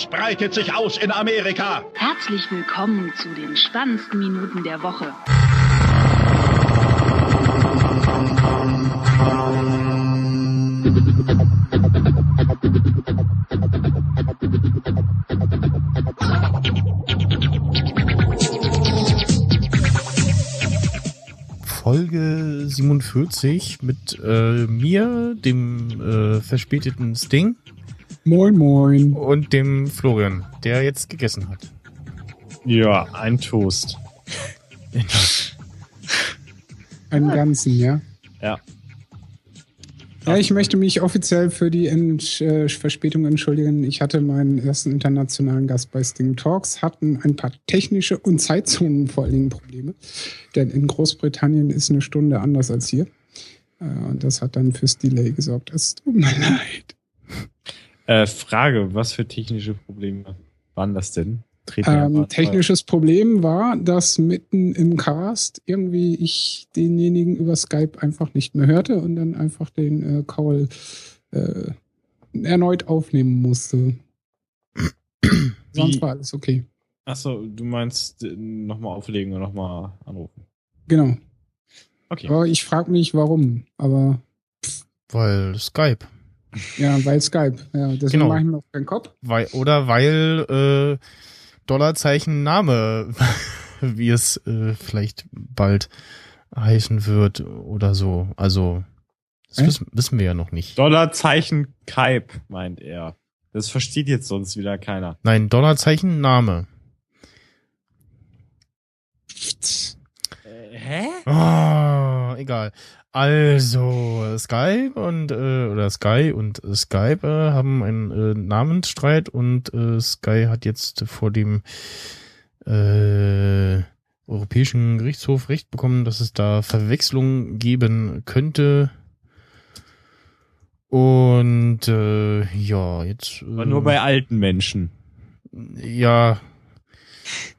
Chaos breitet sich aus in Amerika. Herzlich willkommen zu den spannendsten Minuten der Woche. Folge 47 mit äh, mir, dem äh, verspäteten Sting. Moin, moin. Und dem Florian, der jetzt gegessen hat. Ja, ein Toast. Einen ganzen, ja? Ja. Ja, ich möchte mich offiziell für die Ent äh, Verspätung entschuldigen. Ich hatte meinen ersten internationalen Gast bei Sting Talks, hatten ein paar technische und Zeitzonen vor allen Dingen Probleme. Denn in Großbritannien ist eine Stunde anders als hier. Äh, und das hat dann fürs Delay gesorgt. Es tut mir leid. Äh, Frage, was für technische Probleme waren das denn? Ähm, technisches Problem war, dass mitten im Cast irgendwie ich denjenigen über Skype einfach nicht mehr hörte und dann einfach den äh, Call äh, erneut aufnehmen musste. Sonst war alles okay. Achso, du meinst äh, nochmal auflegen und nochmal anrufen. Genau. Okay. Aber ich frage mich, warum. Aber. Weil Skype. Ja, weil Skype. Ja, deswegen Genau. mache ich mir auch keinen Kopf. Weil, oder weil äh, Dollarzeichen Name, wie es äh, vielleicht bald heißen wird oder so. Also, das Hä? wissen, wissen wir ja noch nicht. Dollarzeichen Kype, meint er. Das versteht jetzt sonst wieder keiner. Nein, Dollarzeichen Name. Äh, hä? Ah, egal. Also, Skype und äh, oder Sky und äh, Skype äh, haben einen äh, Namensstreit und äh, Sky hat jetzt vor dem äh, Europäischen Gerichtshof Recht bekommen, dass es da Verwechslung geben könnte. Und äh, ja, jetzt. Aber äh, nur bei alten Menschen. Ja,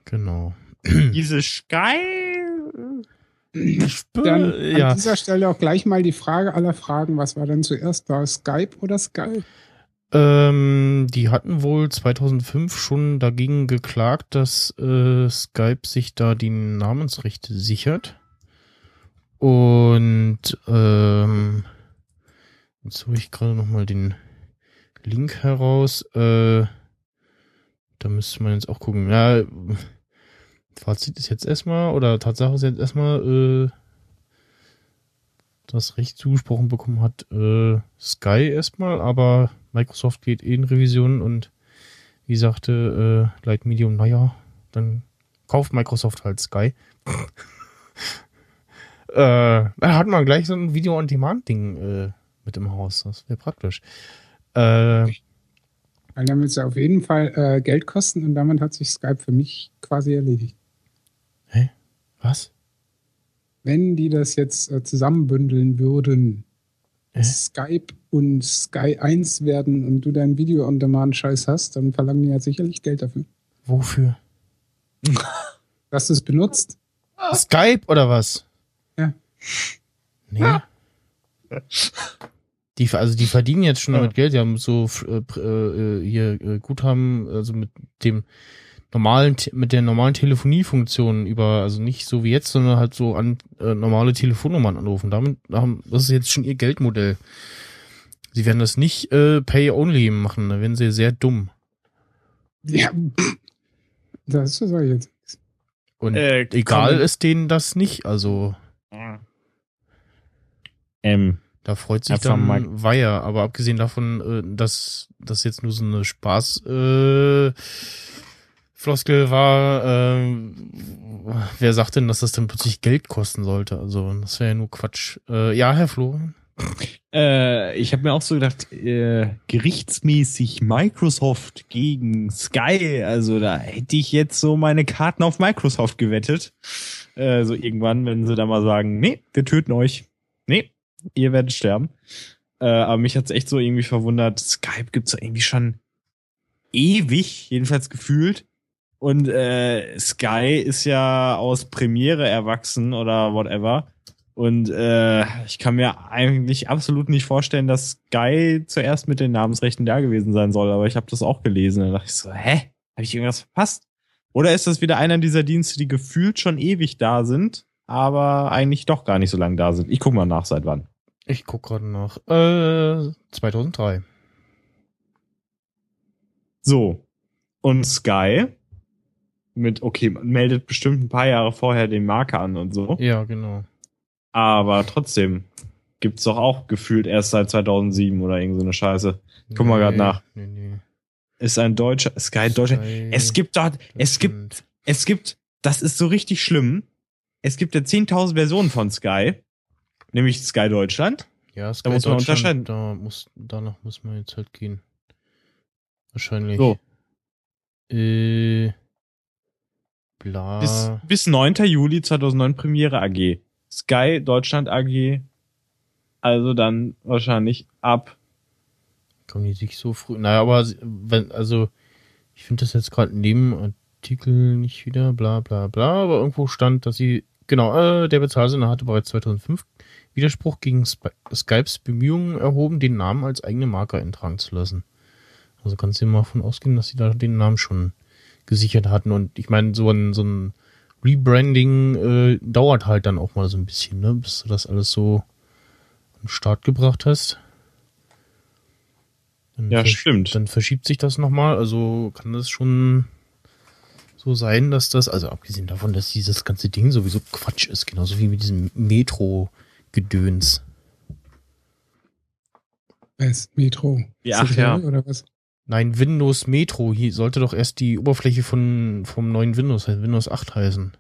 genau. Diese Sky. Dann an ja. dieser Stelle auch gleich mal die Frage aller Fragen. Was war denn zuerst da? Skype oder Sky? Ähm, die hatten wohl 2005 schon dagegen geklagt, dass äh, Skype sich da die Namensrechte sichert. Und ähm, jetzt hole ich gerade noch mal den Link heraus. Äh, da müsste man jetzt auch gucken. Ja, Fazit ist jetzt erstmal, oder Tatsache ist jetzt erstmal, äh, das Recht zugesprochen bekommen hat äh, Sky erstmal, aber Microsoft geht eh in Revision und wie sagte äh, Light Medium, naja, dann kauft Microsoft halt Sky. äh, da hat man gleich so ein Video-on-Demand-Ding äh, mit im Haus. Das wäre praktisch. Äh, Weil damit es ja auf jeden Fall äh, Geld kosten und damit hat sich Skype für mich quasi erledigt. Was? Wenn die das jetzt äh, zusammenbündeln würden, Hä? Skype und Sky 1 werden und du dein Video-on-Demand-Scheiß hast, dann verlangen die ja sicherlich Geld dafür. Wofür? Dass du es benutzt. Skype oder was? Ja. Nee. Die, also die verdienen jetzt schon damit Geld, die haben so äh, pr- äh, hier äh, Guthaben, also mit dem normalen, mit der normalen Telefoniefunktion über, also nicht so wie jetzt, sondern halt so an äh, normale Telefonnummern anrufen. Damit haben, das ist jetzt schon ihr Geldmodell. Sie werden das nicht äh, Pay-Only machen, da werden sie sehr dumm. Ja. Das sage ich jetzt. Und Äh, egal ist denen das nicht, also Ähm, Da freut sich dann mal- Weiher, aber abgesehen davon, äh, dass das jetzt nur so eine Spaß äh, Floskel war, äh, wer sagt denn, dass das dann plötzlich Geld kosten sollte? Also das wäre ja nur Quatsch. Äh, ja, Herr Florian. Äh, ich habe mir auch so gedacht, äh, gerichtsmäßig Microsoft gegen Sky, also da hätte ich jetzt so meine Karten auf Microsoft gewettet. Äh, so irgendwann, wenn sie da mal sagen, nee, wir töten euch. Nee, ihr werdet sterben. Äh, aber mich hat's echt so irgendwie verwundert, Skype gibt's irgendwie schon ewig, jedenfalls gefühlt. Und äh, Sky ist ja aus Premiere erwachsen oder whatever. Und äh, ich kann mir eigentlich absolut nicht vorstellen, dass Sky zuerst mit den Namensrechten da gewesen sein soll, aber ich habe das auch gelesen. Da dachte ich so, hä? Habe ich irgendwas verpasst? Oder ist das wieder einer dieser Dienste, die gefühlt schon ewig da sind, aber eigentlich doch gar nicht so lange da sind? Ich guck mal nach, seit wann. Ich guck gerade nach. Äh, 2003. So. Und Sky mit, okay, meldet bestimmt ein paar Jahre vorher den Marker an und so. Ja, genau. Aber trotzdem gibt's doch auch gefühlt erst seit 2007 oder irgend so eine Scheiße. Guck mal grad nach. Nee, nee. Ist ein deutscher, Sky Deutschland. Es gibt dort, es gibt, es gibt, das ist so richtig schlimm. Es gibt ja 10.000 Versionen von Sky. Nämlich Sky Deutschland. Ja, Sky muss man Deutschland, unterscheiden. Da muss, danach muss man jetzt halt gehen. Wahrscheinlich. So. Äh, bla. Bis, bis 9. Juli 2009 Premiere AG. Sky Deutschland AG. Also dann wahrscheinlich ab. Kommen die sich so früh? Naja, aber wenn, also, ich finde das jetzt gerade neben Artikel nicht wieder, bla bla bla, aber irgendwo stand, dass sie, genau, äh, der Bezahlsender hatte bereits 2005 Widerspruch gegen Sp Skypes Bemühungen erhoben, den Namen als eigene Marke eintragen zu lassen. Also kannst du dir mal davon ausgehen, dass sie da den Namen schon gesichert hatten. Und ich meine, so ein, so ein Rebranding äh, dauert halt dann auch mal so ein bisschen, ne, bis du das alles so an den Start gebracht hast. Dann Ja, stimmt. Dann verschiebt sich das nochmal. Also kann das schon so sein, dass das, also abgesehen davon, dass dieses ganze Ding sowieso Quatsch ist, genauso wie mit diesem Metro-Gedöns. Was? Metro? Ja, ach ja. Oder was? Nein, Windows Metro, hier sollte doch erst die Oberfläche von, vom neuen Windows, Windows 8 heißen.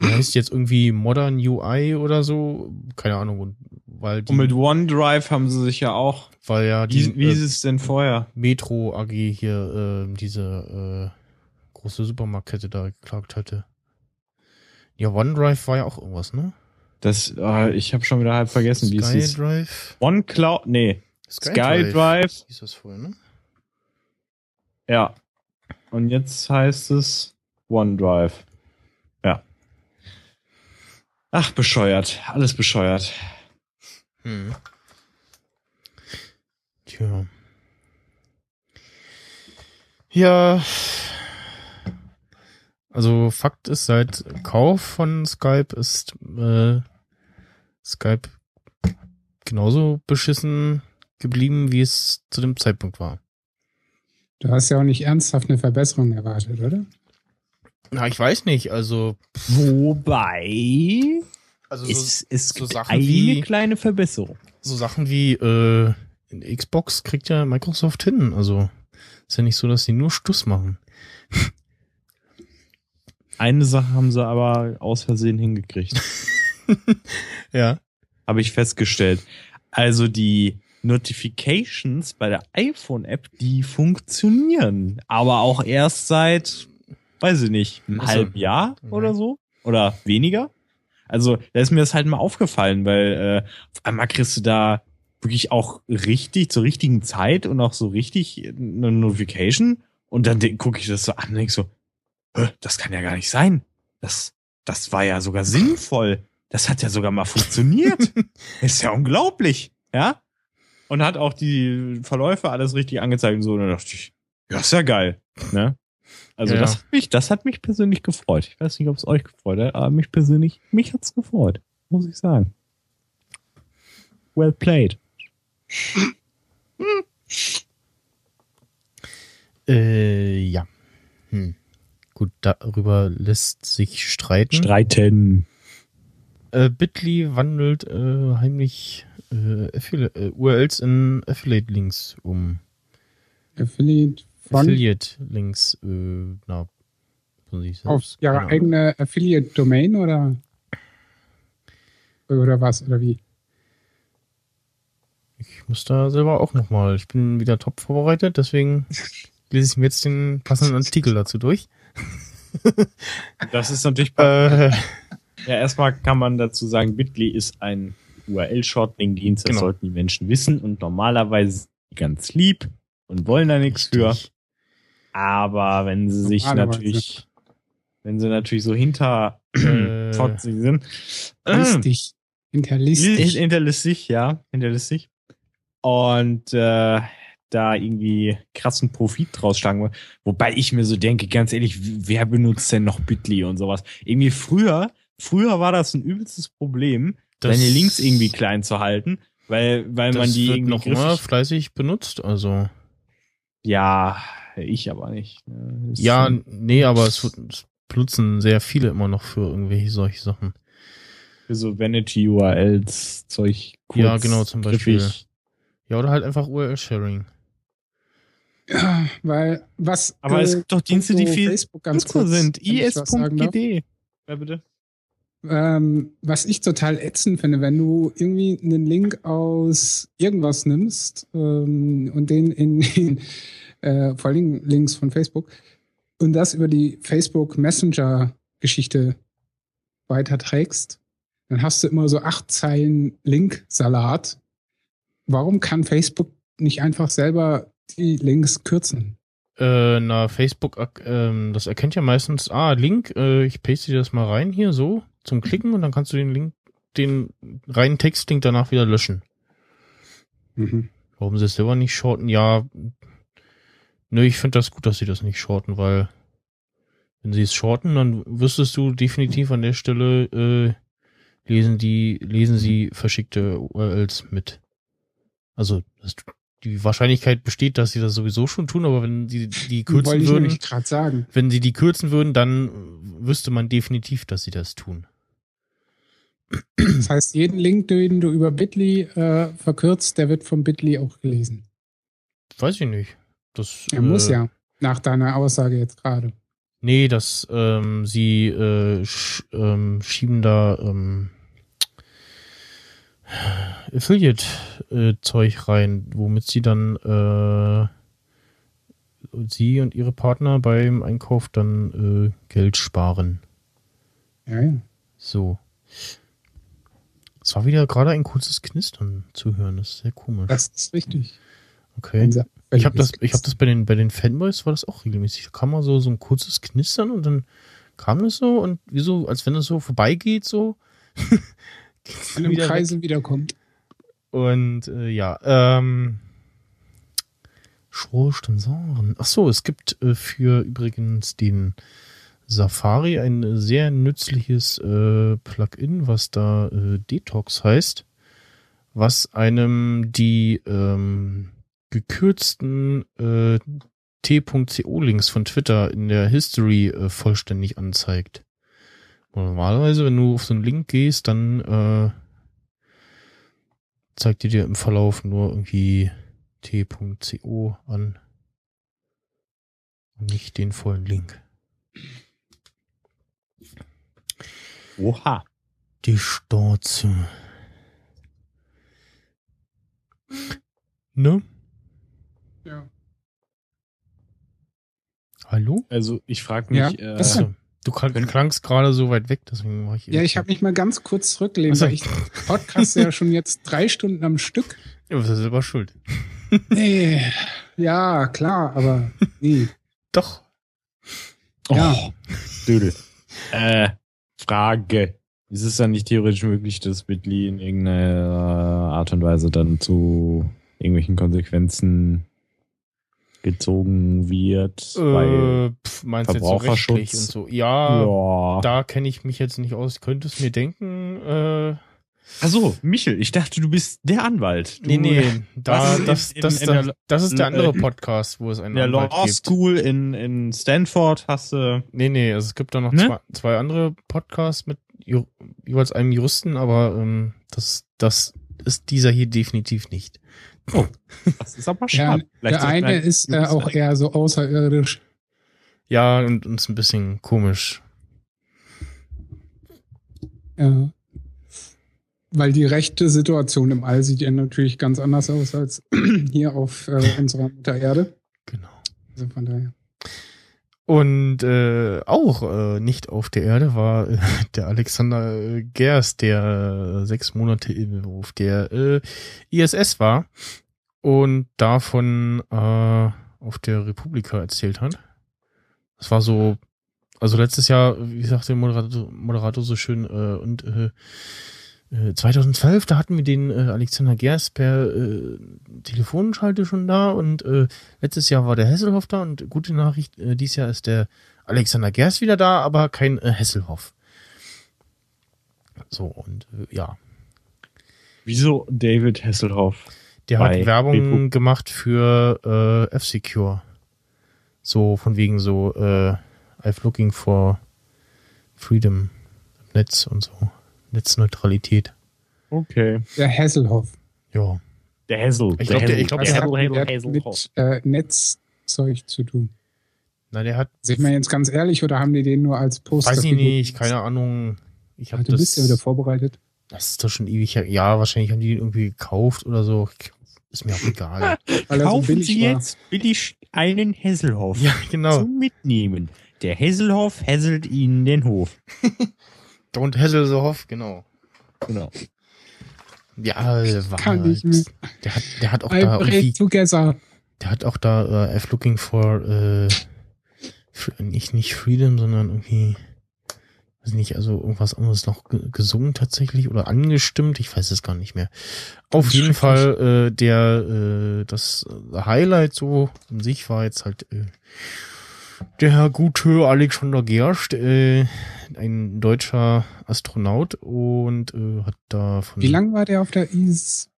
Und heißt jetzt irgendwie Modern UI oder so, keine Ahnung, und weil die, Und mit OneDrive haben sie sich ja auch. weil ja die Wie, wie ist äh, es denn vorher? Metro AG hier, äh, diese äh, große Supermarktkette da geklagt hatte. Ja, OneDrive war ja auch irgendwas, ne? Das, äh, ich habe schon wieder halb vergessen, wie es hieß. SkyDrive. OneCloud, nee, SkyDrive. Hieß das vorher, ne? Ja. Und jetzt heißt es OneDrive. Ja. Ach, bescheuert. Alles bescheuert. Hm. Tja. Ja. Also Fakt ist, seit Kauf von Skype ist äh, Skype genauso beschissen geblieben, wie es zu dem Zeitpunkt war. Du hast ja auch nicht ernsthaft eine Verbesserung erwartet, oder? Na, ich weiß nicht, also Wobei, also es, es so gibt Sachen eine wie- kleine Verbesserung. so Sachen wie äh, in Xbox kriegt ja Microsoft hin. Also ist ja nicht so, dass sie nur Stuss machen. Eine Sache haben sie aber aus Versehen hingekriegt. Ja. Habe ich festgestellt. Also die Notifications bei der iPhone-App, die funktionieren. Aber auch erst seit, weiß ich nicht, einem Ach so. halben Jahr Mhm. oder so. Oder weniger. Also da ist mir das halt mal aufgefallen, weil äh, auf einmal kriegst du da wirklich auch richtig zur richtigen Zeit und auch so richtig eine Notification. Und dann gucke ich das so an und denk so, "Hä, das kann ja gar nicht sein. Das, das war ja sogar sinnvoll. Das hat ja sogar mal funktioniert. ist ja unglaublich, ja? Und hat auch die Verläufe alles richtig angezeigt und so. Und dann dachte ich, ja, ist ja geil, ne? Also Ja. das hat mich, das hat mich persönlich gefreut. Ich weiß nicht, ob es euch gefreut hat, aber mich persönlich, mich hat's gefreut, muss ich sagen. Well played. Äh, ja. Hm. Gut, darüber lässt sich streiten. Streiten. äh, Bitly wandelt äh, heimlich äh, Affili äh, URLs in Affiliate-Links um. Affiliate von Affiliate-Links, äh, na, von sich auf ihre Ahnung. eigene Affiliate-Domain oder oder was oder wie? Ich muss da selber auch nochmal. Ich bin wieder top vorbereitet, deswegen lese ich mir jetzt den passenden Artikel dazu durch. Das ist natürlich Äh, Ja, erstmal kann man dazu sagen, Bitly ist ein URL-Shortening-Dienst, das Genau. sollten die Menschen wissen und normalerweise sind die ganz lieb und wollen da nichts für. Aber wenn sie sich natürlich, wenn sie natürlich so hinter Äh, sind, dich. Hinterlistig. Hinterlistig, ja, hinterlistig. Und äh, da irgendwie krassen Profit draus schlagen wollen. Wobei ich mir so denke, ganz ehrlich, wer benutzt denn noch Bitly und sowas? Irgendwie früher, früher war das ein übelstes Problem, Das- seine Links irgendwie klein zu halten, weil, weil man die wird irgendwie noch immer fleißig benutzt, also. Ja, ich aber nicht. ne. Das Ja, nee, aber es, wird- es benutzen sehr viele immer noch für irgendwelche solche Sachen. für so Vanity URLs Zeug. Ja, genau, zum Beispiel. griffig. Ja, oder halt einfach URL-Sharing. Ja, weil was. Aber es äh, gibt doch Dienste, die viel Facebook ganz kurz, sind. is.gd. Ja, bitte. Ähm, was ich total ätzend finde, wenn du irgendwie einen Link aus irgendwas nimmst ähm, und den in, in äh, vor allem Links von Facebook und das über die Facebook Messenger Geschichte weiterträgst, dann hast du immer so acht Zeilen Link-Salat. Warum kann Facebook nicht einfach selber die Links kürzen? Äh, na, Facebook, ak- ähm, das erkennt ja meistens, ah, Link, äh, ich paste dir das mal rein hier, so, zum Klicken und dann kannst du den Link, den reinen Textlink danach wieder löschen. Mhm. Warum sie es selber nicht shorten? Ja, nö, ich finde das gut, dass sie das nicht shorten, weil wenn sie es shorten, dann wüsstest du definitiv an der Stelle, äh, lesen die, lesen sie verschickte URLs mit. Also, die Wahrscheinlichkeit besteht, dass sie das sowieso schon tun, aber wenn sie die kürzen würden, wenn sie die kürzen würden, dann wüsste man definitiv, dass sie das tun. Das heißt, jeden Link, den du über Bitly äh, verkürzt, der wird vom Bitly auch gelesen. Weiß ich nicht. Das, Er muss äh, ja, nach deiner Aussage jetzt gerade. Nee, das, ähm, sie äh, sch, ähm, schieben da ähm, Affiliate-Zeug rein, womit sie dann äh, sie und ihre Partner beim Einkauf dann äh, Geld sparen. Ja, ja. So. Es war wieder gerade ein kurzes Knistern zu hören. Das ist sehr komisch. Das ist richtig. Okay. Ich habe das, ich habe das bei den bei den Fanboys war das auch regelmäßig. Da kam mal so so ein kurzes Knistern und dann kam das so und wie so, als wenn es so vorbeigeht so. in einem wieder weg. Kreisel wiederkommt. Und äh, ja, ähm, Sponsoren. Ach so, es gibt äh, für übrigens den Safari ein sehr nützliches äh, Plugin, was da äh, Detox heißt, was einem die ähm, gekürzten äh, t.co-Links von Twitter in der History äh, vollständig anzeigt. Normalerweise, wenn du auf so einen Link gehst, dann äh, zeigt die dir im Verlauf nur irgendwie t.co an und nicht den vollen Link. Oha. Die Storze. Ne? Ja. Hallo? Also ich frage mich, Ja, äh, denn? Du klang- klangst gerade so weit weg, deswegen war ich Ja, ich habe mich mal ganz kurz zurückgelehnt, so. weil ich Podcast ja schon jetzt drei Stunden am Stück. Ja, was ist selber schuld? Nee, ja, klar, aber nee. Doch. Ja. Oh, Dödel. Äh, Frage. Ist es dann nicht theoretisch möglich, dass Bitly in irgendeiner Art und Weise dann zu irgendwelchen Konsequenzen gezogen wird? Äh, pf, meinst du jetzt so rechtlich und so? Ja, ja. da kenne ich mich jetzt nicht aus. Ich könnte es mir denken. Äh, Achso, Michel, ich dachte, du bist der Anwalt. Du, nee, nee, da, Was ist das, in- das, in das, der- das ist der andere äh, Podcast, wo es einen In der Anwalt Law gibt. School in, in Stanford hast du. Nee, nee, also es gibt da noch Ne? zwei, zwei andere Podcasts mit ju jeweils einem Juristen, aber ähm, das, das ist dieser hier definitiv nicht. Das ist aber Ja, schade. Vielleicht der eine ein ist äh, auch eher so außerirdisch. Ja, und uns ein bisschen komisch. Ja. Weil die rechte Situation im All sieht ja natürlich ganz anders aus als hier auf äh, unserer Mutter Erde. Genau. Also von daher. Und äh, auch äh, nicht auf der Erde war äh, der Alexander äh, Gers, der äh, sechs Monate auf der äh, ISS war und davon äh, auf der Republika erzählt hat. Das war so, also letztes Jahr, wie sagt der Moderator, Moderator so schön, äh, und äh, 2012, da hatten wir den äh, Alexander Gers per äh, Telefonschalte schon da und äh, letztes Jahr war der Hesselhoff da und gute Nachricht, äh, dieses Jahr ist der Alexander Gers wieder da, aber kein äh, Hesselhoff. So, und äh, ja. Wieso David Hasselhoff? Der hat Werbung Repu- gemacht für äh, F-Secure. So, von wegen so, äh, I've looking for freedom im Netz und so. Netzneutralität. Okay. Der Hasselhoff. Ja. Der Hassel. Ich glaub, der- ich glaub, der hat Hassel, der Hassel, mit äh, Netzzeug zu tun? Na, der hat, Seht man jetzt ganz ehrlich oder haben die den nur als Poster? weiß ich nicht, keine Ahnung. Ich Ah, habe Du das, bist ja wieder vorbereitet. das ist doch schon ewig her. Ja, wahrscheinlich haben die den irgendwie gekauft oder so. Ist mir auch egal. Weil so Kaufen billig Sie war. jetzt billig einen Hasselhoff ja, genau. zum Mitnehmen. Der Hasselhoff hässelt Ihnen den Hof. Don't hassle the Hoff, genau. Genau. Ja, der war Kann ich halt, nicht. der hat, der hat auch da I irgendwie breathe together. Der hat auch da äh, F looking for äh, fr- nicht nicht Freedom, sondern irgendwie weiß nicht, also irgendwas anderes noch ge- gesungen tatsächlich oder angestimmt, ich weiß es gar nicht mehr. Auf jeden Fall äh, der äh, das Highlight so an sich war jetzt halt äh, der gute Alexander Gerst, äh, ein deutscher Astronaut und äh, hat da von Wie lang war der auf der IS?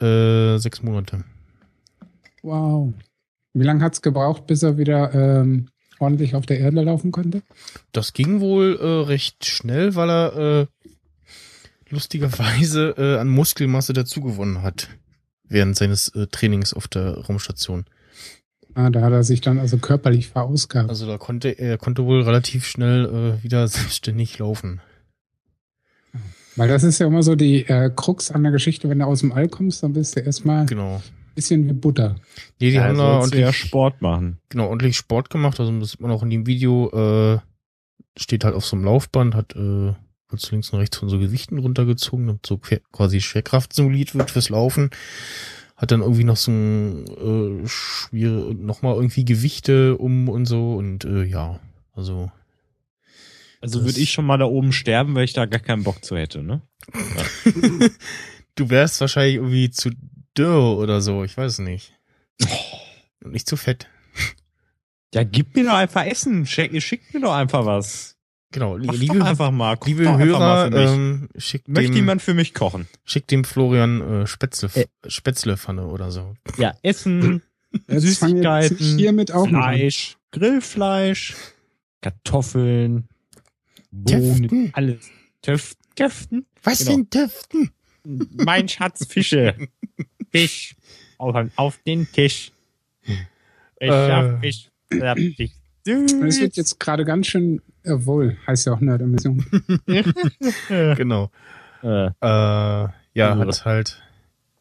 äh, sechs Monate. Wow. Wie lange hat's gebraucht, bis er wieder ähm, ordentlich auf der Erde laufen konnte? Das ging wohl äh, recht schnell, weil er äh, lustigerweise äh, an Muskelmasse dazugewonnen hat während seines Trainings auf der Raumstation. Ah, da hat er sich dann also körperlich verausgabt. Also da konnte er konnte wohl relativ schnell äh, wieder selbstständig laufen. Weil das ist ja immer so die äh, Krux an der Geschichte, wenn du aus dem All kommst, dann bist du erstmal ein Genau. bisschen wie Butter. Nee, die Ja, haben da du ja ordentlich, Sport machen. genau, ordentlich Sport gemacht. Also das sieht man auch in dem Video, äh, steht halt auf so einem Laufband, hat äh, kurz links und rechts von so Gewichten runtergezogen, damit so quasi Schwerkraft simuliert wird fürs Laufen. Hat dann irgendwie noch so ein äh, schwere, nochmal irgendwie Gewichte um und so und äh, ja, also Also würde ich schon mal da oben sterben, weil ich da gar keinen Bock zu hätte, ne? du wärst wahrscheinlich irgendwie zu dürr oder so, ich weiß nicht. Und nicht zu fett. Ja, gib mir doch einfach Essen. Schick, schickt mir doch einfach was. Genau, li- Mach liebe, doch einfach mal. Koch liebe doch einfach Hörer, mal für mich. ähm, schickt Möchte dem, jemand für mich kochen? schickt dem Florian äh, Spätzle, Äh. Spätzlepfanne oder so. Ja, Essen, Süßigkeiten, hiermit auch noch an. Fleisch, Grillfleisch, Kartoffeln, Bohnen, Töften. alles. Töf Töften? Was Genau. sind Töften? Mein Schatz Fische. Fisch. Auf, auf den Tisch. Ich Äh. hab Fisch. hab dich Das wird jetzt gerade ganz schön, äh, wohl, heißt ja auch Nerd-Emission. Genau. Äh, Äh, ja, Also, hat halt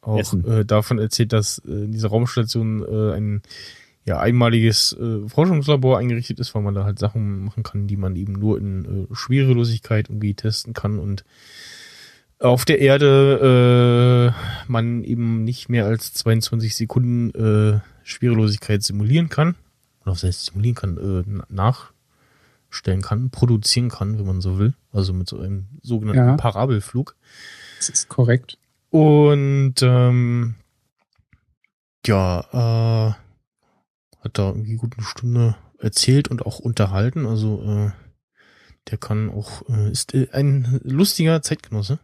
auch äh, davon erzählt, dass äh, in dieser Raumstation äh, ein ja, einmaliges äh, Forschungslabor eingerichtet ist, weil man da halt Sachen machen kann, die man eben nur in äh, Schwerelosigkeit irgendwie testen kann und auf der Erde äh, man eben nicht mehr als 22 Sekunden äh, Schwerelosigkeit simulieren kann. Was heißt simulieren kann, äh, na- nachstellen kann, produzieren kann, wenn man so will. Also mit so einem sogenannten Ja. Parabelflug. Das ist korrekt. Und ähm, ja, äh, hat da irgendwie gut eine Stunde erzählt und auch unterhalten. Also äh, der kann auch, äh, ist äh, ein lustiger Zeitgenosse.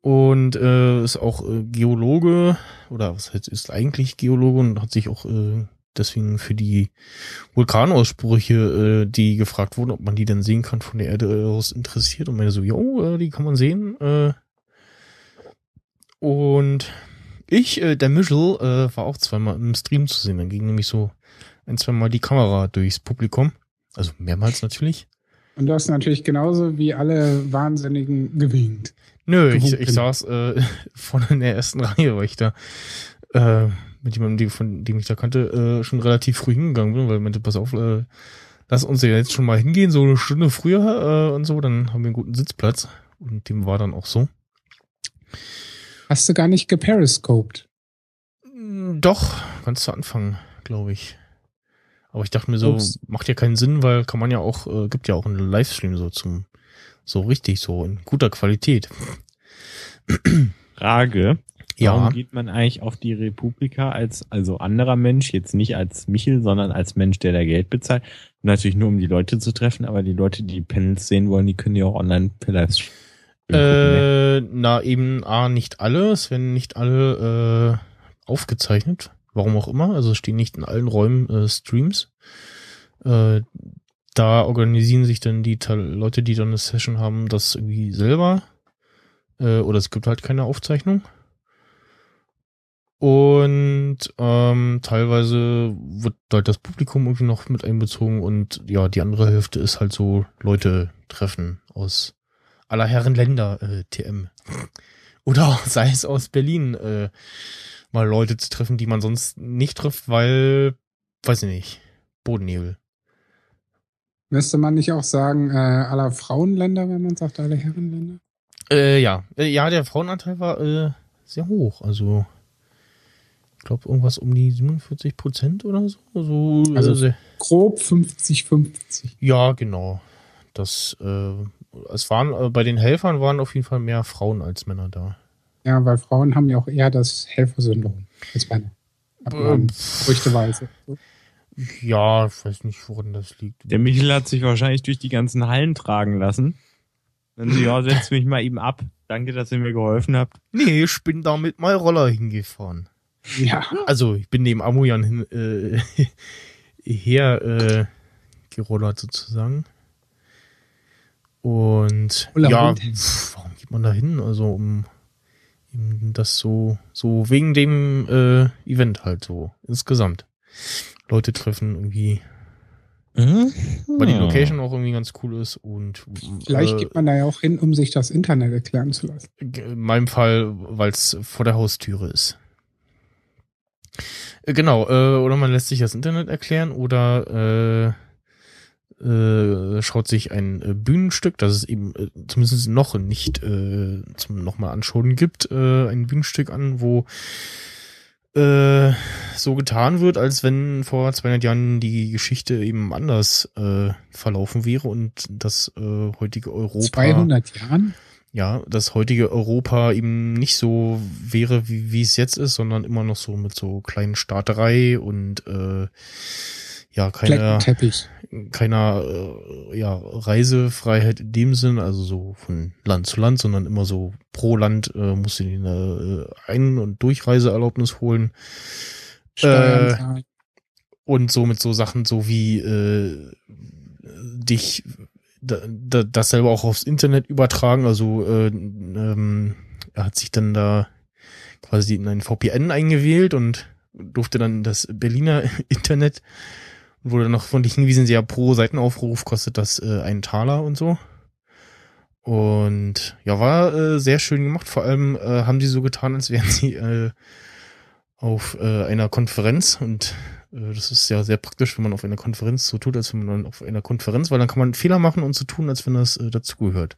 Und äh, ist auch äh, Geologe, oder was heißt, ist eigentlich Geologe und hat sich auch äh, deswegen für die Vulkanausbrüche, äh, die gefragt wurden, ob man die denn sehen kann von der Erde aus interessiert. Und meine so, jo, äh, die kann man sehen. Äh, und ich, äh, der Michel, äh, war auch zweimal im Stream zu sehen. Dann ging nämlich so ein, zweimal die Kamera durchs Publikum. Also mehrmals natürlich. Und du hast natürlich genauso wie alle Wahnsinnigen gewinkt. Nö, ich, ich saß äh, vorne in der ersten Reihe, weil ich da äh, mit jemandem, die- von dem ich da kannte, äh, schon relativ früh hingegangen bin, weil ich meinte, pass auf, äh, lass uns ja jetzt schon mal hingehen, so eine Stunde früher äh, und so, dann haben wir einen guten Sitzplatz. Und dem war dann auch so. Hast du gar nicht geperiscoped? Mm, Doch, kannst du anfangen, glaube ich. Aber ich dachte mir so, Ups. macht ja keinen Sinn, weil kann man ja auch, äh, gibt ja auch einen Livestream so zum, so richtig, so in guter Qualität. Frage. Ja. Warum geht man eigentlich auf die Republika als also anderer Mensch, jetzt nicht als Michel, sondern als Mensch, der da Geld bezahlt? Natürlich nur, um die Leute zu treffen, aber die Leute, die die Panels sehen wollen, die können ja auch online Livestream gucken, ne? Äh, na, eben A, nicht alle. Es werden nicht alle äh, aufgezeichnet. Warum auch immer. Also es stehen nicht in allen Räumen äh, Streams. Äh, da organisieren sich dann die Leute, die dann eine Session haben, das irgendwie selber. Äh, oder es gibt halt keine Aufzeichnung. Und ähm, teilweise wird halt das Publikum irgendwie noch mit einbezogen und ja, die andere Hälfte ist halt so Leute treffen aus aller Herren Länder, äh, TM. Oder sei es aus Berlin, äh, mal Leute zu treffen, die man sonst nicht trifft, weil, weiß ich nicht, Bodennebel. Müsste man nicht auch sagen, äh, aller Frauenländer, wenn man sagt, alle Herrenländer? Äh, ja, äh, ja, der Frauenanteil war äh, sehr hoch. Also, glaube, irgendwas um die 47 Prozent oder so. so Also- äh, sehr, Grob 50-50. ja, genau. Das, äh, es waren, äh, bei den Helfern waren auf jeden Fall mehr Frauen als Männer da. Ja, weil Frauen haben ja auch eher das Helfersyndrom als Männer. Ähm, Gerüchteweise. So. Ja, ich weiß nicht, woran das liegt. Der Michel hat sich wahrscheinlich durch die ganzen Hallen tragen lassen. Dann so, ja, setz mich mal eben ab. Danke, dass ihr mir geholfen habt. Nee, ich bin da mit meinem Roller hingefahren. Ja, Also, ich bin neben Amoyan hin, äh, her äh, gerollert sozusagen. Und Voller ja, pf, warum geht man da hin? Also, um eben das so, so wegen dem äh, Event halt so insgesamt. Leute treffen irgendwie, weil die Location auch irgendwie ganz cool ist und vielleicht äh, geht man da ja auch hin, um sich das Internet erklären zu lassen. in meinem Fall, weil es vor der Haustüre ist. Äh, Genau, äh, oder man lässt sich das Internet erklären oder äh, äh, schaut sich ein äh, Bühnenstück, das es eben äh, zumindest noch nicht äh, zum nochmal anschauen gibt, äh, ein Bühnenstück an, wo äh, so getan wird, als wenn vor 200 Jahren die Geschichte eben anders äh, verlaufen wäre und das äh, heutige Europa 200 Jahren? Ja, das heutige Europa eben nicht so wäre, wie, wie es jetzt ist, sondern immer noch so mit so kleinen Staaterei und äh, ja, keiner, keiner äh, ja, Reisefreiheit in dem Sinn, also so von Land zu Land, sondern immer so pro Land äh, musst du dir eine äh, Ein- und Durchreiseerlaubnis holen. Steuern Äh, und so mit so Sachen so wie äh, dich da, da, das selber auch aufs Internet übertragen. Also äh, ähm, er hat sich dann da quasi in ein VPN eingewählt und durfte dann das Berliner Internet und wurde noch von dich hingewiesen, ja, pro Seitenaufruf kostet das äh, einen Taler und so. Und ja, war äh, sehr schön gemacht. Vor allem äh, haben sie so getan, als wären sie äh, auf äh, einer Konferenz und das ist ja sehr praktisch, wenn man auf einer Konferenz so tut, als wenn man auf einer Konferenz, weil dann kann man Fehler machen und so tun, als wenn das äh, dazugehört.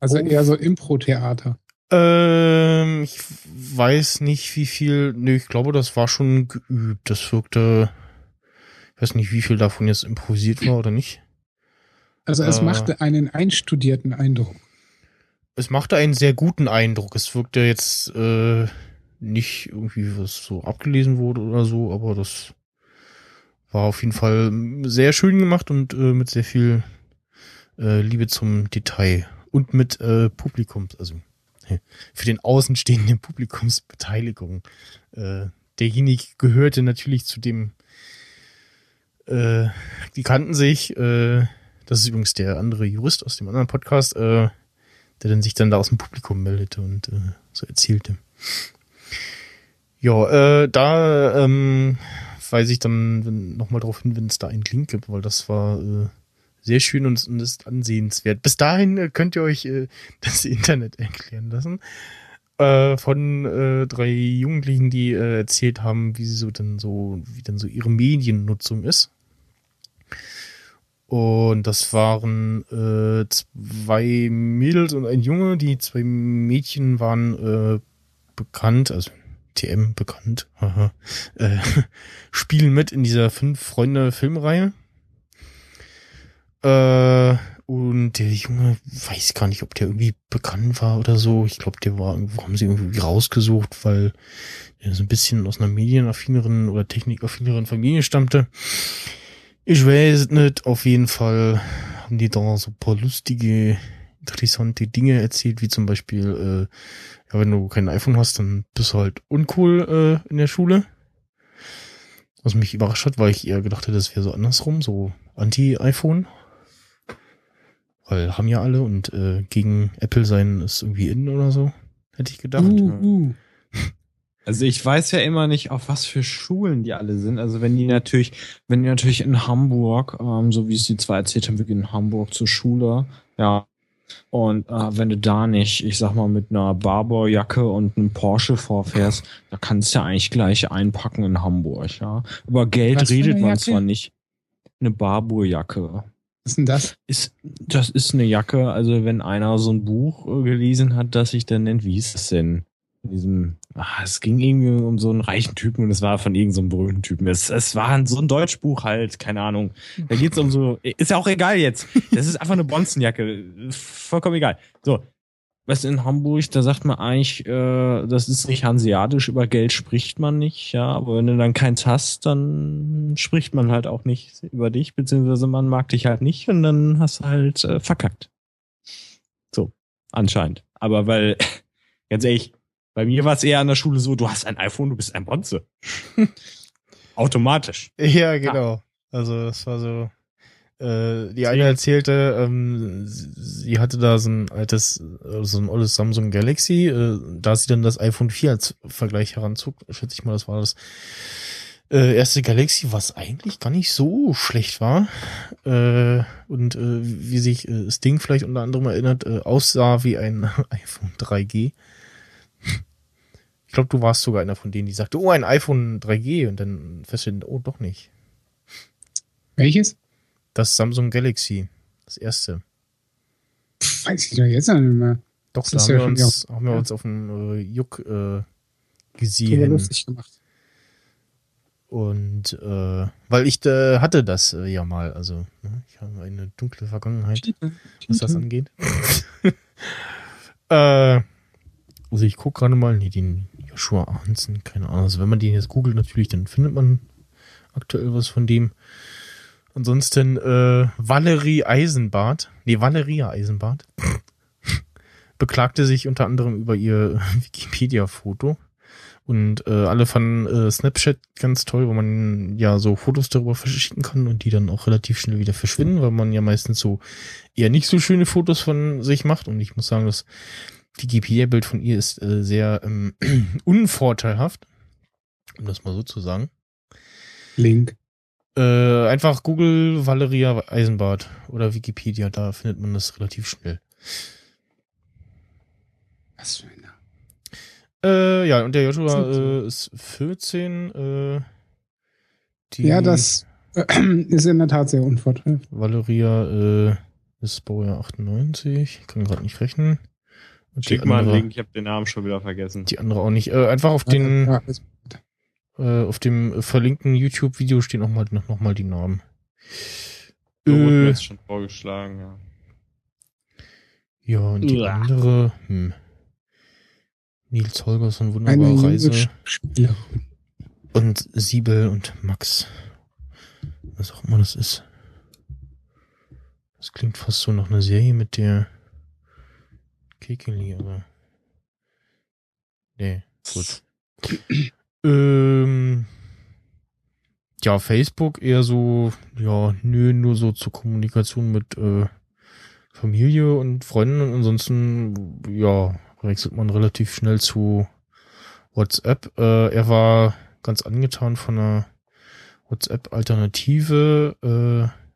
Also oh. eher so Impro-Theater. Ähm, ich weiß nicht, wie viel. Nee, ich glaube, das war schon geübt. Das wirkte. Ich weiß nicht, wie viel davon jetzt improvisiert war oder nicht. Also es Äh. machte einen einstudierten Eindruck. Es machte einen sehr guten Eindruck. Es wirkte jetzt äh, nicht irgendwie, was so abgelesen wurde oder so, aber das war auf jeden Fall sehr schön gemacht und äh, mit sehr viel äh, Liebe zum Detail und mit äh, Publikums, also für den Außenstehenden Publikumsbeteiligung. Äh, derjenige gehörte natürlich zu dem, äh, die kannten sich, äh, das ist übrigens der andere Jurist aus dem anderen Podcast, äh, der dann sich dann da aus dem Publikum meldete und äh, so erzählte. Ja, äh, da ähm, weise ich dann nochmal darauf hin, wenn es da einen Link gibt, weil das war äh, sehr schön und, und ist ansehenswert. Bis dahin äh, könnt ihr euch äh, das Internet erklären lassen. Äh, von äh, drei Jugendlichen, die äh, erzählt haben, wie sie so dann so, wie dann so ihre Mediennutzung ist. Und das waren äh, zwei Mädels und ein Junge. Die zwei Mädchen waren äh, bekannt, also TM bekannt, äh, spielen mit in dieser Fünf-Freunde-Filmreihe. Äh, Und der Junge, weiß gar nicht, ob der irgendwie bekannt war oder so. Ich glaube, der war haben sie irgendwie rausgesucht, weil er so ein bisschen aus einer medienaffineren oder technikaffineren Familie stammte. Ich weiß nicht. Auf jeden Fall haben die da so paar lustige, interessante Dinge erzählt, wie zum Beispiel, äh, ja, wenn du kein iPhone hast, dann bist du halt uncool äh, in der Schule. Was mich überrascht hat, weil ich eher gedacht hätte, das wäre so andersrum, so anti-iPhone. Weil haben ja alle und äh, gegen Apple sein ist irgendwie in oder so, hätte ich gedacht. Uh, uh. Also ich weiß ja immer nicht, auf was für Schulen die alle sind. Also wenn die natürlich, wenn die natürlich in Hamburg, ähm, so wie es die zwei erzählt haben, wir gehen in Hamburg zur Schule, ja. Und äh, wenn du da nicht, ich sag mal, mit einer Barbour-Jacke und einem Porsche vorfährst, da kannst du ja eigentlich gleich einpacken in Hamburg, ja. Über Geld Was redet man Jacke? zwar nicht. Eine Barbour-Jacke. Was ist denn das? Ist, das ist eine Jacke, also wenn einer so ein Buch äh, gelesen hat, das sich dann nennt, wie hieß es denn? In diesem, ah, es ging irgendwie um so einen reichen Typen und es war von irgendeinem so berühmten Typen. Es, es war ein- so ein Deutschbuch halt, keine Ahnung. Da geht's um so, ist ja auch egal jetzt. Das ist einfach eine Bonzenjacke. Vollkommen egal. So. Was in Hamburg, da sagt man eigentlich, äh, das ist nicht hanseatisch, über Geld spricht man nicht, ja, aber wenn du dann keins hast, dann spricht man halt auch nicht über dich, beziehungsweise man mag dich halt nicht und dann hast du halt äh, verkackt. So, anscheinend. Aber weil, ganz ehrlich, bei mir war es eher an der Schule so, du hast ein iPhone, du bist ein Bonze. Automatisch. Ja, genau. Also das war so. Äh, die eine erzählte, ähm, sie hatte da so ein altes, äh, so ein altes Samsung Galaxy, äh, da sie dann das iPhone 4 als Vergleich heranzog, schätze ich mal, das war das äh, erste Galaxy, was eigentlich gar nicht so schlecht war. Äh, und äh, wie sich äh, das Ding vielleicht unter anderem erinnert, äh, aussah wie ein iPhone 3G. Ich glaube, du warst sogar einer von denen, die sagte, oh, ein iPhone 3G und dann feststellen, oh, doch nicht. Welches? Das Samsung Galaxy. Das erste. Pff, weiß ich doch jetzt noch nicht mehr. Doch, Das da ist haben, ja wir uns, haben wir ja. uns auf dem äh, Juck äh, gesehen. lustig gemacht. Und äh, weil ich äh, hatte das äh, ja mal, also ne, ich habe eine dunkle Vergangenheit, was das angeht. äh, also ich gucke gerade mal, nee, den Joshua Ahnsen, keine Ahnung. Also wenn man den jetzt googelt natürlich, dann findet man aktuell was von dem. Ansonsten äh, Valerie Eisenbart, nee, Valeria Eisenbart, beklagte sich unter anderem über ihr Wikipedia-Foto. Und äh, alle fanden äh, Snapchat ganz toll, weil man ja so Fotos darüber verschicken kann und die dann auch relativ schnell wieder verschwinden, weil man ja meistens so eher nicht so schöne Fotos von sich macht. Und ich muss sagen, das Wikipedia-Bild von ihr ist äh, sehr ähm, unvorteilhaft, um das mal so zu sagen. Link. Äh, einfach Google Valeria Eisenbart oder Wikipedia, da findet man das relativ schnell. Was für ein Name. Äh, ja, und der Joshua äh, ist 14. Äh, Ja, das äh, ist in der Tat sehr unvorteilhaft. Valeria äh, ist Baujahr 98. Kann gerade nicht rechnen. Schick mal einen Link, ich habe den Namen schon wieder vergessen. Die andere auch nicht. Äh, einfach auf den, Ja, äh, auf dem verlinkten YouTube-Video stehen auch mal, noch, noch mal die Namen. So wurde mir Äh, jetzt schon vorgeschlagen, ja. ja, und die Uah. andere, hm. Nils Holgersson, eine wunderbare junge Reise. Spielerin. Und Siebel und Max. Was auch immer das ist. Das klingt fast so nach einer Serie mit der Kekeli, aber. Nee, gut. ähm, ja, Facebook eher so, ja, nö, nur so zur Kommunikation mit äh, Familie und Freunden und ansonsten, ja, wechselt man relativ schnell zu WhatsApp. Äh, er war ganz angetan von einer WhatsApp-Alternative. Äh,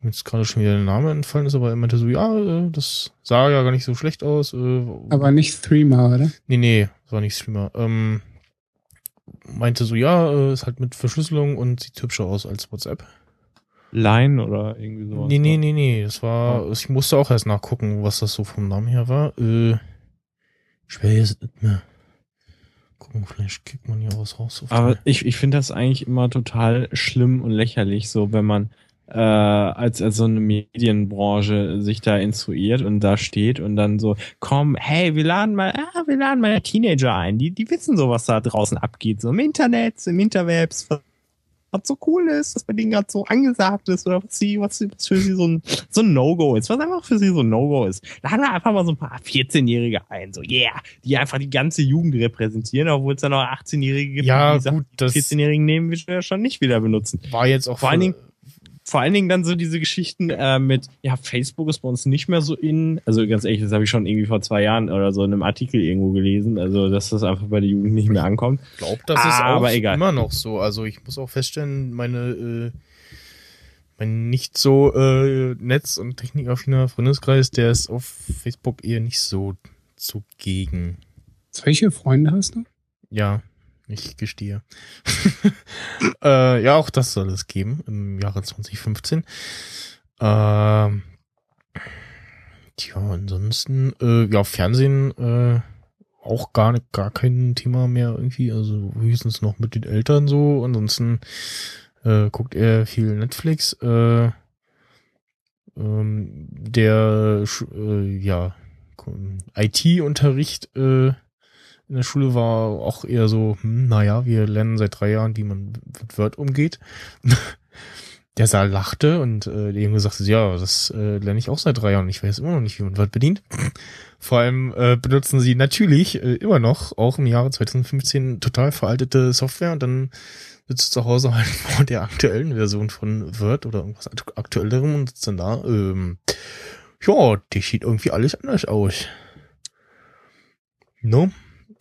mir jetzt gerade schon wieder der Name entfallen ist, aber er meinte so, ja, äh, das sah ja gar nicht so schlecht aus. Äh, Aber nicht Threema, oder? Nee, nee, das war nicht Streamer. Ähm, meinte so, ja, äh, ist halt mit Verschlüsselung und sieht hübscher aus als WhatsApp. Line oder irgendwie sowas. Nee, nee, nee, nee. Das war, Oh. ich musste auch erst nachgucken, was das so vom Namen her war. Äh, ich will jetzt nicht mehr gucken, vielleicht kriegt man ja was raus. Aber ich, ich finde das eigentlich immer total schlimm und lächerlich, so wenn man, äh, als, als so eine Medienbranche sich da instruiert und da steht und dann so, komm, hey, wir laden mal, ah, wir laden mal Teenager ein, die, die wissen so, was da draußen abgeht, so im Internet, im Interwebs, was so cool ist, was bei denen gerade so angesagt ist oder was sie, was, was für sie so ein, so ein No-Go ist, was einfach für sie so ein No-Go ist. Laden wir einfach mal so ein paar 14-Jährige ein, so yeah, die einfach die ganze Jugend repräsentieren, obwohl es dann noch 18-Jährige gibt, Ja, die gut, das- 14-Jährigen nehmen wir ja schon nicht wieder benutzen. War jetzt auch Vor allen Dingen, vor allen Dingen dann so diese Geschichten äh, mit, ja, Facebook ist bei uns nicht mehr so in, also ganz ehrlich, das habe ich schon irgendwie vor zwei Jahren oder so in einem Artikel irgendwo gelesen, also dass das einfach bei der Jugend nicht mehr ankommt. glaube, das ist Aber auch egal. immer noch so. Also ich muss auch feststellen, meine äh, mein nicht so äh, netz- und technikaffiner Freundeskreis, der ist auf Facebook eher nicht so zugegen. Solche Freunde hast du? Ja, ich gestehe. äh, ja, auch das soll es geben im Jahre 2015. Ähm, tja, ansonsten, äh, ja, Fernsehen äh, auch gar gar kein Thema mehr irgendwie. Also höchstens noch mit den Eltern so. Ansonsten äh, guckt er viel Netflix. Äh, ähm, der äh, ja IT-Unterricht äh, in der Schule war auch eher so, hm, naja, wir lernen seit drei Jahren, wie man mit Word umgeht. Der Saal lachte und äh, der Junge sagte, ja, das äh, lerne ich auch seit drei Jahren. Ich weiß immer noch nicht, wie man Word bedient. Vor allem äh, benutzen sie natürlich äh, immer noch, auch im Jahre 2015, total veraltete Software und dann sitzt zu Hause halt vor der aktuellen Version von Word oder irgendwas akt- aktuellerem und sitzt dann da, ähm, ja, die sieht irgendwie alles anders aus. No?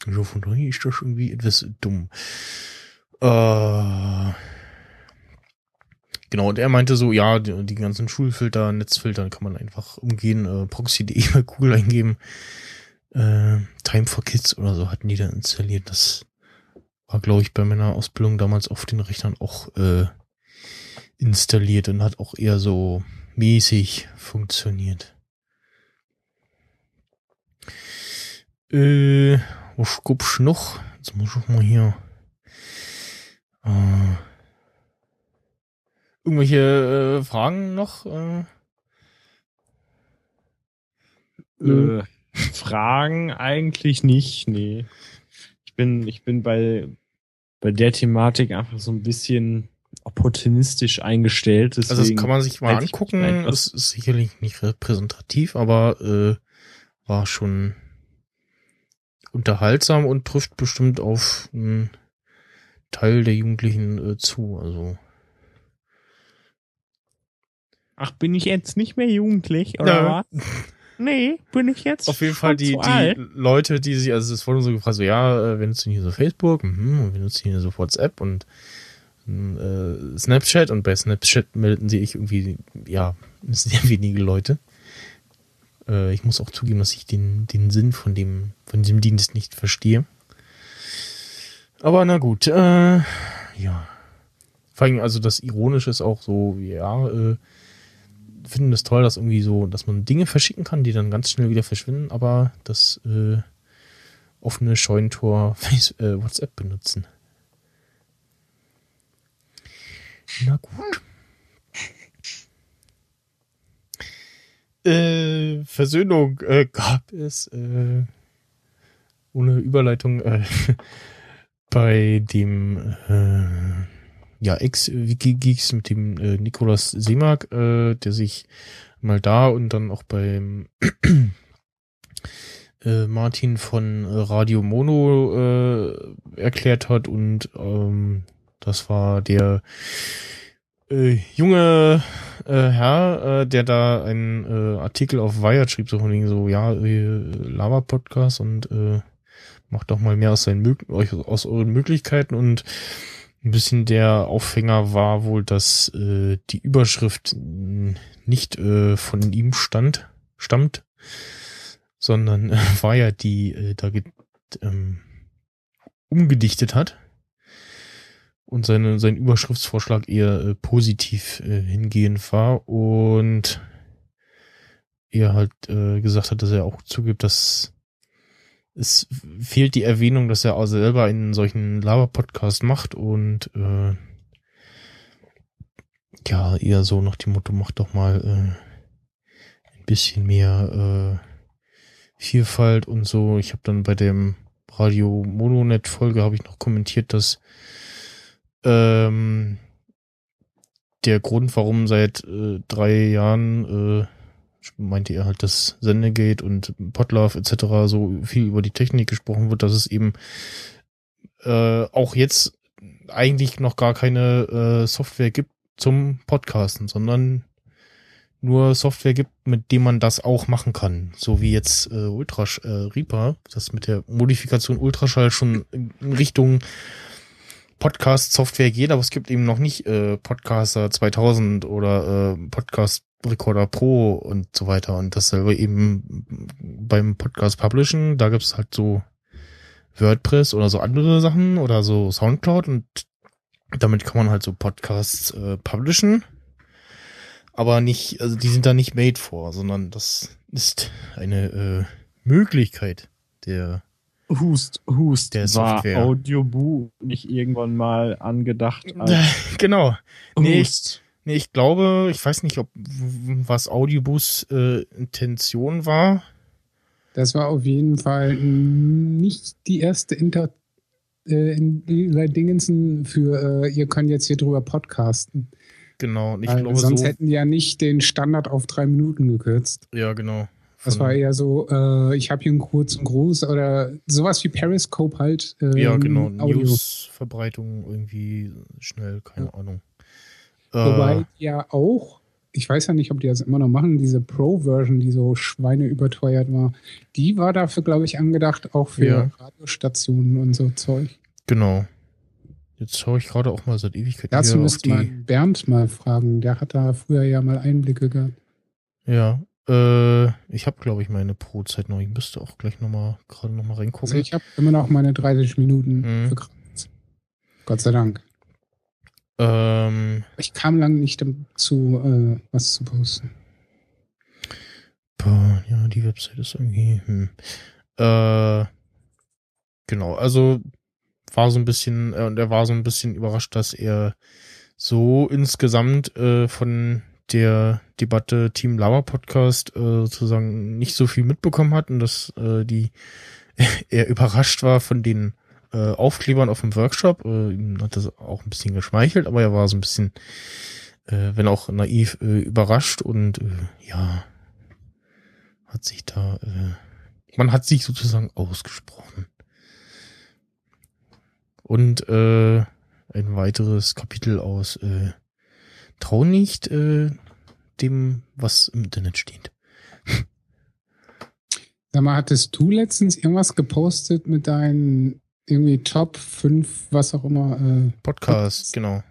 Also von daher ist das irgendwie etwas dumm. Äh, genau, und er meinte so, ja, die, die ganzen Schulfilter, Netzfilter kann man einfach umgehen, äh, proxy.de bei Google eingeben. Äh, Time for Kids oder so hatten die dann installiert. Das war, glaube ich, bei meiner Ausbildung damals auf den Rechnern auch äh, installiert und hat auch eher so mäßig funktioniert. Äh, was gibt's noch? Jetzt muss ich mal hier. Äh, irgendwelche äh, Fragen noch? Äh, Mhm. Fragen eigentlich nicht, nee. Ich bin, ich bin bei, bei der Thematik einfach so ein bisschen opportunistisch eingestellt. also das kann man sich mal angucken. Es ist sicherlich nicht repräsentativ, aber äh, war schon unterhaltsam und trifft bestimmt auf einen Teil der Jugendlichen äh, zu. Also Ach, bin ich jetzt nicht mehr jugendlich, oder Ja. was? Nee, bin ich jetzt Auf jeden Fall die, die alt? Leute, die sich, also es wurde so gefragt, so ja, äh, wir nutzen hier so Facebook, mhm, und wir nutzen hier so WhatsApp und äh, Snapchat und bei Snapchat melden sich irgendwie, ja, sehr wenige Leute. Äh, ich muss auch zugeben, dass ich den, den Sinn von dem, von diesem Dienst nicht verstehe. Aber na gut, äh, ja. Vor allem, also das Ironische ist auch so, ja, äh, finden es toll, dass irgendwie so, dass man Dinge verschicken kann, die dann ganz schnell wieder verschwinden, aber das äh, offene Scheunentor äh, WhatsApp benutzen. Na gut. Äh, Versöhnung. Äh, gab es äh, ohne Überleitung äh, bei dem äh, ja, Ex-Wiki-Geeks mit dem äh, Nikolaus Seemark, äh, der sich mal da und dann auch beim äh, Martin von Radio Mono äh, erklärt hat und ähm, das war der äh, junge äh, Herr, äh, der da einen äh, Artikel auf Wired schrieb, so von wegen so, ja, äh, Lava-Podcast und äh, macht doch mal mehr aus, seinen aus euren Möglichkeiten. Und ein bisschen der Aufhänger war wohl, dass äh, die Überschrift nicht äh, von ihm stand, stammt, sondern äh, war ja die äh, da ähm, umgedichtet hat und seine, sein Überschriftsvorschlag eher äh, positiv äh, hingehend war und er halt äh, gesagt hat, dass er auch zugibt, dass es fehlt die Erwähnung, dass er auch selber einen solchen Lava-Podcast macht und äh, ja, eher so nach dem Motto, mach doch mal äh, ein bisschen mehr äh, Vielfalt und so. Ich habe dann bei dem Radio Mononet Folge habe ich noch kommentiert, dass ähm, der Grund, warum seit äh, drei Jahren äh, meinte er halt, dass Sendegate und Podlove etc. so viel über die Technik gesprochen wird, dass es eben äh, auch jetzt eigentlich noch gar keine äh, Software gibt zum Podcasten, sondern nur Software gibt, mit dem man das auch machen kann. So wie jetzt äh, Ultrasch äh, Reaper, das mit der Modifikation Ultraschall schon in Richtung Podcast-Software geht, aber es gibt eben noch nicht äh, Podcaster 2000 oder äh, Podcast Recorder Pro und so weiter. Und dasselbe eben beim Podcast Publishen, da gibt's halt so WordPress oder so andere Sachen oder so Soundcloud und damit kann man halt so Podcasts äh, publishen. Aber nicht, also die sind da nicht made for, sondern das ist eine äh, Möglichkeit der Hust, Hust. Der war Software. Audioboo nicht irgendwann mal angedacht als genau. Nee, ich, Hust? nee, ich glaube, ich weiß nicht, ob was Audiobus äh, Intention war. Das war auf jeden Fall nicht die erste Inter äh, in, in Dingensen für äh, ihr könnt jetzt hier drüber podcasten. Genau. Ich Weil glaube sonst so. hätten die ja nicht den Standard auf drei Minuten gekürzt. Ja, genau. Das war eher so, äh, ich habe hier einen kurzen Gruß oder sowas wie Periscope halt. Ähm, ja, genau. Newsverbreitung irgendwie schnell, keine Ahnung. Äh, Wobei ja auch, ich weiß ja nicht, ob die das immer noch machen, diese Pro-Version, die so schweineüberteuert war, die war dafür, glaube ich, angedacht, auch für Ja. Radiostationen und so Zeug. Genau. Jetzt schaue ich gerade auch mal seit Ewigkeit Dazu müsste man Bernd mal fragen. Der hat da früher ja mal Einblicke gehabt. Ja. Äh, ich habe, glaube ich, meine Pro-Zeit noch. Ich müsste auch gleich nochmal gerade nochmal Also reingucken. ich habe immer noch meine 30 Minuten Mhm. begrenzt. Gott sei Dank. ähm, Ich kam lange nicht dazu, äh, was zu posten. boah, ja, die Website ist irgendwie. Hm. Äh, genau, also war so ein bisschen, äh, und er war so ein bisschen überrascht, dass er so insgesamt äh, von der Debatte Team Lava Podcast äh, sozusagen nicht so viel mitbekommen hat und dass äh, die er überrascht war von den äh, Aufklebern auf dem Workshop. Äh, ihm hat das auch ein bisschen geschmeichelt, aber er war so ein bisschen, äh, wenn auch naiv, äh, überrascht und äh, ja, hat sich da, äh, man hat sich sozusagen ausgesprochen. Und äh, ein weiteres Kapitel aus äh, Trau nicht äh, dem, was im Internet steht. Sag mal, hattest du letztens irgendwas gepostet mit deinen irgendwie Top 5, was auch immer? Äh, Podcast, genau.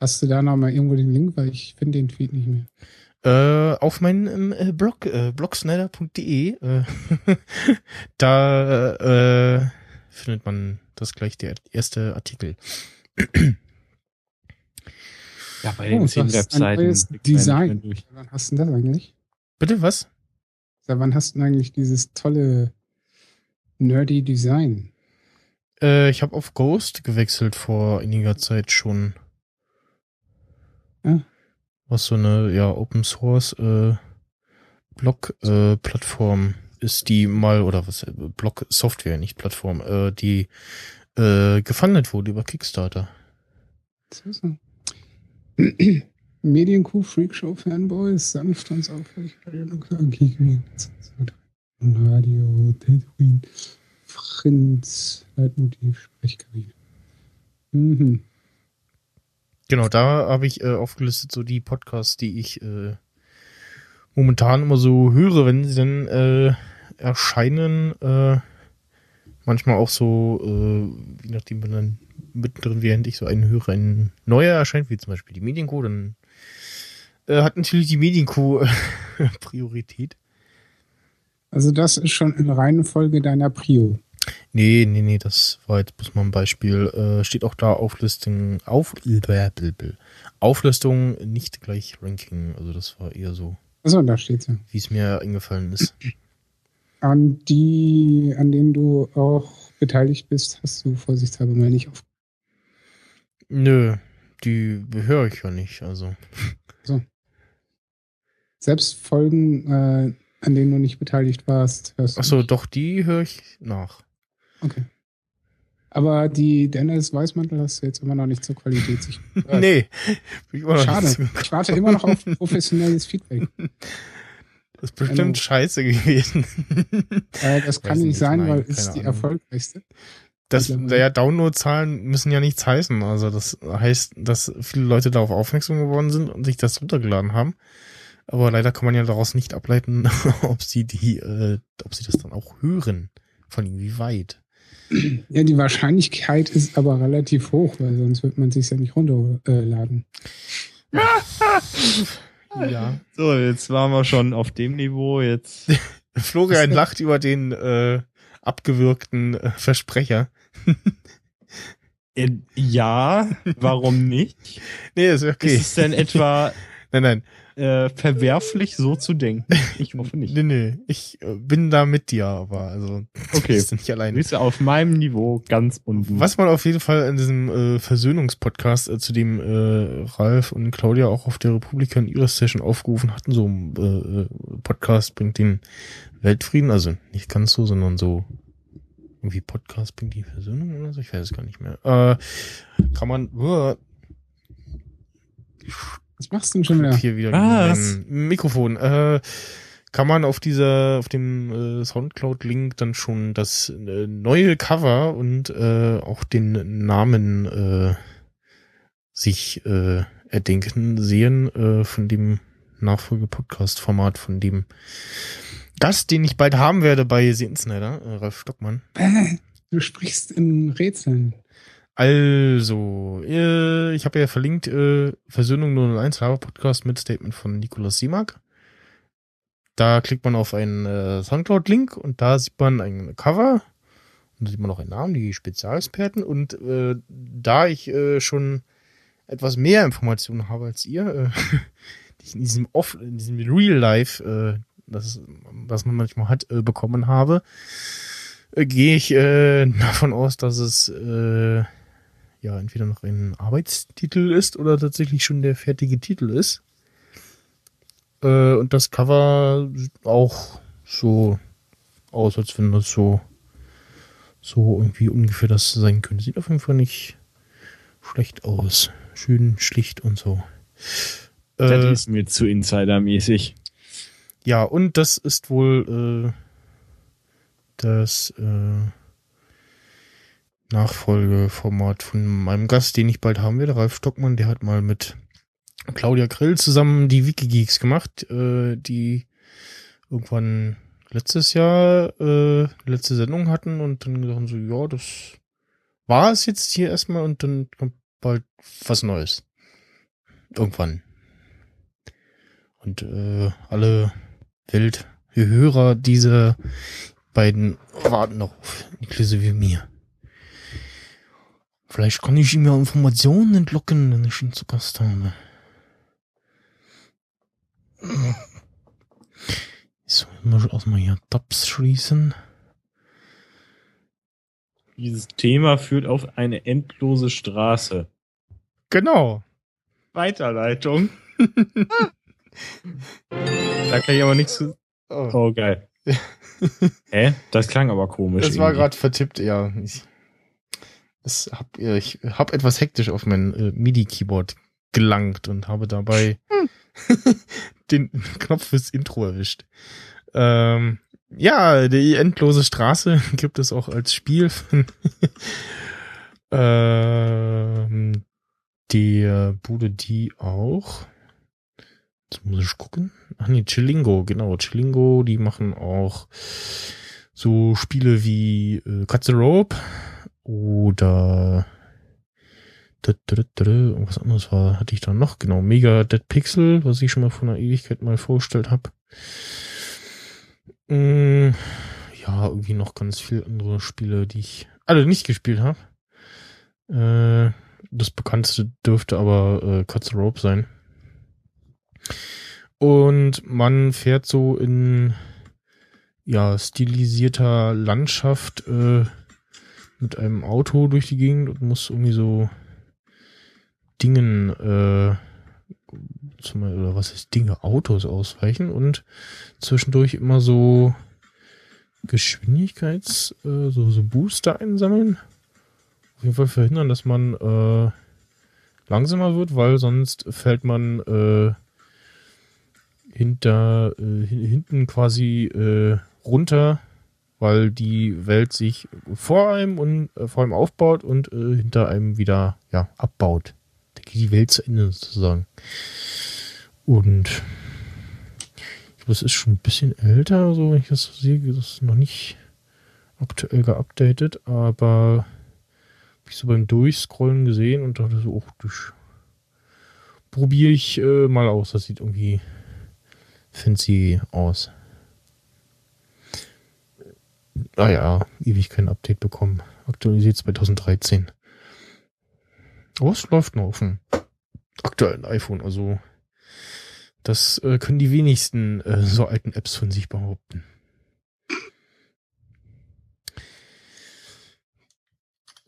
hast du da noch mal irgendwo den Link? Weil ich finde den Tweet nicht mehr. Äh, auf meinem äh, Blog, äh, blogsnyder.de, äh, da äh, findet man das gleich der erste Artikel. Ja, bei Oh, den zehn ein Webseiten. Design. Wann hast du denn das eigentlich? Bitte was? Seit wann hast du denn eigentlich dieses tolle nerdy Design? Äh, ich habe auf Ghost gewechselt vor einiger Zeit schon. Ja. Was so eine ja Open Source äh, Blog äh, Plattform ist, die mal oder was äh, Blog Software, nicht Plattform, äh, die äh, gefundet wurde über Kickstarter. So, so. Medienkuh, Freakshow, Fanboys, sanft und saufreich, Radio, Tatooine, Prinz, Leitmotiv, Sprechkabine. Mhm. Genau, da habe ich äh, aufgelistet so die Podcasts, die ich äh, momentan immer so höre, wenn sie dann äh, erscheinen. Äh, manchmal auch so, äh, je nachdem, wenn dann mittendrin, während ich so einen höre, ein neuer erscheint, wie zum Beispiel die Medienco, dann äh, hat natürlich die Medienco äh, Priorität. Also das ist schon in Reihenfolge deiner Prio. Nee, nee, nee, das war jetzt bloß mal ein Beispiel. Äh, steht auch da Auflistung, auf, Auflistung, nicht gleich Ranking. Also das war eher so, Achso, da steht's ja. wie es mir eingefallen ist. An die, an denen du auch beteiligt bist, hast du vorsichtshalber mal nicht auf. Nö, die höre ich ja nicht, also. Selbst Folgen, äh, an denen du nicht beteiligt warst, hörst du. Achso, doch, die höre ich nach. Okay. Aber die Dennis Weißmantel hast du jetzt immer noch nicht zur Qualität sich gehört. Nee. Schade. Ich warte immer noch auf professionelles Feedback. Das ist bestimmt Hallo. scheiße gewesen. Äh, das kann nicht nicht, sein, weil es die Ahnung. erfolgreichste. Das, ja, Downloadzahlen müssen ja nichts heißen. Also das heißt, dass viele Leute darauf aufmerksam geworden sind und sich das runtergeladen haben. Aber leider kann man ja daraus nicht ableiten, ob sie die, äh, ob sie das dann auch hören. Von wie weit. Ja, die Wahrscheinlichkeit ist aber relativ hoch, weil sonst wird man sich ja nicht runterladen. Ja. So, jetzt waren wir schon auf dem Niveau. Jetzt Florian lacht über den äh, abgewürgten äh, Versprecher. äh, ja, warum nicht? Nee, ist okay. Ist es denn etwa nein, nein. Äh, verwerflich, so zu denken? Ich hoffe nicht. Nee, nee. Ich äh, bin da mit dir, aber also Okay. bist du nicht Du alleine. bist ja auf meinem Niveau ganz unten. Was man auf jeden Fall in diesem äh, Versöhnungspodcast, äh, zu dem äh, Ralf und Claudia auch auf der Republika in ihrer Session aufgerufen hatten, so ein äh, äh, Podcast bringt den Weltfrieden, also nicht ganz so, sondern so irgendwie Podcast bringt die Versöhnung oder so, ich weiß es gar nicht mehr. Äh, kann man uh, Was machst du denn schon wieder? hier wieder Was? Mikrofon. Äh, kann man auf dieser, auf dem äh, Soundcloud-Link dann schon das äh, neue Cover und äh, auch den Namen äh, sich äh, erdenken sehen äh, von dem Nachfolge-Podcast-Format von dem Gast, den ich bald haben werde bei The Insider, äh, Ralf Stockmann. Du sprichst in Rätseln. Also, äh, ich habe ja verlinkt äh, Versöhnung 001 Lava Podcast mit Statement von Nikolaus Simak. Da klickt man auf einen äh, Soundcloud-Link und da sieht man ein Cover. Und da sieht man auch einen Namen, die Spezialexperten. Und äh, da ich äh, schon etwas mehr Informationen habe als ihr, äh, die ich in diesem Off, in diesem Real Life, äh, das, was man manchmal hat, äh, bekommen habe, äh, gehe ich äh, davon aus, dass es äh, ja entweder noch ein Arbeitstitel ist oder tatsächlich schon der fertige Titel ist. Äh, und das Cover sieht auch so aus, als wenn das so so irgendwie ungefähr das sein könnte. Sieht auf jeden Fall nicht schlecht aus. Schön schlicht und so. Das Äh, ist mir zu insidermäßig. ja, und das ist wohl äh, das äh, Nachfolgeformat von meinem Gast, den ich bald haben werde, Ralf Stockmann. Der hat mal mit Claudia Grill zusammen die Wikigeeks gemacht, äh, die irgendwann letztes Jahr äh, letzte Sendung hatten und dann gesagt haben so, ja, das war es jetzt hier erstmal und dann kommt bald was Neues. Irgendwann. Und äh, alle Welthörer dieser beiden warten noch auf inklusive mir. Vielleicht kann ich ihm ja Informationen entlocken, wenn ich ihn zu Gast habe. So, ich muss erstmal hier Tabs schließen. Dieses Thema führt auf eine endlose Straße. Genau. Weiterleitung. da kann ich aber nichts zu. Oh, Oh, geil. Hä? Das klang aber komisch. das war irgendwie. gerade vertippt, ja. Ich, das hab, ich hab etwas hektisch auf mein äh, MIDI-Keyboard gelangt und habe dabei den Knopf fürs Intro erwischt. Ähm, ja, die endlose Straße gibt es auch als Spiel von ähm, der Bude die auch. Jetzt muss ich gucken. Ach nee, Chilingo, genau. Chilingo, die machen auch so Spiele wie äh, Cut the Rope oder was anderes war, hatte ich da noch, genau, Mega Dead Pixel, was ich schon mal vor einer Ewigkeit mal vorgestellt habe. Mm, ja, irgendwie noch ganz viele andere Spiele, die ich alle nicht gespielt habe. Äh, das bekannteste dürfte aber äh, Cut the Rope sein. Und man fährt so in ja, stilisierter Landschaft äh, mit einem Auto durch die Gegend und muss irgendwie so Dingen, äh, zum, oder was ist Dinge, Autos ausweichen und zwischendurch immer so Geschwindigkeits, äh, so, so Booster einsammeln. Auf jeden Fall verhindern, dass man äh, langsamer wird, weil sonst fällt man äh, hinter, äh, hinten quasi äh, runter, weil die Welt sich vor einem und äh, vor einem aufbaut und äh, hinter einem wieder ja abbaut. Da geht die Welt zu Ende sozusagen. Und ich glaube, es ist schon ein bisschen älter, so wenn ich das so sehe, das ist noch nicht aktuell geupdatet, aber hab ich so beim Durchscrollen gesehen und dachte so, oh, das probiere ich äh, mal aus. Das sieht irgendwie fancy aus. Ah ja, ewig kein Update bekommen. Aktualisiert 2013. Aber es läuft noch auf dem aktuellen iPhone. Also das äh, können die wenigsten äh, so alten Apps von sich behaupten.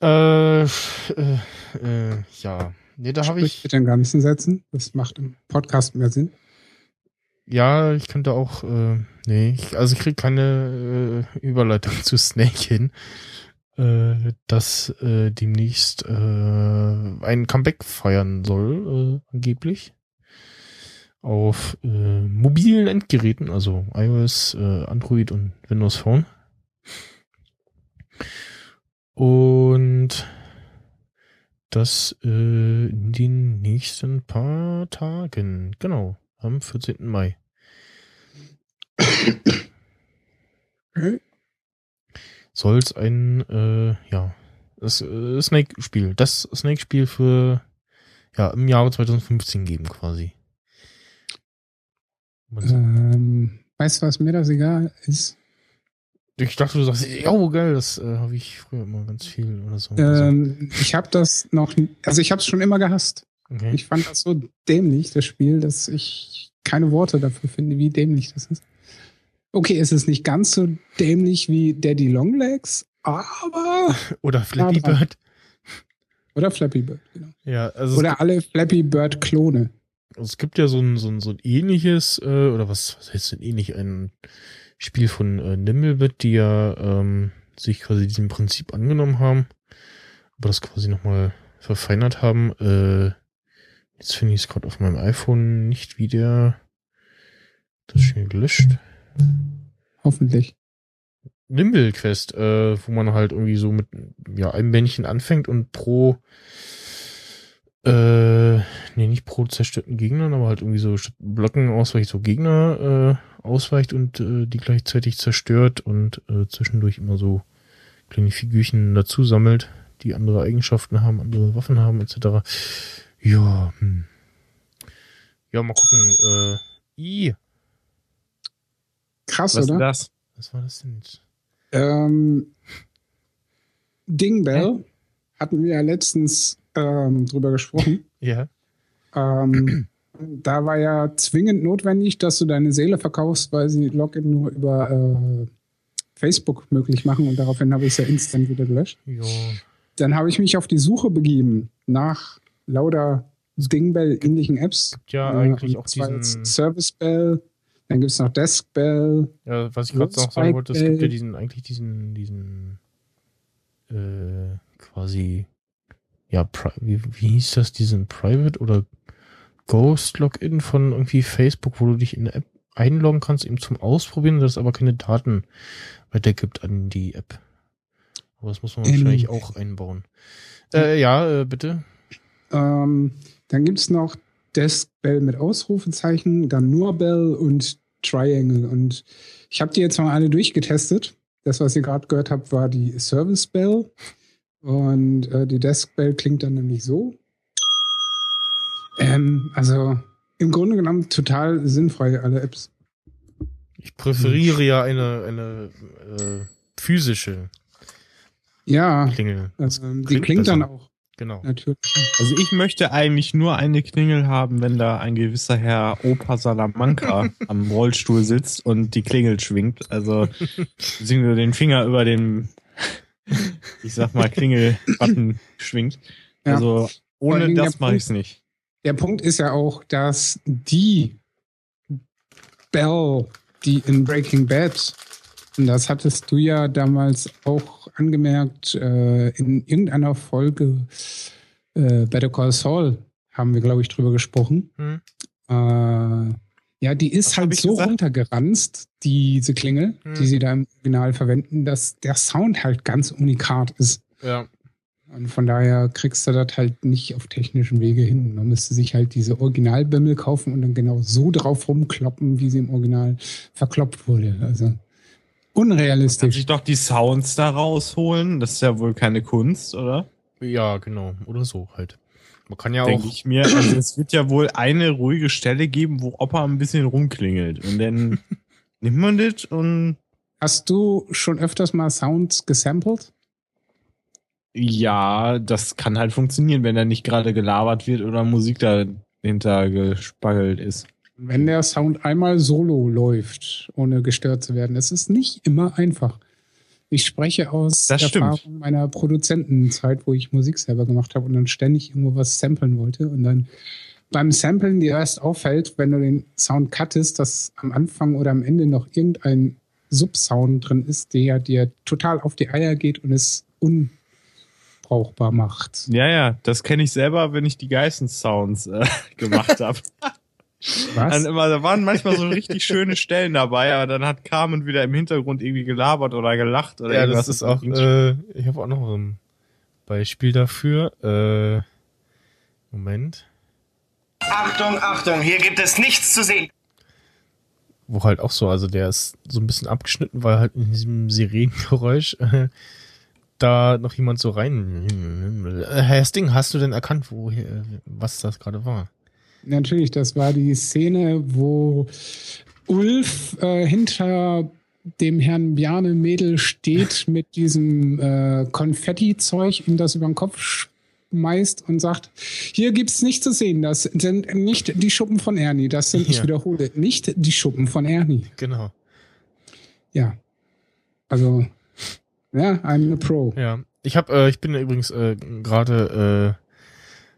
Äh, äh, äh, ja. Nee, da habe ich. Mit den ganzen Sätzen. Das macht im Podcast mehr Sinn. Ja, ich könnte auch, äh, nee, ich, also ich kriege keine äh, Überleitung zu Snake hin, äh, das äh, demnächst äh, ein Comeback feiern soll, äh, angeblich. Auf äh, mobilen Endgeräten, also iOS, äh, Android und Windows Phone. Und das äh, in den nächsten paar Tagen, genau am 14. Mai. Soll es ein, äh, ja, das äh, Snake-Spiel, das Snake-Spiel für, ja, im Jahre 2015 geben quasi. Ähm, weißt du, was mir das egal ist? Ich dachte, du sagst, ja, oh, geil, das äh, habe ich früher immer ganz viel oder so. Ähm, ich habe das noch, also ich habe es schon immer gehasst. Okay. Ich fand das so dämlich, das Spiel, dass ich keine Worte dafür finde, wie dämlich das ist. Okay, es ist nicht ganz so dämlich wie Daddy Longlegs, aber. Oder Flappy. Bird. Oder Flappy Bird, genau. Ja, also Oder alle Flappy Bird-Klone. Es gibt ja so ein, so ein, so ein ähnliches, äh, oder was, was heißt denn ähnlich, ein Spiel von äh, Nimblebit, die ja ähm, sich quasi diesem Prinzip angenommen haben, aber das quasi nochmal verfeinert haben. Äh, jetzt finde ich es gerade auf meinem iPhone nicht wieder. Das ist schon gelöscht. Hoffentlich. Nimble Quest, äh, wo man halt irgendwie so mit ja, einem Männchen anfängt und pro äh, nee, nicht pro zerstörten Gegnern, aber halt irgendwie so statt Blöcken ausweicht, so Gegner äh, ausweicht und äh, die gleichzeitig zerstört und äh, zwischendurch immer so kleine Figürchen dazu sammelt, die andere Eigenschaften haben, andere Waffen haben, etc. Ja, hm. Ja, mal gucken. Äh, I, Krass, Was oder? das? was war das denn? Ähm, Dingbell hatten wir ja letztens ähm, drüber gesprochen. Ja. Ähm, da war ja zwingend notwendig, dass du deine Seele verkaufst, weil sie Login nur über äh, Facebook möglich machen und daraufhin habe ich es ja instant wieder gelöscht. Ja. Dann habe ich mich auf die Suche begeben nach lauter Dingbell-ähnlichen Apps. Gibt ja Äh, eigentlich auch diesen. Service Bell, dann gibt es noch Desk Bell. Ja, was ich gerade noch sagen wollte, es gibt ja Bell. diesen, eigentlich diesen, diesen, äh, quasi, ja, wie, wie hieß das, diesen Private oder Ghost Login von irgendwie Facebook, wo du dich in eine App einloggen kannst, eben zum Ausprobieren, das aber keine Daten weitergibt an die App. Aber das muss man Ähm. wahrscheinlich auch einbauen. Äh, ja, äh, bitte. Ähm, dann gibt es noch Desk Bell mit Ausrufezeichen, dann nur Bell und Triangle. Und ich habe die jetzt mal alle durchgetestet. Das, was ihr gerade gehört habt, war die Service Bell. Und äh, die Desk Bell klingt dann nämlich so. Ähm, also im Grunde genommen total sinnfrei, alle Apps. Ich präferiere ja eine, eine äh, physische Ja, Klingel. Ähm, die klingt klingt dann auch Genau. natürlich. Also ich möchte eigentlich nur eine Klingel haben, wenn da ein gewisser Herr Opa Salamanca am Rollstuhl sitzt und die Klingel schwingt. Also beziehungsweise den Finger über dem, ich sag mal, Klingelbutton schwingt. Ja. Also Ohne das mache ich es nicht. Der Punkt ist ja auch, dass die Belle, die in Breaking Bad, das hattest du ja damals auch angemerkt, äh, in irgendeiner Folge äh, Better Call Saul haben wir, glaube ich, drüber gesprochen. Hm. Äh, ja, die ist Was halt so gesagt? runtergeranzt, diese Klingel, Hm. die sie da im Original verwenden, dass der Sound halt ganz unikat ist. Ja. Und von daher kriegst du das halt nicht auf technischen Wege hin. Man müsste sich halt diese Originalbimmel kaufen und dann genau so drauf rumkloppen, wie sie im Original verkloppt wurde. Also Kann unrealistisch. sich doch die Sounds da rausholen. Das ist ja wohl keine Kunst, oder? Ja, genau. Oder so halt. Man kann ja Denke auch. ich mir. Also es wird ja wohl eine ruhige Stelle geben, wo Opa ein bisschen rumklingelt. Und dann nimmt man das und Hast du schon öfters mal Sounds gesampelt? ja, das kann halt funktionieren, wenn da nicht gerade gelabert wird oder Musik dahinter gespaggelt ist. Wenn der Sound einmal solo läuft, ohne gestört zu werden, das ist nicht immer einfach. Ich spreche aus Das stimmt. Erfahrung meiner Produzentenzeit, wo ich Musik selber gemacht habe und dann ständig irgendwo was samplen wollte. Und dann beim Samplen dir erst auffällt, wenn du den Sound cuttest, dass am Anfang oder am Ende noch irgendein Subsound drin ist, der dir total auf die Eier geht und es unbrauchbar macht. Ja, ja, das kenne ich selber, wenn ich die Geissens-Sounds äh, gemacht habe. Was? Dann immer, da waren manchmal so richtig schöne Stellen dabei, aber dann hat Carmen wieder im Hintergrund irgendwie gelabert oder gelacht oder Ja, irgendwas. das ist auch. Äh, ich habe auch noch ein Beispiel dafür. Äh, Moment. Achtung, Achtung, hier gibt es nichts zu sehen. Wo halt auch so, also der ist so ein bisschen abgeschnitten, weil halt in diesem Sirenengeräusch äh, da noch jemand so rein. Äh, Herr Sting, hast du denn erkannt, wo was das gerade war? Natürlich, das war die Szene, wo Ulf äh, hinter dem Herrn Bjarne Mädel steht mit diesem äh, Konfetti-Zeug, ihm das über den Kopf schmeißt und sagt, hier gibt's nichts zu sehen, das sind nicht die Schuppen von Ernie, das sind, ich Ja. wiederhole, nicht die Schuppen von Ernie. Genau. Ja, also, ja, I'm a Pro. Ja. Ich habe, äh, ich bin übrigens äh, gerade äh,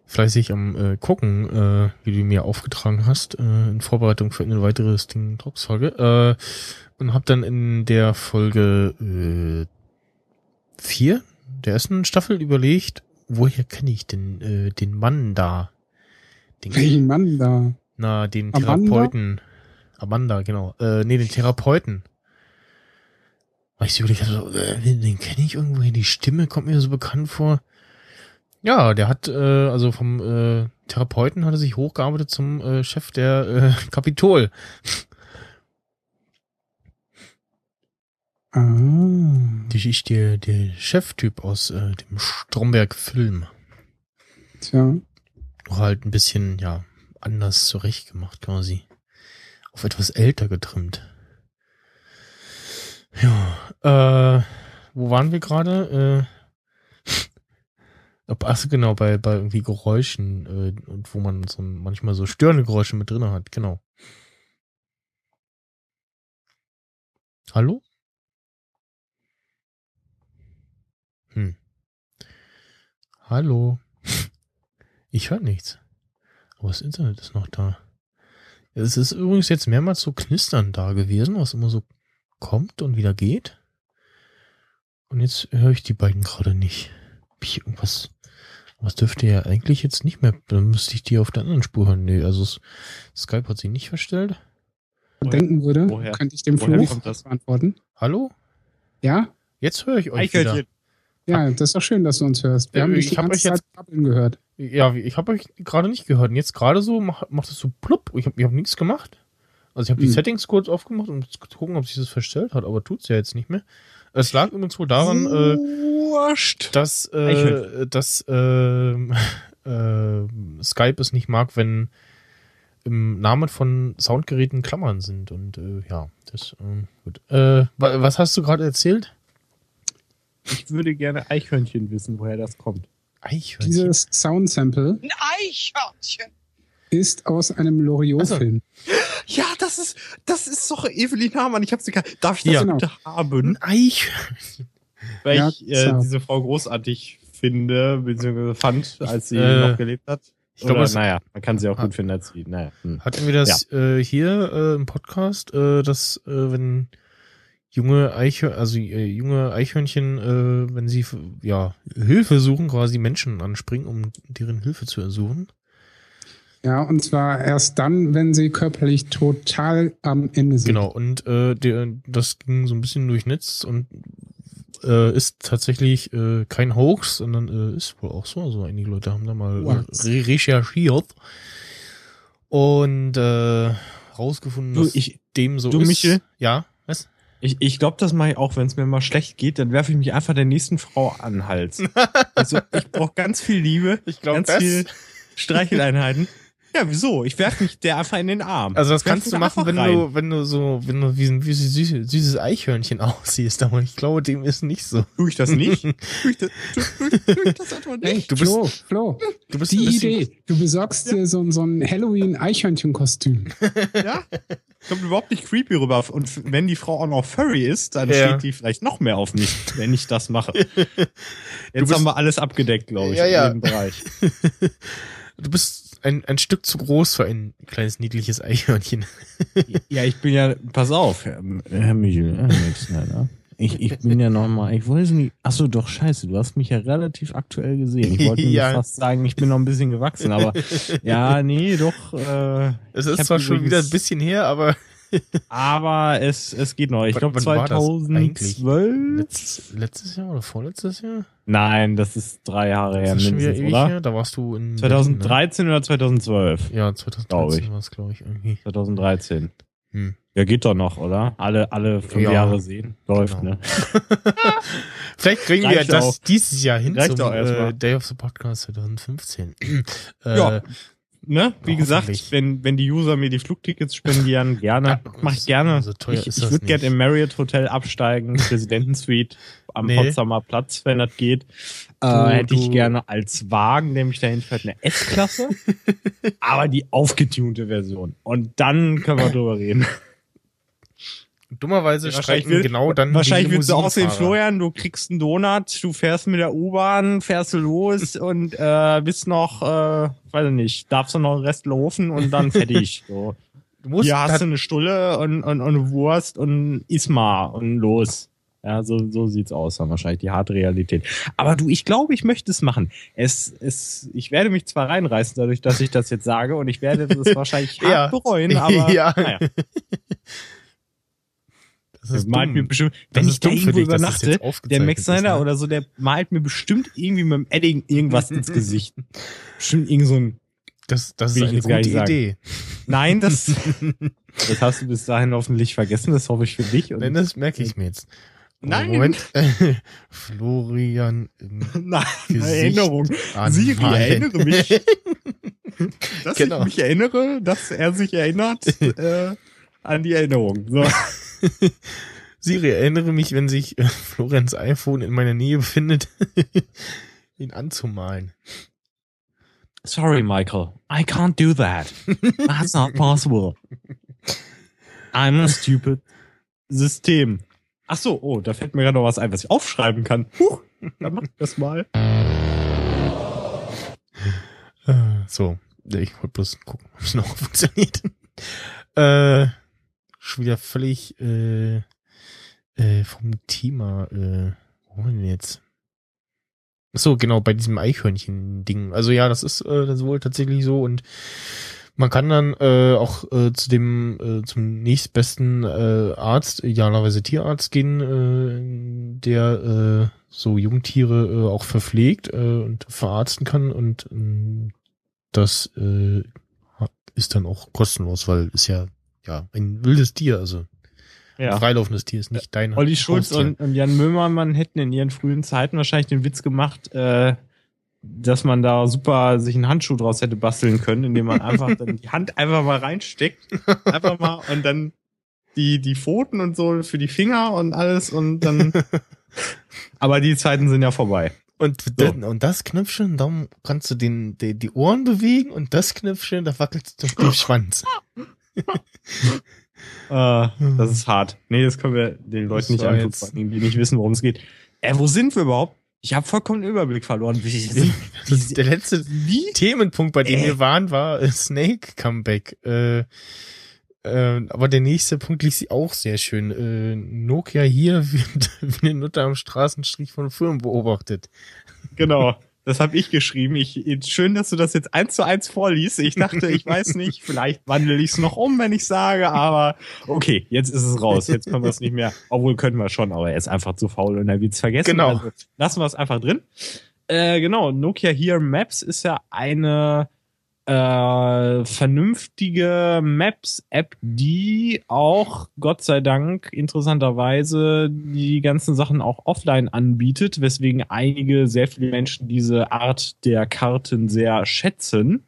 fleißig am äh, gucken, äh, wie du mir aufgetragen hast, äh, in Vorbereitung für eine weitere Sting Talks Folge. Äh, und habe dann in der Folge äh, vier der ersten Staffel überlegt, woher kenne ich denn äh, den Mann da? Den, Welchen Mann da? na, den Amanda? Therapeuten. Amanda, genau. Äh, nee, den Therapeuten. Weil ich so überlegt habe, so, äh, den, den kenne ich irgendwoher, die Stimme kommt mir so bekannt vor. Ja, der hat, äh, also vom äh, Therapeuten hat er sich hochgearbeitet zum äh, Chef der äh, Kapitol. Ah, Die ist der, der Cheftyp aus äh, dem Stromberg-Film. tja. Nur halt ein bisschen, ja, anders zurechtgemacht quasi. Auf etwas älter getrimmt. Ja, äh, wo waren wir gerade? Äh, ach genau, bei, bei irgendwie Geräuschen äh, und wo man so manchmal so störende Geräusche mit drin hat, genau. Hallo? Hm. Hallo? Ich höre nichts. Aber das Internet ist noch da. Es ist übrigens jetzt mehrmals so knistern da gewesen, was immer so kommt und wieder geht. Und jetzt höre ich die beiden gerade nicht. Hab ich irgendwas. Was dürfte ja eigentlich jetzt nicht mehr. Dann müsste ich die auf der anderen Spur hören. Nee, also Skype hat sie nicht verstellt. denken würde, woher- könnte ich dem woher Fluch kommt das? beantworten. Hallo? Ja? Jetzt höre ich euch wieder. Ja, das ist doch schön, dass du uns hörst. Wir Äh, haben dich ich die hab ganze euch jetzt- Zeit babbeln gehört. Ja, ich habe euch gerade nicht gehört. Und jetzt gerade so macht, macht es so plupp. Ich habe ich hab nichts gemacht. Also ich habe die Hm. Settings kurz aufgemacht, um zu gucken, ob sich das verstellt hat, aber tut's ja jetzt nicht mehr. Es lag übrigens wohl daran, äh, Wurscht. dass, äh, Eichhörnchen. dass äh, äh, Skype es nicht mag, wenn im Namen von Soundgeräten Klammern sind. Und äh, ja, das ähm, gut. Äh, wa- was hast du gerade erzählt? Ich würde gerne Eichhörnchen wissen, woher das kommt. Eichhörnchen. Dieses Soundsample Ein Eichhörnchen. ist aus einem Loriot-Film. Ja, das ist, das ist doch Evelyn Hamann. Ich habe sie gar, darf ich das Ja. bitte haben? Ein Eichhörnchen. Weil Ja, ich äh, diese Frau großartig finde, beziehungsweise fand, als sie Äh, noch gelebt hat. ich glaube, naja, man kann sie auch Ah. gut finden als sie, naja. Hm. Hatten wir das äh, hier äh, im Podcast, äh, dass äh, wenn junge Eichhörnchen, also äh, junge Eichhörnchen, äh, wenn sie ja Hilfe suchen, quasi Menschen anspringen, um deren Hilfe zu ersuchen. Ja, und zwar erst dann, wenn sie körperlich total am Ende sind. Genau, und äh, der, das ging so ein bisschen durch Netz und äh, ist tatsächlich äh, kein Hoax, sondern äh, ist wohl auch so. Also einige Leute haben da mal äh, recherchiert und äh, rausgefunden, Du, dass ich- dem so du, ist. Michel? Ja, was? Ich, ich glaube, das mache ich auch, wenn es mir mal schlecht geht, dann werfe ich mich einfach der nächsten Frau an den Hals. also ich brauche ganz viel Liebe, Ich glaub, ganz das- viel Streicheleinheiten. Ja, wieso? Ich werfe mich der einfach in den Arm. Also das Werf kannst du machen, wenn rein. du, wenn du so, wenn du wie ein wie ein süßes, süßes Eichhörnchen aussiehst, aber ich glaube, dem ist nicht so. Tue ich das nicht? Tue ich das, tu, tu, tu ich das einfach Hey, nicht? Du bist- Flo, Flo, Du bist ein die bisschen, Idee. Du besorgst dir so, so ein Halloween-Eichhörnchen-Kostüm. Ja? Kommt überhaupt nicht creepy rüber. Und wenn die Frau auch noch furry ist, dann Ja. steht die vielleicht noch mehr auf mich, wenn ich das mache. Jetzt bist- haben wir alles abgedeckt, glaube ich, Ja, ja. in jedem Bereich. du bist ein, ein Stück zu groß für ein kleines niedliches Eichhörnchen. Ja, ich bin ja, pass auf, Herr, Herr Michel, Herr Mixner, ich, ich bin ja nochmal, ich weiß nicht, ach so, doch scheiße, du hast mich ja relativ aktuell gesehen. Ich wollte Ja. fast sagen, ich bin noch ein bisschen gewachsen, aber ja, nee, doch, äh, Es ist zwar schon wieder ein bisschen her, aber aber es, es geht noch. Ich glaube wann war das eigentlich? 2012? letztes, letztes Jahr oder vorletztes Jahr? Nein, das ist drei Jahre her mindestens, oder? her. Da warst du in 2013 oder 2012? Berlin, ne? Ja, 2013 Glaub ich. war es, glaube ich, irgendwie. 2013. Hm. Ja, geht doch noch, oder? Alle, alle fünf Ja. Jahre sehen. Läuft, Genau. ne? Vielleicht kriegen wir Reicht das auch. dieses Jahr hin Reicht zum äh, Day of the Podcast 2015. äh, Ja. Ne? Wie gesagt, wenn, wenn die User mir die Flugtickets spendieren, gerne. Ja, Mach ich gerne. so ich ich würde gerne im Marriott Hotel absteigen, Präsidentensuite am Nee. Potsdamer Platz, wenn das geht. Du- äh, hätte ich gerne als Wagen, nämlich dahin fährt eine S-Klasse, aber die aufgetunte Version. Und dann können wir drüber reden. Dummerweise streiken genau dann wahrscheinlich willst du aussehen, Limousinenfahrer. Florian, du kriegst einen Donut, du fährst mit der U-Bahn, fährst du los und äh, bist noch, äh, weiß ich nicht, darfst du noch einen Rest laufen und dann fertig. So. Du musst Hier hast du eine Stulle und, und, und eine Wurst und iss mal und los. Ja, so, so sieht's aus, dann wahrscheinlich die harte Realität. Aber du, ich glaube, ich möchte es machen. Es, es, ich werde mich zwar reinreißen, dadurch, dass ich das jetzt sage, und ich werde das wahrscheinlich hart Ja. bereuen, aber Ja. naja. Das malt dumm. mir bestimmt, Das wenn ist ich da irgendwo dich, das übernachte, der Max Snyder ne? oder so, der malt mir bestimmt irgendwie mit dem Edding irgendwas ins Gesicht. Bestimmt irgend so ein, Das, das ist eine gute. Idee. nein, das, das hast du bis dahin hoffentlich vergessen, das hoffe ich für dich. Und Nein, das merke ich mir jetzt. Nein. Moment. Florian im Nein, Gesicht Erinnerung. anmalen. Siri, erinnere mich. dass Genau. ich mich erinnere, dass er sich erinnert äh, an die Erinnerung. So. Siri, erinnere mich, wenn sich äh, Florians iPhone in meiner Nähe befindet, ihn anzumalen. Sorry, Michael. I can't do that. That's not possible. I'm a stupid System. Ach so, oh, da fällt mir gerade noch was ein, was ich aufschreiben kann. Huch, dann mach ich das mal. Äh, So, ich wollte bloß gucken, ob es noch funktioniert. äh, schon wieder völlig äh, äh, vom Thema. Äh, wo denn jetzt? So, genau, bei diesem Eichhörnchen-Ding. Also ja, das ist äh, das wohl tatsächlich so und man kann dann äh, auch äh, zu dem äh, zum nächstbesten äh, Arzt, idealerweise Tierarzt gehen, äh, der äh, so Jungtiere äh, auch verpflegt äh, und verarzten kann und ähm, das äh, ist dann auch kostenlos, weil ist ja ja ein wildes Tier, also ein Ja. freilaufendes Tier ist nicht dein Olli Schulz und, und Jan Möhmermann hätten in ihren frühen Zeiten wahrscheinlich den Witz gemacht, äh, dass man da super sich einen Handschuh draus hätte basteln können, indem man einfach dann die Hand einfach mal reinsteckt, einfach mal und dann die die Pfoten und so für die Finger und alles und dann. Aber die Zeiten sind ja vorbei. Und, dann, und das Knöpfchen, da kannst du den, die, die Ohren bewegen und das Knöpfchen, da wackelt du den Schwanz. Äh, das ist hart. Nee, das können wir den Leuten nicht antun, die nicht wissen, worum es geht. Äh, wo sind wir überhaupt? Ich habe vollkommen den Überblick verloren. Wie, Das der letzte wie? Themenpunkt, bei dem Äh. wir waren, war äh, Snake Comeback. Äh, äh, aber der nächste Punkt liegt sie auch sehr schön. Äh, Nokia hier wird wie eine Nutte am Straßenstrich von Firmen beobachtet. Genau. Das habe ich geschrieben. Ich, schön, dass du das jetzt eins zu eins vorliest. Ich dachte, ich weiß nicht, vielleicht wandle ich es noch um, wenn ich sage, aber okay, jetzt ist es raus. Jetzt können wir es nicht mehr. Obwohl können wir schon, aber er ist einfach zu faul und er wird es vergessen. Genau. Also lassen wir es einfach drin. Äh, genau, Nokia Here Maps ist ja eine äh, vernünftige Maps-App, die auch, Gott sei Dank, interessanterweise die ganzen Sachen auch offline anbietet, weswegen einige, sehr viele Menschen diese Art der Karten sehr schätzen.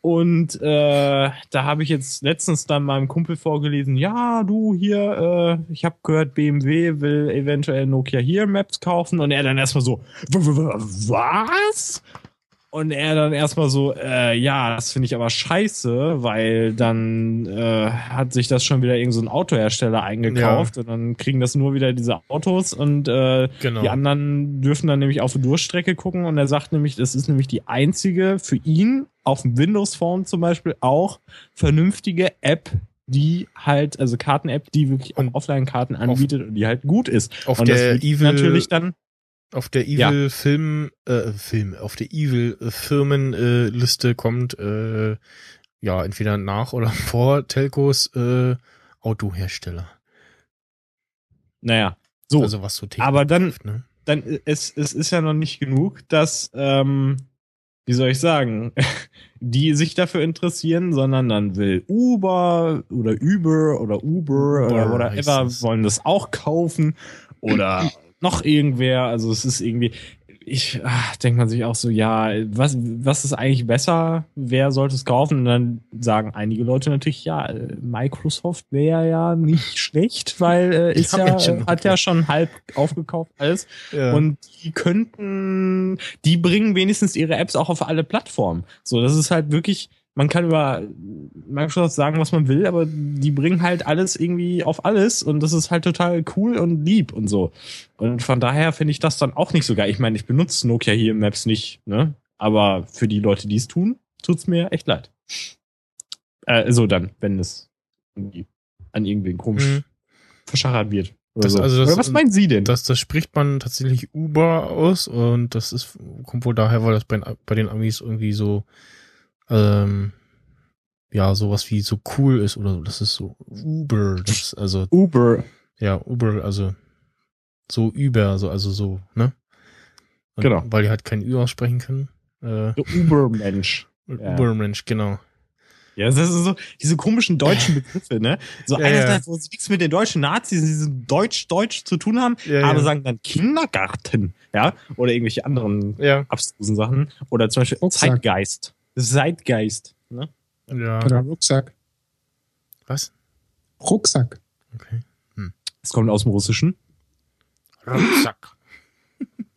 Und äh, da habe ich jetzt letztens dann meinem Kumpel vorgelesen, ja, du hier, äh, ich habe gehört, BMW will eventuell Nokia Here Maps kaufen und er dann erstmal so, "W- w- w- was? Und er dann erstmal so, äh, ja, das finde ich aber scheiße, weil dann äh, hat sich das schon wieder irgend so ein Autohersteller eingekauft und dann kriegen das nur wieder diese Autos und äh, Genau. die anderen dürfen dann nämlich auf die Durchstrecke gucken und er sagt nämlich, das ist nämlich die einzige für ihn auf dem Windows Phone zum Beispiel auch vernünftige App, die halt, also Karten-App, die wirklich Offline-Karten anbietet und die halt gut ist. Auf und der Evil- natürlich dann Auf der Ja. Evil Film, äh, Film, auf der Evil Firmenliste äh, Liste kommt, äh, ja, entweder nach oder vor Telcos äh, Autohersteller. naja, so. Also was so Technik aber dann- betrifft, ne? dann es, es ist ja noch nicht genug, dass, ähm, wie soll ich sagen, die sich dafür interessieren, sondern dann will Uber oder Uber oder Uber oder Uber heißt whatever wollen das auch kaufen oder noch irgendwer. Also es ist irgendwie, ich ach, denkt man sich auch so, ja, was, was ist eigentlich besser? Wer sollte es kaufen? Und dann sagen einige Leute natürlich, ja, äh, Microsoft wäre ja nicht schlecht, weil äh, ist ja, ja schon hat ja schon halb aufgekauft alles. Ja. Und die könnten, die bringen wenigstens ihre Apps auch auf alle Plattformen. So, das ist halt wirklich, man kann über Microsoft sagen, was man will, aber die bringen halt alles irgendwie auf alles und das ist halt total cool und lieb und so. Und von daher finde ich das dann auch nicht so geil. Ich meine, ich benutze Nokia hier im Maps nicht, ne? Aber für die Leute, die es tun, tut's mir echt leid. Äh, so dann, wenn es irgendwie an irgendwen komisch Mhm. verschachert wird. Oder, Das- so. also das- was meinen Sie denn? Das, das spricht man tatsächlich Uber aus und das ist, kommt wohl daher, weil das bei, bei den Amis irgendwie so, ähm, ja, sowas wie so cool ist oder so. Das ist so Uber. Das ist also, Uber. ja, Uber, also so über, so, also so, ne? Und Genau. Weil die halt kein Ü aussprechen können. Äh, Ubermensch. Ja. Ubermensch, genau. Ja, das ist so, diese komischen deutschen Begriffe, ne? So Ja, einerseits, wo sie nichts mit den deutschen Nazis, die so deutsch-deutsch zu tun haben, Ja, aber ja. sagen dann Kindergarten, ja? Oder irgendwelche anderen Ja, abstrusen Sachen. Oder zum Beispiel Rucksack. Zeitgeist. Zeitgeist, ne? ja. Oder Rucksack. Was? Rucksack. Okay. Das kommt aus dem Russischen. Rucksack.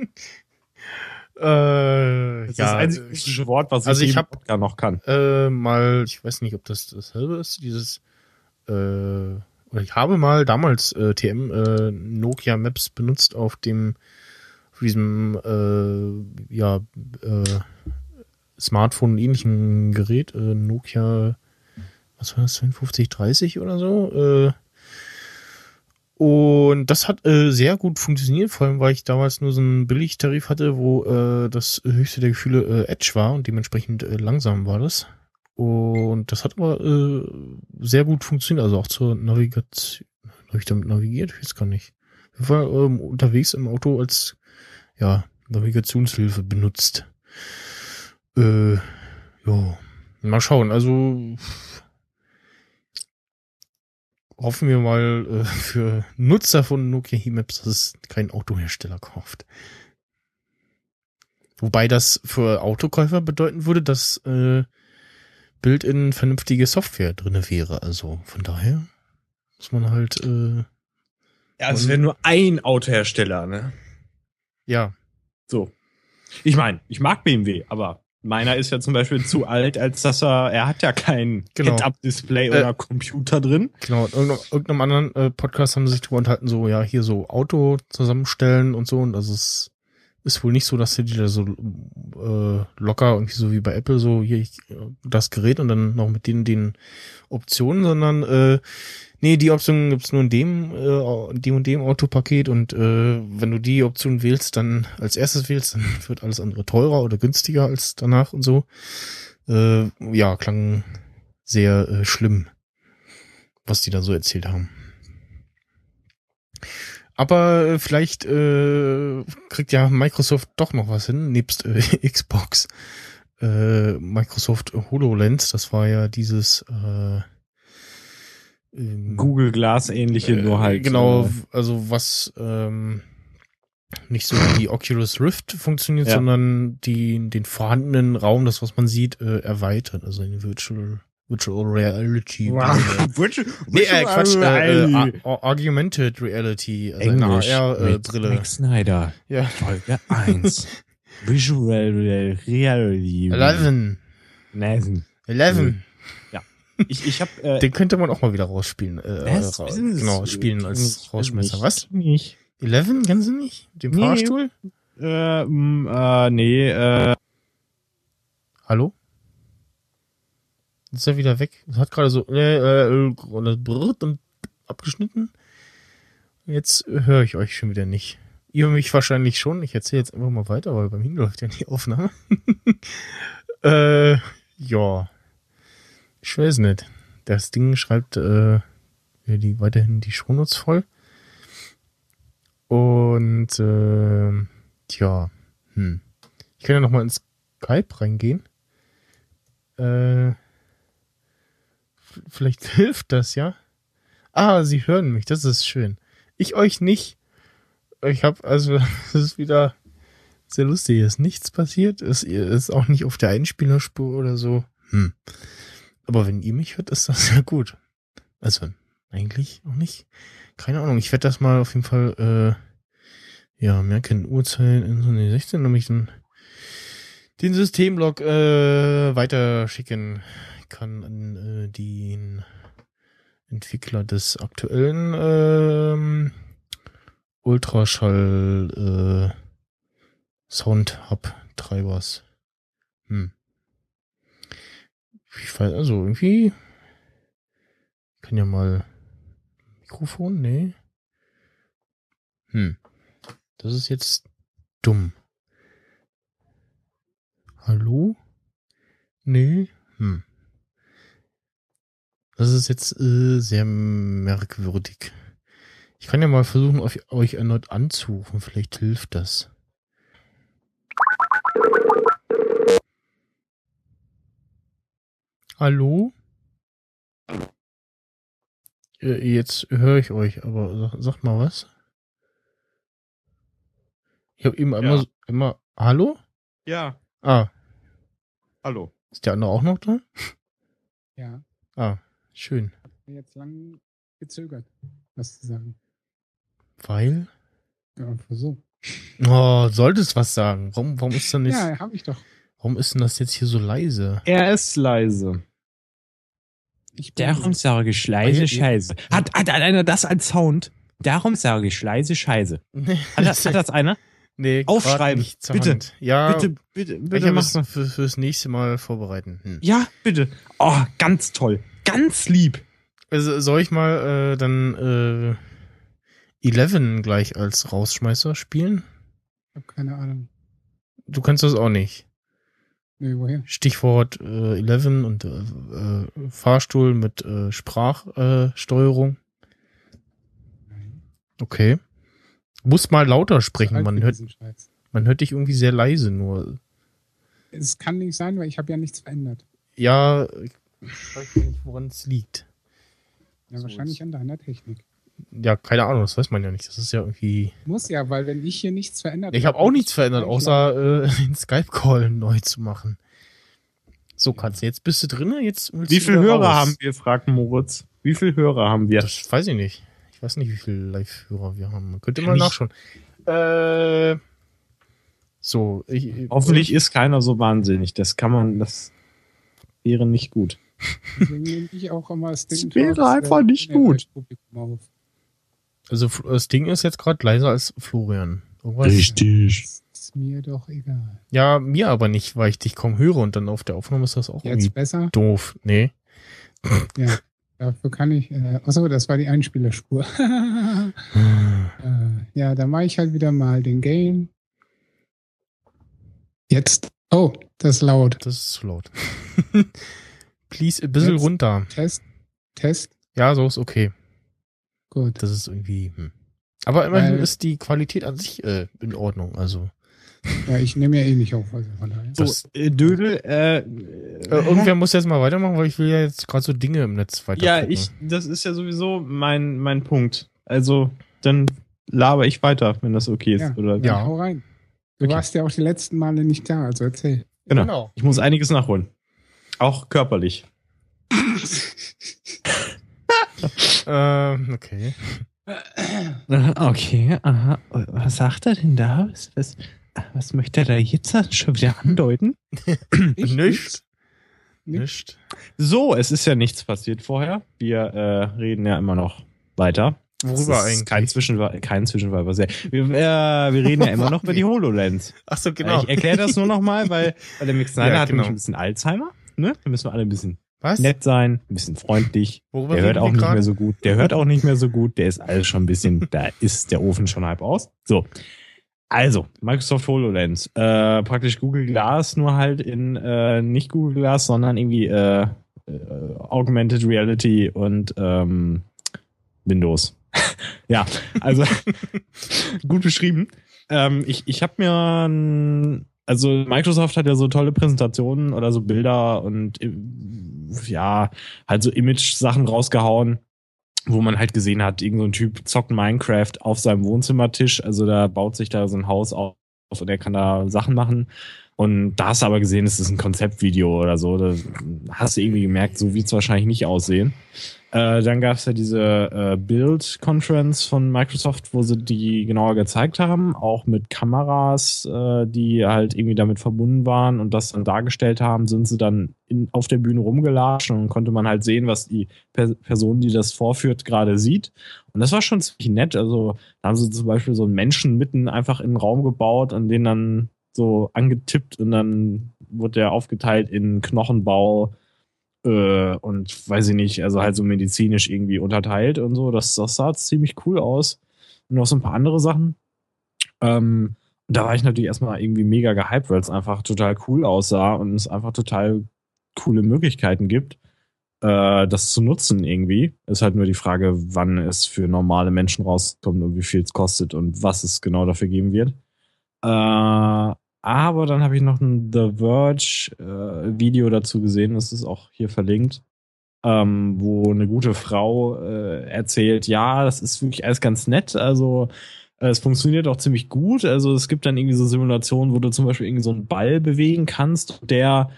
äh, Das ist ja, das einzige russische Wort, was also ich hab- Podcast noch kann. äh, mal, ich weiß nicht, ob das dasselbe ist, dieses, äh, oder ich habe mal damals äh, TM äh, Nokia Maps benutzt auf dem, auf diesem, äh, ja, äh, Smartphone ähnlichen Gerät, äh, Nokia, was war das, 5230 oder so, äh, und das hat äh, sehr gut funktioniert, vor allem weil ich damals nur so einen Billigtarif hatte, wo äh, das höchste der Gefühle äh, Edge war und dementsprechend äh, langsam war das. Und das hat aber äh, sehr gut funktioniert, also auch zur Navigation. Habe ich damit navigiert? Ich weiß gar nicht. Ich war ähm, unterwegs im Auto als ja, Navigationshilfe benutzt. Äh, ja, mal schauen. Also hoffen wir mal äh, für Nutzer von Nokia He-Maps, dass es kein Autohersteller kauft. Wobei das für Autokäufer bedeuten würde, dass äh, Build-in vernünftige Software drinne wäre. Also von daher muss man halt äh, Ja, es wäre nur ein Autohersteller, ne? ja So. Ich meine, ich mag BMW, aber meiner ist ja zum Beispiel zu alt, als dass er, er hat ja kein Genau. Head-Up-Display Äh, oder Computer drin. genau. In irgendeinem, irgendeinem anderen äh, Podcast haben sie sich drüber unterhalten, so ja hier so Auto zusammenstellen und so und das ist ist wohl nicht so, dass sie die da so äh, locker irgendwie so wie bei Apple so hier ich, das Gerät und dann noch mit den den Optionen, sondern äh, nee, die Option gibt's nur in dem äh, dem und dem Autopaket und äh, wenn du die Option wählst, dann als erstes wählst, dann wird alles andere teurer oder günstiger als danach und so. Äh, ja, klang sehr äh, schlimm, was die da so erzählt haben. Aber äh, vielleicht äh, kriegt ja Microsoft doch noch was hin, nebst äh, Xbox. Äh, Microsoft HoloLens, das war ja dieses äh, Google Glass ähnliche, äh, nur halt. Genau, äh, also was ähm, nicht so wie die Oculus Rift funktioniert, Ja. sondern die den vorhandenen Raum, das was man sieht, äh, erweitert, also eine Virtual Virtual Reality. Virtual, Nee, äh, Quatsch, äh, Reality. äh, Augmented Reality, also Englisch eine mit AR-Brille. Max Snyder. ja. Folge 1. Visual Reality. 11. Nelson. 11. Ich, ich hab, äh, Den könnte man auch mal wieder rausspielen. Äh, Was? ra- Wissen Sie es? genau, spielen als Nicht, Rausschmeißer. nicht, Was? Nicht. 11? Kennen Sie nicht? Den Nee. Fahrstuhl? Äh, m, äh, nee, äh, Hallo? Ist er wieder weg? Hat gerade so äh, äh, und abgeschnitten. Jetzt höre ich euch schon wieder nicht. Ihr mich wahrscheinlich schon. Ich erzähle jetzt einfach mal weiter, weil bei mir läuft ja die Aufnahme. äh, ja. Ich weiß nicht. Das Ding schreibt äh, die, weiterhin die Shownotes voll. Und äh, tja, hm. Ich kann ja noch mal ins Skype reingehen. Äh, vielleicht hilft das ja. Ah, sie hören mich, das ist schön. Ich euch nicht. Ich habe also, es ist wieder sehr lustig. Ist nichts passiert. Es ist auch nicht auf der Einspielerspur oder so. Hm. Aber wenn ihr mich hört, ist das ja gut. Also, eigentlich auch nicht. Keine Ahnung. Ich werde das mal auf jeden Fall, äh, ja, merken, Uhrzeit in so 16, nämlich dann den Systemlog äh, weiterschicken kann an äh, den Entwickler des aktuellen ähm, Ultraschall äh, Sound Hub Treibers. Hm. Ich weiß, also irgendwie kann ja mal Mikrofon, nee. Hm. Das ist jetzt dumm. Hallo? Nee? Hm. Das ist jetzt äh, sehr merkwürdig. Ich kann ja mal versuchen, euch erneut anzurufen. Vielleicht hilft das. Hallo? Äh, Jetzt höre ich euch, aber sag, sagt mal was. Ich habe eben Ja. immer, hallo? ja, Ah, hallo. ist der andere auch noch da? Ja, Ah, schön. hab jetzt lang gezögert, was zu sagen. Weil? Ja, einfach so. Oh, solltest was sagen. Warum, warum ist denn jetzt, Ja, habe ich doch. warum ist denn das jetzt hier so leise? Er ist leise. Ich Darum sage ich leise Scheiße. Hat, hat, hat einer das als Sound? Darum sage ich leise Scheiße. Hat das, hat das einer? nee, aufschreiben. nicht zur Bitte. Hand. Ja, bitte, bitte, ich bitte das mal. für, fürs nächste Mal vorbereiten. Hm. Ja, bitte. Oh, ganz toll. Ganz lieb. Also, soll ich mal äh, dann äh, Eleven gleich als Rausschmeißer spielen? hab keine Ahnung. Du kannst das auch nicht. Stichwort äh, Eleven und äh, äh, Fahrstuhl mit äh, Sprachsteuerung. Steuerung. okay. Muss mal lauter sprechen. Man hört, man hört dich irgendwie sehr leise nur. Es kann nicht sein, weil ich habe ja nichts verändert. Ja, ich weiß nicht, woran es liegt. Ja, So wahrscheinlich an deiner Technik. Ja, keine Ahnung, das weiß man ja nicht. Das ist ja irgendwie. Muss ja, weil wenn ich hier nichts verändert Ich habe auch nichts verändert, außer äh, den Skype-Call neu zu machen. So, Katze, jetzt bist du drinne. Jetzt willst Wie du viele Hörer raus. haben wir, fragt Moritz. Wie viele Hörer haben wir? Das weiß ich nicht. Ich weiß nicht, wie viele Live-Hörer wir haben. Man könnte mal ich- nachschauen. Äh, so, ich, Hoffentlich ist keiner so wahnsinnig. Das kann man, das wäre nicht gut. Deswegen nehme ich auch immer das Ding. Das wäre Talks, einfach äh, nicht gut. Live-Publikum auf. Also das Ding ist jetzt gerade leiser als Florian. Irgendwas? Richtig. Ist mir doch egal. Ja, mir aber nicht, weil ich dich kaum höre und dann auf der Aufnahme ist das auch irgendwie Jetzt besser? doof. Nee. Ja. Dafür kann ich. Äh, achso, das war die Einspielerspur. äh, ja, dann mache ich halt wieder mal den Gain. Jetzt. Oh, das ist laut. Das ist zu laut. Please, ein bisschen Jetzt. runter. Test. Test. Ja, so ist okay. Gut. Das ist irgendwie. Hm. Aber immerhin Weil- ist die Qualität an sich äh, in Ordnung. Also Ja, ich nehme ja eh nicht auf. Also von daher. So, Das- äh, Dödel, äh, äh, irgendwer muss jetzt mal weitermachen, weil ich will ja jetzt gerade so Dinge im Netz weiter. ja, ich, das ist ja sowieso mein, mein Punkt. Also, dann laber ich weiter, wenn das okay ist. Ja. Oder? Ja. hau rein. Du Okay. warst ja auch die letzten Male nicht da, also erzähl. Genau. Ich muss einiges nachholen. Auch körperlich. Ähm, okay. Okay, aha. Was sagt er denn da? Was, was, was möchte er da jetzt schon wieder andeuten? Ich Nicht. Nicht. So, es ist ja nichts passiert vorher. Wir äh, reden ja immer noch weiter. Worüber eigentlich? Kein Zwischenwahl, kein Zwischenwahl, was ja. Wir, äh, wir reden ja immer noch über die HoloLens. Ach so, genau. Ich erkläre das nur noch mal, weil, weil der Mix Snyder Ja, hat genau. nämlich ein bisschen Alzheimer. Ne? Da müssen wir alle ein bisschen Was? nett sein, ein bisschen freundlich. Worüber Der hört auch nicht gerade? mehr so gut. Der hört auch nicht mehr so gut. Der ist alles schon ein bisschen, da ist der Ofen schon halb aus. So. Also, Microsoft HoloLens. Äh, praktisch Google Glass, nur halt in äh, nicht Google Glass, sondern irgendwie äh, äh, Augmented Reality und ähm, Windows. ja, also gut beschrieben. Ähm, ich ich habe mir, also Microsoft hat ja so tolle Präsentationen oder so Bilder und äh, ja, halt so Image-Sachen rausgehauen, wo man halt gesehen hat, irgend so ein Typ zockt Minecraft auf seinem Wohnzimmertisch, also da baut sich da so ein Haus auf und er kann da Sachen machen. Und da hast du aber gesehen, es ist ein Konzeptvideo oder so. Da hast du irgendwie gemerkt, so wird es wahrscheinlich nicht aussehen. Äh, dann gab es ja diese äh, Build-Conference von Microsoft, wo sie die genauer gezeigt haben, auch mit Kameras, äh, die halt irgendwie damit verbunden waren und das dann dargestellt haben, sind sie dann in, auf der Bühne rumgelatscht und konnte man halt sehen, was die per Person, die das vorführt, gerade sieht. Und das war schon ziemlich nett. Also da haben sie zum Beispiel so einen Menschen mitten einfach in den Raum gebaut und den dann so angetippt und dann wurde der aufgeteilt in Knochenbau äh, und weiß ich nicht, also halt so medizinisch irgendwie unterteilt und so. Das, das sah ziemlich cool aus. Und noch so ein paar andere Sachen. Ähm, da war ich natürlich erstmal irgendwie mega gehypt, weil es einfach total cool aussah und es einfach total coole Möglichkeiten gibt, äh, das zu nutzen irgendwie. Ist halt nur die Frage, wann es für normale Menschen rauskommt und wie viel es kostet und was es genau dafür geben wird. Äh, aber dann habe ich noch ein The Verge äh, dazu gesehen, das ist auch hier verlinkt, ähm, wo eine gute Frau äh, erzählt, ja, das ist wirklich alles ganz nett, also äh, es funktioniert auch ziemlich gut, also es gibt dann irgendwie so Simulationen, wo du zum Beispiel irgendwie so einen Ball bewegen kannst, der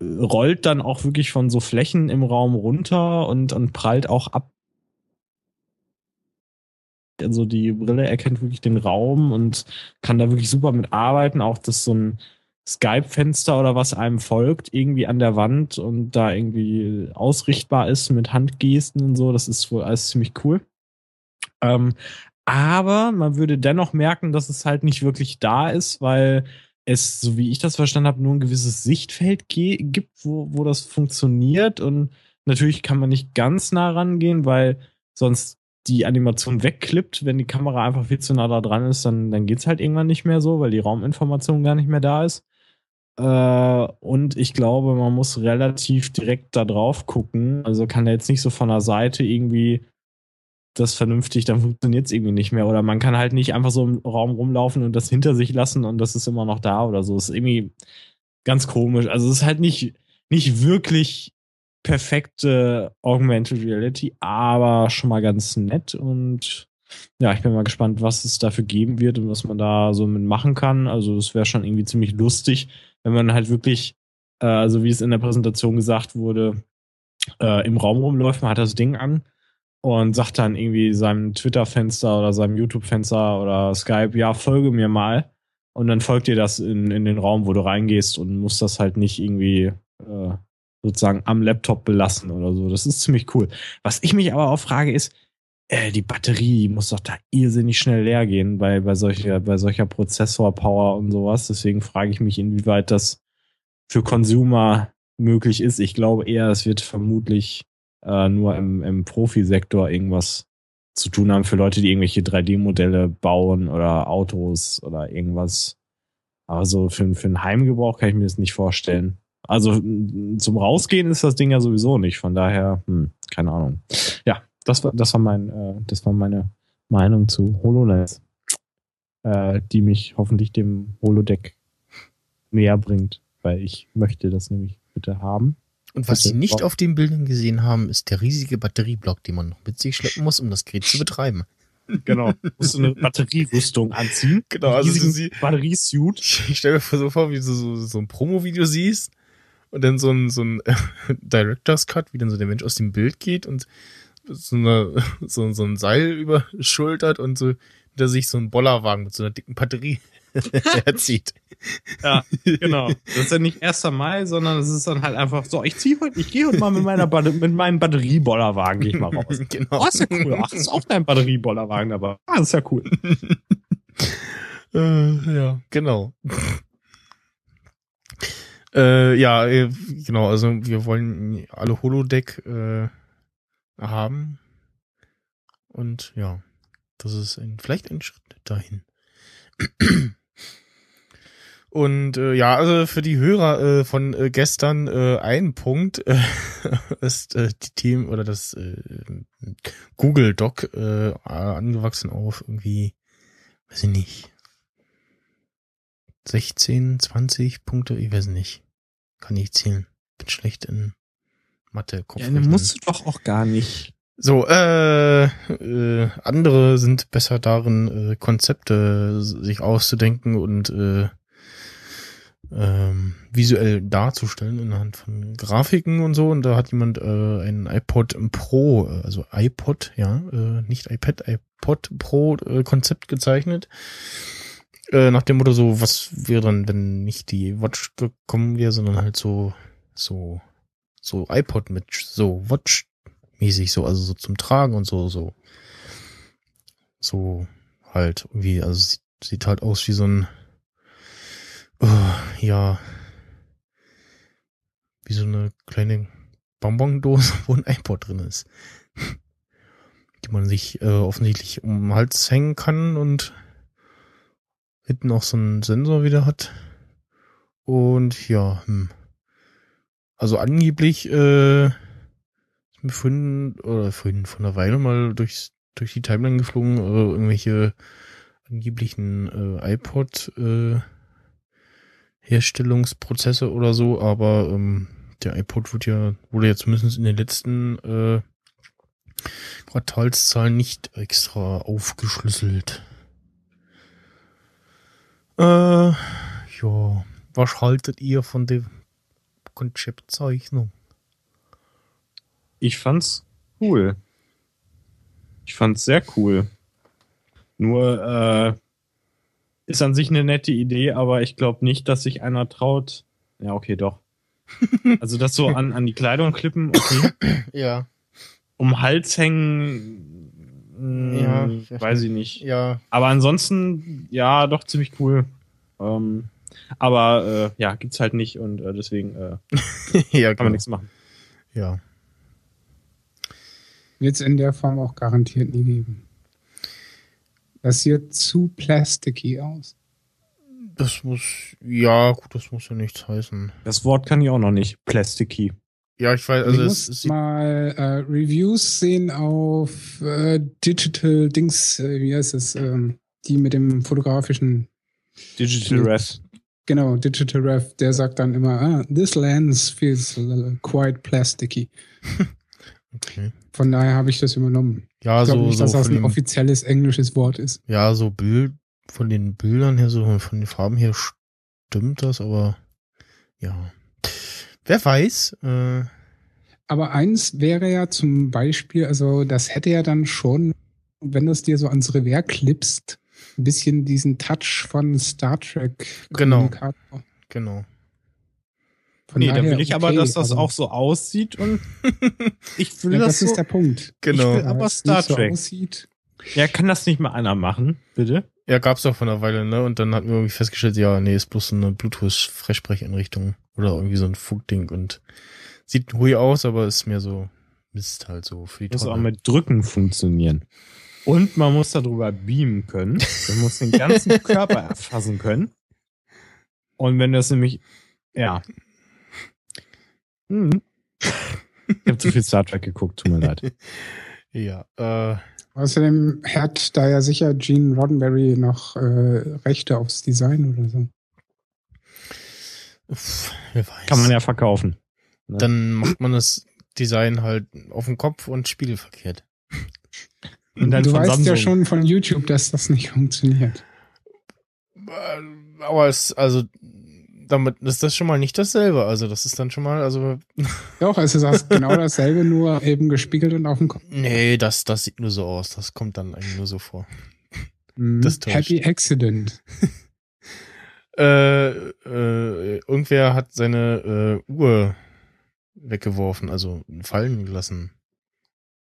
äh, rollt dann auch wirklich von so Flächen im Raum runter und, und prallt auch ab also die Brille erkennt wirklich den Raum und kann da wirklich super mit arbeiten. Auch dass so ein Skype-Fenster oder was einem folgt, irgendwie an der Wand und da irgendwie ausrichtbar ist mit Handgesten und so. Das ist wohl alles ziemlich cool. Ähm, aber man würde dennoch merken, dass es halt nicht wirklich da ist, weil es, so wie ich das verstanden habe, nur ein gewisses Sichtfeld gibt, wo, wo das funktioniert. Und natürlich kann man nicht ganz nah rangehen, weil sonst die Animation wegklippt, wenn die Kamera einfach viel zu nah da dran ist, dann, dann geht's halt irgendwann nicht mehr so, weil die Rauminformation gar nicht mehr da ist. Äh, und ich glaube, man muss relativ direkt da drauf gucken. Also kann er jetzt nicht so von der Seite irgendwie das vernünftig, dann funktioniert es irgendwie nicht mehr. Oder man kann halt nicht einfach so im Raum rumlaufen und das hinter sich lassen und das ist immer noch da oder so. ist irgendwie ganz komisch. Also es ist halt nicht, nicht wirklich perfekte Augmented Reality, aber schon mal ganz nett und ja, ich bin mal gespannt, was es dafür geben wird und was man da so mit machen kann. Also das wäre schon irgendwie ziemlich lustig, wenn man halt wirklich, äh, also wie es in der Präsentation gesagt wurde, äh, im Raum rumläuft, man hat das Ding an und sagt dann irgendwie seinem Twitter-Fenster oder seinem YouTube-Fenster oder Skype, ja, folge mir mal. Und dann folgt dir das in, in den Raum, wo du reingehst und musst das halt nicht irgendwie äh, sozusagen am Laptop belassen oder so. Das ist ziemlich cool. Was ich mich aber auch frage ist, äh, die Batterie muss doch da irrsinnig schnell leer gehen bei, bei solcher, bei solcher Prozessor-Power und sowas. Deswegen frage ich mich, inwieweit das für Consumer möglich ist. Ich glaube eher, es wird vermutlich äh, nur im, im Profisektor irgendwas zu tun haben für Leute, die irgendwelche 3D-Modelle bauen oder Autos oder irgendwas. Aber so für, für einen Heimgebrauch kann ich mir das nicht vorstellen. Also zum Rausgehen ist das Ding ja sowieso nicht. Von daher, hm, keine Ahnung. Ja, das war, das war mein, äh, das war meine Meinung zu HoloLens, äh, die mich hoffentlich dem Holodeck näher bringt, weil ich möchte das nämlich bitte haben. Und was. Sie nicht auf den Bildern gesehen haben, ist der riesige Batterieblock, den man noch mit sich schleppen muss, um das Gerät zu betreiben. Genau. Musst du eine Batterierüstung anziehen. Genau, also sie- Batteriesuit. Ich stelle mir so vor, wie du so, so ein Promo-Video siehst und dann so ein, so ein Director's Cut, wie dann so der Mensch aus dem Bild geht und so, eine, so, so ein Seil überschultert und so hinter sich so ein Bollerwagen mit so einer dicken Batterie erzieht. Ja, genau. Das ist ja nicht 1. Mai, sondern es ist dann halt einfach so, ich ziehe heute, ich gehe heute mal mit meiner Batter mit meinem Batteriebollerwagen gehe ich mal raus. genau. Oh, ist ja cool. Ach, ist auch dein Batteriebollerwagen dabei. Ah, ist ja cool. Äh, ja, genau. Äh, ja, äh, genau, also wir wollen alle Holodeck äh, haben. Und ja, das ist ein, vielleicht ein Schritt dahin. Und äh, ja, also für die Hörer äh, von äh, gestern äh, ein Punkt äh, ist äh, die Themen oder das äh, Google Doc äh, angewachsen auf irgendwie, weiß ich nicht, 16, 20 Punkte, ich weiß nicht. Kann nicht zählen. Bin schlecht in Mathe. Ja, dann musst du doch auch gar nicht. So, äh, äh, andere sind besser darin, äh, Konzepte sich auszudenken und äh, ähm, visuell darzustellen anhand von Grafiken und so. Und da hat jemand äh, ein iPod Pro, äh, also iPod, ja, äh, nicht iPad, iPod Pro äh, Konzept gezeichnet. Äh, nach dem Motto so, was wäre dann, wenn nicht die Watch gekommen wäre, sondern halt so, so, so iPod mit so Watch mäßig so, also so zum Tragen und so, so, so halt irgendwie, also sieht, sieht halt aus wie so ein, oh, ja, wie so eine kleine Bonbondose, wo ein iPod drin ist, die man sich äh, offensichtlich um den Hals hängen kann und hinten auch so einen Sensor wieder hat. Und ja, hm. also angeblich äh, ist mir vorhin, oder vorhin von einer Weile mal durchs, durch die Timeline geflogen, äh, irgendwelche angeblichen äh, iPod äh, Herstellungsprozesse oder so, aber ähm, der iPod wird ja, wurde ja zumindest in den letzten äh, Quartalszahlen nicht extra aufgeschlüsselt. Äh, ja, was haltet ihr von der Konzeptzeichnung? Ich fand's cool. Ich fand's sehr cool. Nur äh, ist an sich eine nette Idee, aber ich glaube nicht, dass sich einer traut. Ja, okay, doch. Also das so an, an die Kleidung klippen, okay. Ja, Um Hals hängen, Ja, weiß ich nicht. ja, Aber ansonsten, ja, doch ziemlich cool. Ähm, aber äh, ja, gibt's halt nicht und äh, deswegen äh, ja, kann man nichts machen. Ja, Wird es in der Form auch garantiert nie geben. Das sieht zu plasticky aus. das muss, ja, gut, das muss ja nichts heißen. Das Wort kann ich auch noch nicht. Plasticky. Ja, ich weiß, Also ich es, muss mal äh, Reviews sehen auf äh, Digital Dings, äh, wie heißt es, ähm, die mit dem fotografischen, Digital. Ref. genau, Digital Ref, der sagt dann immer, ah, this lens feels uh, quite plasticky. okay. Von daher habe ich das übernommen. Ja, ich glaube so, nicht, so dass das von ein offizielles englisches Wort ist. ja, so Bild, von den Bildern her, so von den Farben her stimmt das, aber ja. Wer weiß, äh, Aber eins wäre ja zum Beispiel, also das hätte ja dann schon, wenn du es dir so ans Revers klippst, ein bisschen diesen Touch von Star Trek Genau. Genau. Von nee, da daher will ich aber, okay, dass das aber- auch so aussieht und ich will Ja, das, das so. ist der Punkt. Genau. Ich will aber Star nicht so Trek. aussieht. ja, kann das nicht mal einer machen, bitte? Ja, gab's doch vor einer Weile, ne? Und dann hatten wir irgendwie festgestellt, ja, nee, ist bloß eine Bluetooth-Freisprecheinrichtung oder irgendwie so ein Funkding und sieht hui aus, aber ist mehr so Mist halt so für die Muss auch Tonne. mit Drücken funktionieren. Und man muss darüber beamen können. Man muss den ganzen Körper erfassen können. Und wenn das nämlich, ja. Hm. Ich habe zu viel Star Trek geguckt, tut mir leid. Ja, äh, Außerdem hat da ja sicher Gene Roddenberry noch äh, Rechte aufs Design oder so. pff, wer weiß. Kann man ja verkaufen. Dann macht man das Design halt auf den Kopf und spiegelverkehrt. Und dann du weißt ja Samsung. schon von YouTube, dass das nicht funktioniert. Äh, Aber es, also, damit ist das schon mal nicht dasselbe. Also, das ist dann schon mal, also, Doch, es ist genau dasselbe, nur eben gespiegelt und auf dem Kopf. nee, das, das sieht nur so aus. Das kommt dann eigentlich nur so vor. Mhm. Das täuscht. Happy Accident. Äh, äh, irgendwer hat seine äh, Uhr weggeworfen, also fallen gelassen.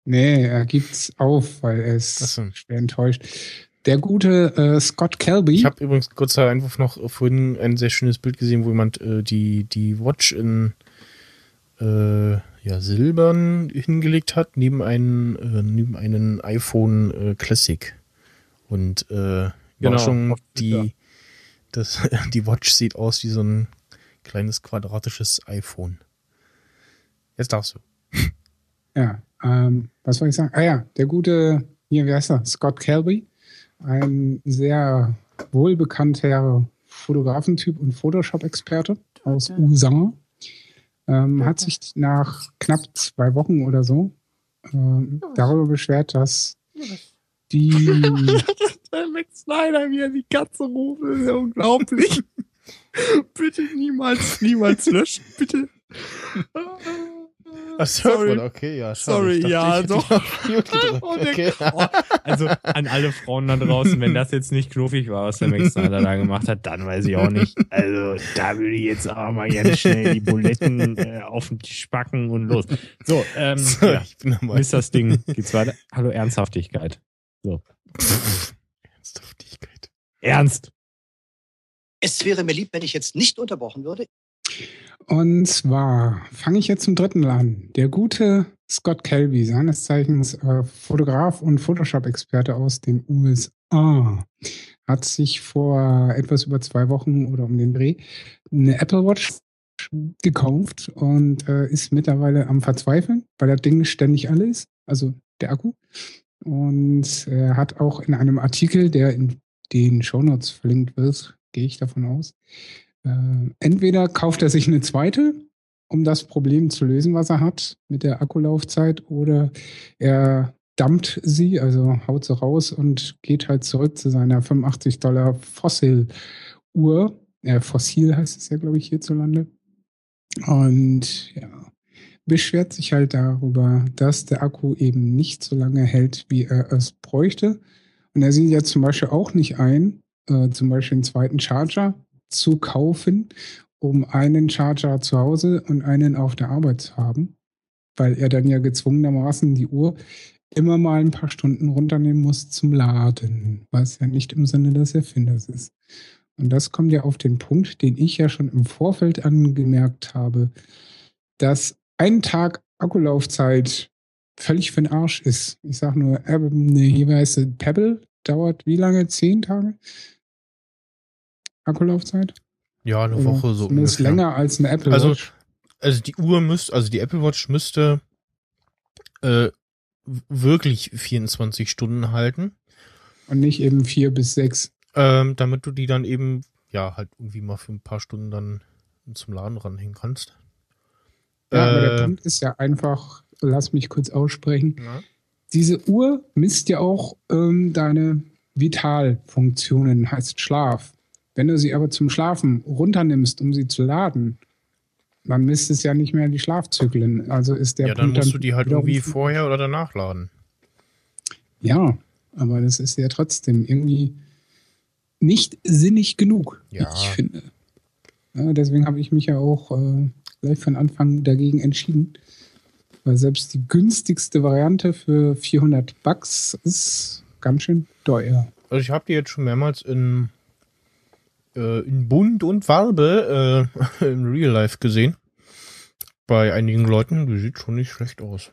Nee, er gibt's auf, weil er ist so. schwer enttäuscht. Der gute äh, Scott Kelby. Ich habe übrigens kurzer Einwurf noch vorhin ein sehr schönes Bild gesehen, wo jemand äh, die, die Watch in äh, ja, silbern hingelegt hat, neben einen, äh, neben einen iPhone äh, Classic. Und äh, Genau, Überraschung, Twitter. die, das, die Watch sieht aus wie so ein kleines quadratisches iPhone. Jetzt darfst du. Ja, ähm, was soll ich sagen? Ah ja, der gute, hier, wie heißt er? Scott Kelby. Ein sehr wohlbekannter Fotografentyp und Photoshop-Experte aus USA. Ähm, hat sich nach knapp zwei Wochen oder so ähm, darüber beschwert, dass die Der Max Snyder, wie er die Katze ruft, ist ja unglaublich. bitte niemals, niemals löschen, bitte. Das Sorry. okay, ja, Sorry, dachte, ja, doch. Oh, okay. Oh, also an alle Frauen da draußen, wenn das jetzt nicht knuffig war, was der Max Snyder da gemacht hat, dann weiß ich auch nicht. Also da würde ich jetzt auch mal ganz schnell die Buletten äh, auf den Tisch packen und los. So, ähm, So, ja, ich bin ist das Ding. Geht's weiter? Hallo Ernsthaftigkeit. Ernsthaftigkeit. Ernst. Es wäre mir lieb, wenn ich jetzt nicht unterbrochen würde. Und zwar fange ich jetzt zum dritten an. Der gute Scott Kelby, seines Zeichens äh, Fotograf und Photoshop-Experte aus den USA, hat sich vor etwas über zwei Wochen oder um den Dreh eine Apple Watch gekauft und äh, ist mittlerweile am Verzweifeln, weil das Ding ständig alle ist, also der Akku. Und er hat auch in einem Artikel, der in den Shownotes verlinkt wird, gehe ich davon aus, äh, entweder kauft er sich eine zweite, um das Problem zu lösen, was er hat mit der Akkulaufzeit, oder er dumpt sie, also haut sie raus und geht halt zurück zu seiner 85 Dollar Fossil-Uhr. Äh, Fossil heißt es ja, glaube ich, hierzulande. Und ja, beschwert sich halt darüber, dass der Akku eben nicht so lange hält, wie er es bräuchte. Und er sieht ja zum Beispiel auch nicht ein, äh, zum Beispiel einen zweiten Charger zu kaufen, um einen Charger zu Hause und einen auf der Arbeit zu haben, weil er dann ja gezwungenermaßen die Uhr immer mal ein paar Stunden runternehmen muss zum Laden, was ja nicht im Sinne des Erfinders ist. Und das kommt ja auf den Punkt, den ich ja schon im Vorfeld angemerkt habe, dass ein Tag Akkulaufzeit völlig für den Arsch ist. Ich sag nur, äh, ne, heißt es Pebble, dauert wie lange? Zehn Tage? Akkulaufzeit? Ja, eine Oder Woche so Zumindest ungefähr. länger als eine Apple Also- Watch. Also die Uhr müsste, also die Apple Watch müsste äh, wirklich 24 Stunden halten, Und nicht eben vier bis sechs. ähm, damit du die dann eben, ja, halt irgendwie mal für ein paar Stunden dann zum Laden ranhängen kannst. Ja, aber der Äh, Punkt ist ja einfach, lass mich kurz aussprechen. ja. Diese Uhr misst ja auch ähm, deine Vitalfunktionen, heißt Schlaf. Wenn du sie aber zum Schlafen runternimmst, um sie zu laden, dann misst es ja nicht mehr die Schlafzyklen. Also ist der ja, dann Punkt musst du die halt irgendwie vorher oder danach laden. Ja, aber das ist ja trotzdem irgendwie nicht sinnig genug, Ja. ich finde. Ja, deswegen habe ich mich ja auch äh, gleich von Anfang dagegen entschieden. Weil selbst die günstigste Variante für 400 Bucks ist ganz schön teuer. Also ich habe die jetzt schon mehrmals in, äh, in Bunt und Farbe äh, im Real Life gesehen. Bei einigen Leuten, die sieht schon nicht schlecht aus.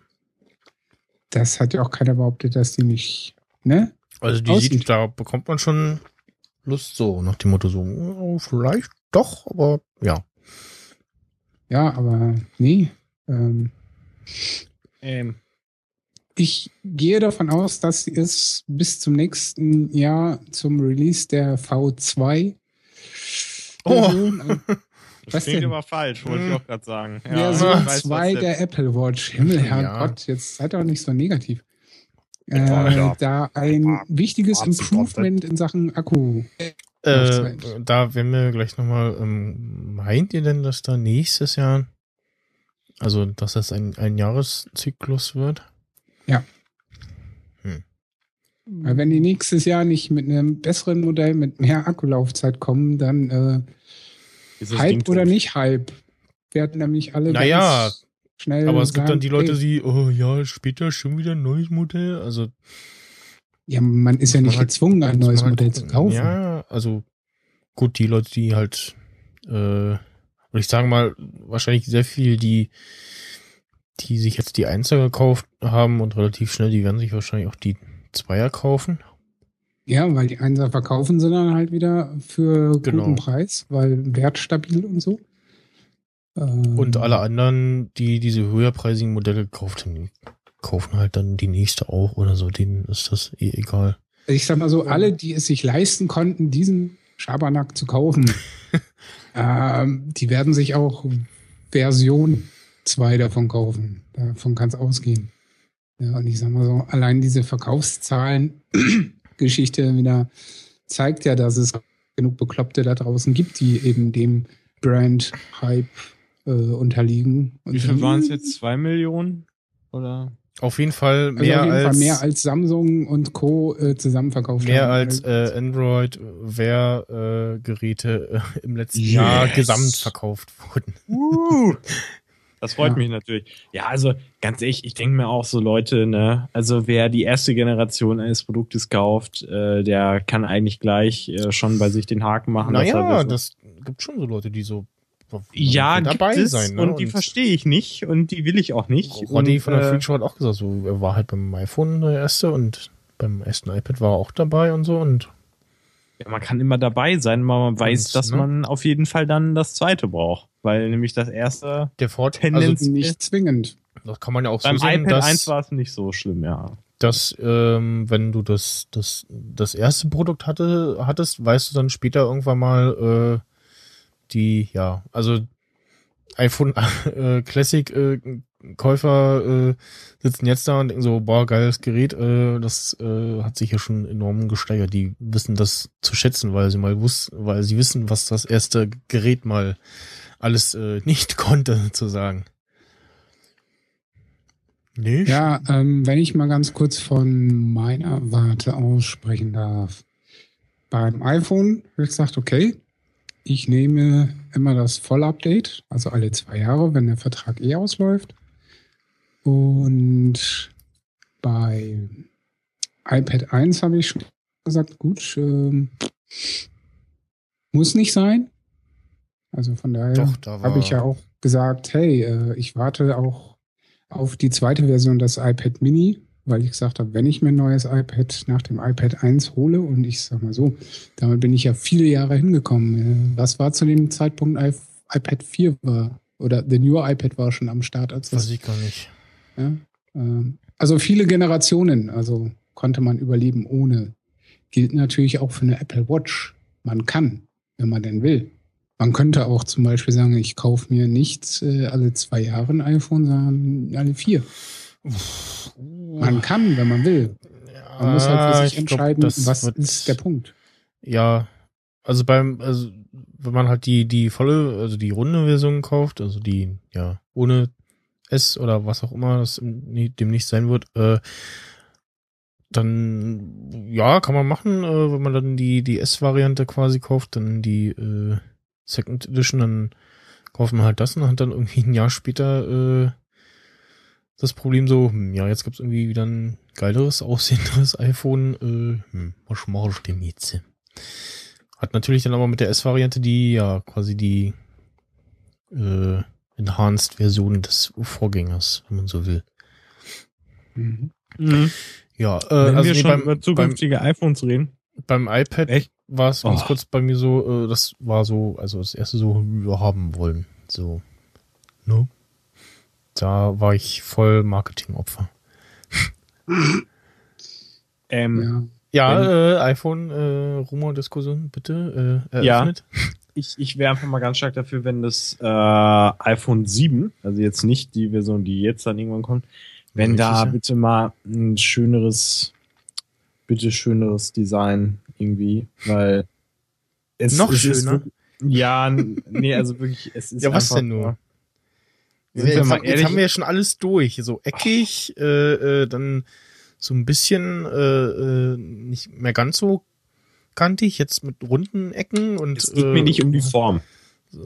Das hat ja auch keiner behauptet, dass die nicht, ne? Also die Aussieht. sieht, da bekommt man schon Lust so, nach dem Motto so, oh, vielleicht doch, aber ja. Ja, aber nee. Ähm, Ähm, ich gehe davon aus, dass es bis zum nächsten Jahr zum Release der V2 Oh. Das Was klingt denn? aber falsch, wollte ich Hm. auch gerade sagen. Version ich weiß, 2 was der Apple Watch. Himmel, Ja. Herrgott, jetzt seid doch nicht so negativ. Ja, Äh, ja. da ein wichtiges Improvement in Sachen Akku. Äh, da werden wir gleich nochmal, ähm, meint ihr denn, dass da nächstes Jahr, also dass das ein, ein Jahreszyklus wird? Weil wenn die nächstes Jahr nicht mit einem besseren Modell mit mehr Akkulaufzeit kommen, dann äh, Hype oder tot? nicht Hype. Werden nämlich alle Naja, ganz schnell. Aber es gibt dann sagen, die Leute, hey, die, oh ja, später schon wieder ein neues Modell. Also Ja, man ist ja nicht halt- gezwungen, ein neues halt Modell zu kaufen. Ja, also gut, die Leute, die halt, äh, würde ich sagen mal, wahrscheinlich sehr viel, die, die sich jetzt die Einser gekauft haben und relativ schnell, die werden sich wahrscheinlich auch die Zweier kaufen. Ja, weil die Einser verkaufen sie dann halt wieder für Genau. guten Preis, weil wertstabil und so. Ähm, Und alle anderen, die diese höherpreisigen Modelle gekauft haben, kaufen halt dann die nächste auch oder so. Denen ist das eh egal. Ich sag mal so, alle, die es sich leisten konnten, diesen Schabernack zu kaufen, ähm, die werden sich auch Version 2 davon kaufen. Davon kann es ausgehen. Ja, und ich sag mal so, allein diese Verkaufszahlen Geschichte wieder zeigt ja, dass es genug Bekloppte da draußen gibt, die eben dem Brand-Hype äh, unterliegen. Und Wie viel waren es jetzt? Zwei Millionen? Oder? Auf jeden Fall Also mehr auf jeden als Fall mehr als Samsung und Co. Äh, zusammen verkauft mehr haben. als äh, Android Wear äh, Geräte äh, im letzten Yes. Jahr gesamt verkauft wurden. Uh, das freut Ja. mich natürlich. Ja, also ganz ehrlich, ich denke mir auch so Leute, ne, also wer die erste Generation eines Produktes kauft, äh, der kann eigentlich gleich äh, schon bei sich den Haken machen. Naja, das- gibt schon so Leute, die so ja, dabei gibt es, sein. Ne? und die verstehe ich nicht und die will ich auch nicht. Roddy und, von der äh, Show hat auch gesagt, so, er war halt beim iPhone der erste und beim ersten iPad war er auch dabei und so und Ja, man kann immer dabei sein, aber man weiß, Und, dass ne? man auf jeden Fall dann das zweite braucht. Weil nämlich das erste der Vorteil, Tendenz- also nicht zwingend. das kann man ja auch beim so sehen, iPad dass, 1 war es nicht so schlimm, ja. dass ähm, wenn du das, das, das erste Produkt hatte, hattest, weißt du dann später irgendwann mal äh, die, ja, also iPhone äh, Classic äh, Käufer äh, sitzen jetzt da und denken so, boah, geiles Gerät, äh, das äh, hat sich ja schon enorm gesteigert. Die wissen das zu schätzen, weil sie mal wussten, weil sie wissen, was das erste Gerät mal alles äh, nicht konnte, sozusagen. Nicht? Ja, ähm, wenn ich mal ganz kurz von meiner Warte aussprechen darf. Beim iPhone habe ich gesagt, okay, ich nehme immer das Vollupdate, also alle zwei Jahre, wenn der Vertrag eh ausläuft. Und bei iPad 1 habe ich schon gesagt, gut, ähm, muss nicht sein. Also von daher da habe ich ja auch gesagt, hey, äh, ich warte auch auf die zweite Version des iPad Mini, weil ich gesagt habe, wenn ich mir ein neues iPad nach dem iPad 1 hole und ich sag mal so, damit bin ich ja viele Jahre hingekommen. Äh, Was war zu dem Zeitpunkt I iPad 4 war? Oder The New iPad war schon am Start, als das weiß ich gar nicht. ja, ähm, also viele Generationen, also konnte man überleben ohne. Gilt natürlich auch für eine Apple Watch. Man kann, wenn man denn will. Man könnte auch zum Beispiel sagen, ich kaufe mir nicht äh, alle zwei Jahre ein iPhone, sondern alle vier. Man kann, wenn man will. Man muss halt für sich ich glaub, entscheiden, das was ist der Punkt. Ja, also beim, also wenn man halt die, die volle, also die runde Version kauft, also die, ja, ohne S oder was auch immer das dem nicht sein wird, äh, dann, ja, kann man machen, äh, wenn man dann die, die S-Variante quasi kauft, dann die äh, Second Edition, dann kauft man halt das und hat dann irgendwie ein Jahr später äh, das Problem so, hm, ja, jetzt gibt's irgendwie wieder ein geileres, aussehenderes iPhone. Äh, hm, was mache ich denn jetzt? Hat natürlich dann aber mit der S-Variante die, ja, quasi die äh, Enhanced-Version des Vorgängers, wenn man so will. Mhm. Ja, äh, Wenn also wir nee, schon beim, über zukünftige iPhones reden. Beim iPad war es ganz Oh. kurz bei mir so, äh, das war so, also das erste so wir haben wollen. So. Ne? Da war ich voll Marketingopfer. Ähm, Ja. Ja, äh, iPhone, äh, Rumor-Diskussion, bitte, äh, Ja. eröffnet. ich, ich wäre einfach mal ganz stark dafür, wenn das äh, iPhone 7, also jetzt nicht die Version, die jetzt dann irgendwann kommt, wenn da ja? bitte mal ein schöneres, bitte schöneres Design irgendwie, weil es Noch es ist schöner? wirklich- ja, nee, also wirklich, es ist Ja, was einfach denn nur? Sind wir jetzt, mal haben, jetzt haben wir ja schon alles durch. So eckig, äh, äh, dann so ein bisschen äh, äh, nicht mehr ganz so kantig, jetzt mit runden Ecken und Es geht äh, mir nicht um die Form.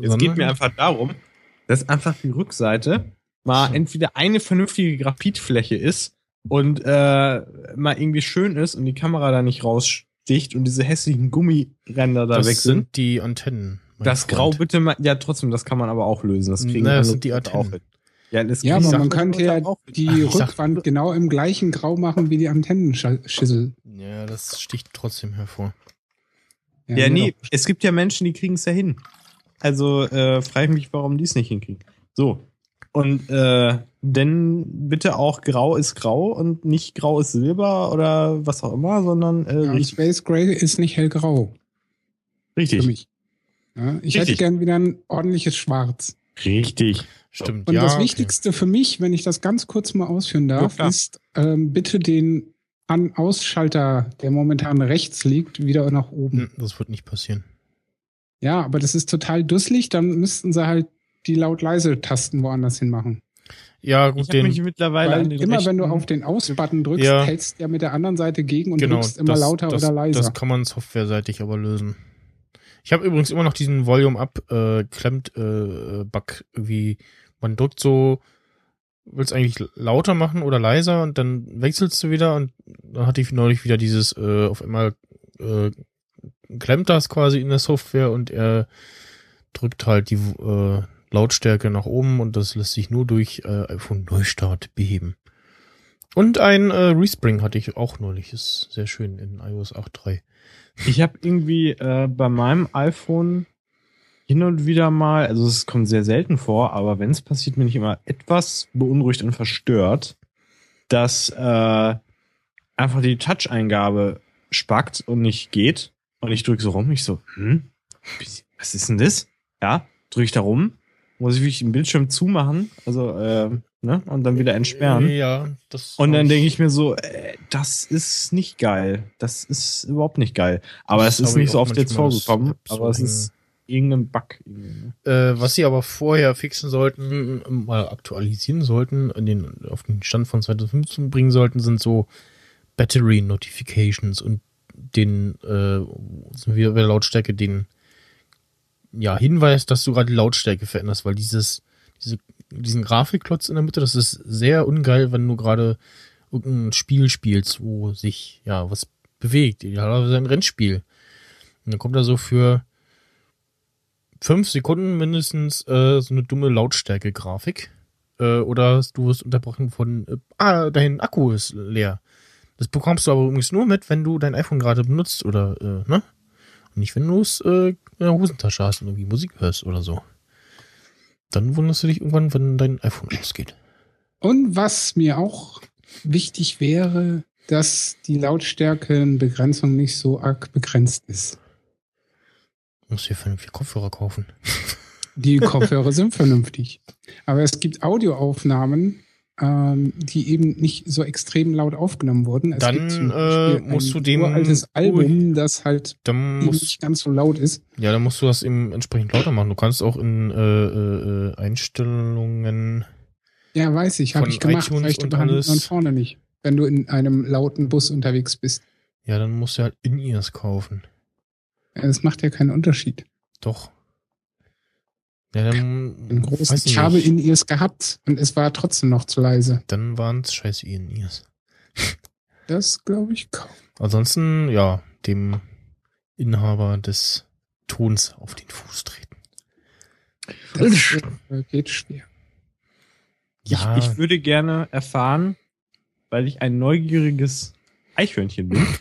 Es geht mir einfach darum, dass einfach die Rückseite mal entweder eine vernünftige Graphitfläche ist und äh, mal irgendwie schön ist und die Kamera da nicht raussticht und diese hässlichen Gummiränder da das weg sind. sind die Antennen. Das Grau Freund. bitte mal, ja trotzdem, das kann man aber auch lösen. Das kriegen Na, das sind die Antennen. auch hin. Ja, das Ja, aber man könnte ja die Rückwand genau im gleichen Grau machen wie die Antennenschüssel. Ja, das sticht trotzdem hervor. Ja, mir nee, doch. es gibt ja Menschen, die kriegen es ja hin. Also äh, frage ich mich, warum die es nicht hinkriegen. So. Und äh, denn bitte auch grau ist grau und nicht grau ist silber oder was auch immer, sondern äh, Ja. Space Gray ist nicht hellgrau für Richtig. mich. Ja, ich hätte Richtig. gern wieder ein ordentliches Schwarz. Richtig. Stimmt, Und ja. das okay. Wichtigste für mich, wenn ich das ganz kurz mal ausführen darf, klar. ist ähm, bitte den An-Ausschalter, der momentan rechts liegt, wieder nach oben. Hm, Das wird nicht passieren. Ja, aber das ist total dusselig. Dann müssten sie halt die laut-leise-Tasten woanders hin machen. Ja, Ich gut, habe mich den, mittlerweile Weil an den immer wenn du auf den Aus-Button drückst, Ja. hältst du ja mit der anderen Seite gegen und genau, drückst immer das, lauter das, oder leiser. Das kann man softwareseitig aber lösen. Ich habe übrigens immer noch diesen Volume-Up äh, klemmt äh, Bug irgendwie. Man drückt so, willst eigentlich lauter machen oder leiser und dann wechselst du wieder und dann hatte ich neulich wieder dieses äh, auf einmal äh, klemmt das quasi in der Software und er drückt halt die äh, Lautstärke nach oben und das lässt sich nur durch äh, iPhone Neustart beheben. Und ein äh, Respring hatte ich auch neulich, ist sehr schön in iOS 8.3. Ich habe irgendwie äh, bei meinem iPhone hin und wieder mal, also es kommt sehr selten vor, aber wenn es passiert, bin ich immer etwas beunruhigt und verstört, dass äh, einfach die Touch-Eingabe spackt und nicht geht. Und ich drücke so rum, ich so, hm, was ist denn das? Ja, drücke ich da rum, muss ich wirklich den Bildschirm zumachen, also äh, ne, und dann wieder entsperren. Ja, das Und dann denke ich mir so, äh, das ist nicht geil. Das ist überhaupt nicht geil. Aber es ist nicht so oft jetzt vorgekommen, aber es ist irgendein Bug. ne? Äh, was sie aber vorher fixen sollten, mal aktualisieren sollten, in den, auf den Stand von 2015 bringen sollten, sind so Battery Notifications und den äh, sind wir bei der Lautstärke den ja, Hinweis, dass du gerade die Lautstärke veränderst, weil dieses, diese, diesen Grafikklotz in der Mitte, das ist sehr ungeil, wenn du gerade irgendein Spiel spielst, wo sich ja was bewegt. Idealerweise ein Rennspiel. Und dann kommt da so für fünf Sekunden mindestens äh, so eine dumme Lautstärke-Grafik. Äh, oder du wirst unterbrochen von, äh, ah, dein Akku ist leer. Das bekommst du aber übrigens nur mit, wenn du dein iPhone gerade benutzt oder, äh, ne? Und nicht, wenn du es äh, in der Hosentasche hast und irgendwie Musik hörst oder so. Dann wunderst du dich irgendwann, wenn dein iPhone ausgeht. Und was mir auch wichtig wäre, dass die Lautstärkenbegrenzung nicht so arg begrenzt ist. Du musst dir vernünftige Kopfhörer kaufen. Die Kopfhörer sind vernünftig. Aber es gibt Audioaufnahmen, ähm, die eben nicht so extrem laut aufgenommen wurden. Es Dann, äh, musst du dem- uraltes Album, das halt musst, nicht ganz so laut ist. ja, dann musst du das eben entsprechend lauter machen. Du kannst auch in äh, äh, äh, Einstellungen Ja, weiß ich, habe ich gemacht, iTunes rechte und alles. und vorne nicht. Wenn du in einem lauten Bus unterwegs bist. Ja, dann musst du halt In-Ears kaufen. Ja, Das macht ja keinen Unterschied. Doch. Ja, dann, Einen großen, weiß ich habe nicht. in ears gehabt und es war trotzdem noch zu leise. Dann waren es scheiß In-Ears. Das glaube ich kaum. Ansonsten, ja, dem Inhaber des Tons auf den Fuß treten. Das geht schwer. Ja, Ich, ich würde gerne erfahren, weil ich ein neugieriges Eichhörnchen bin,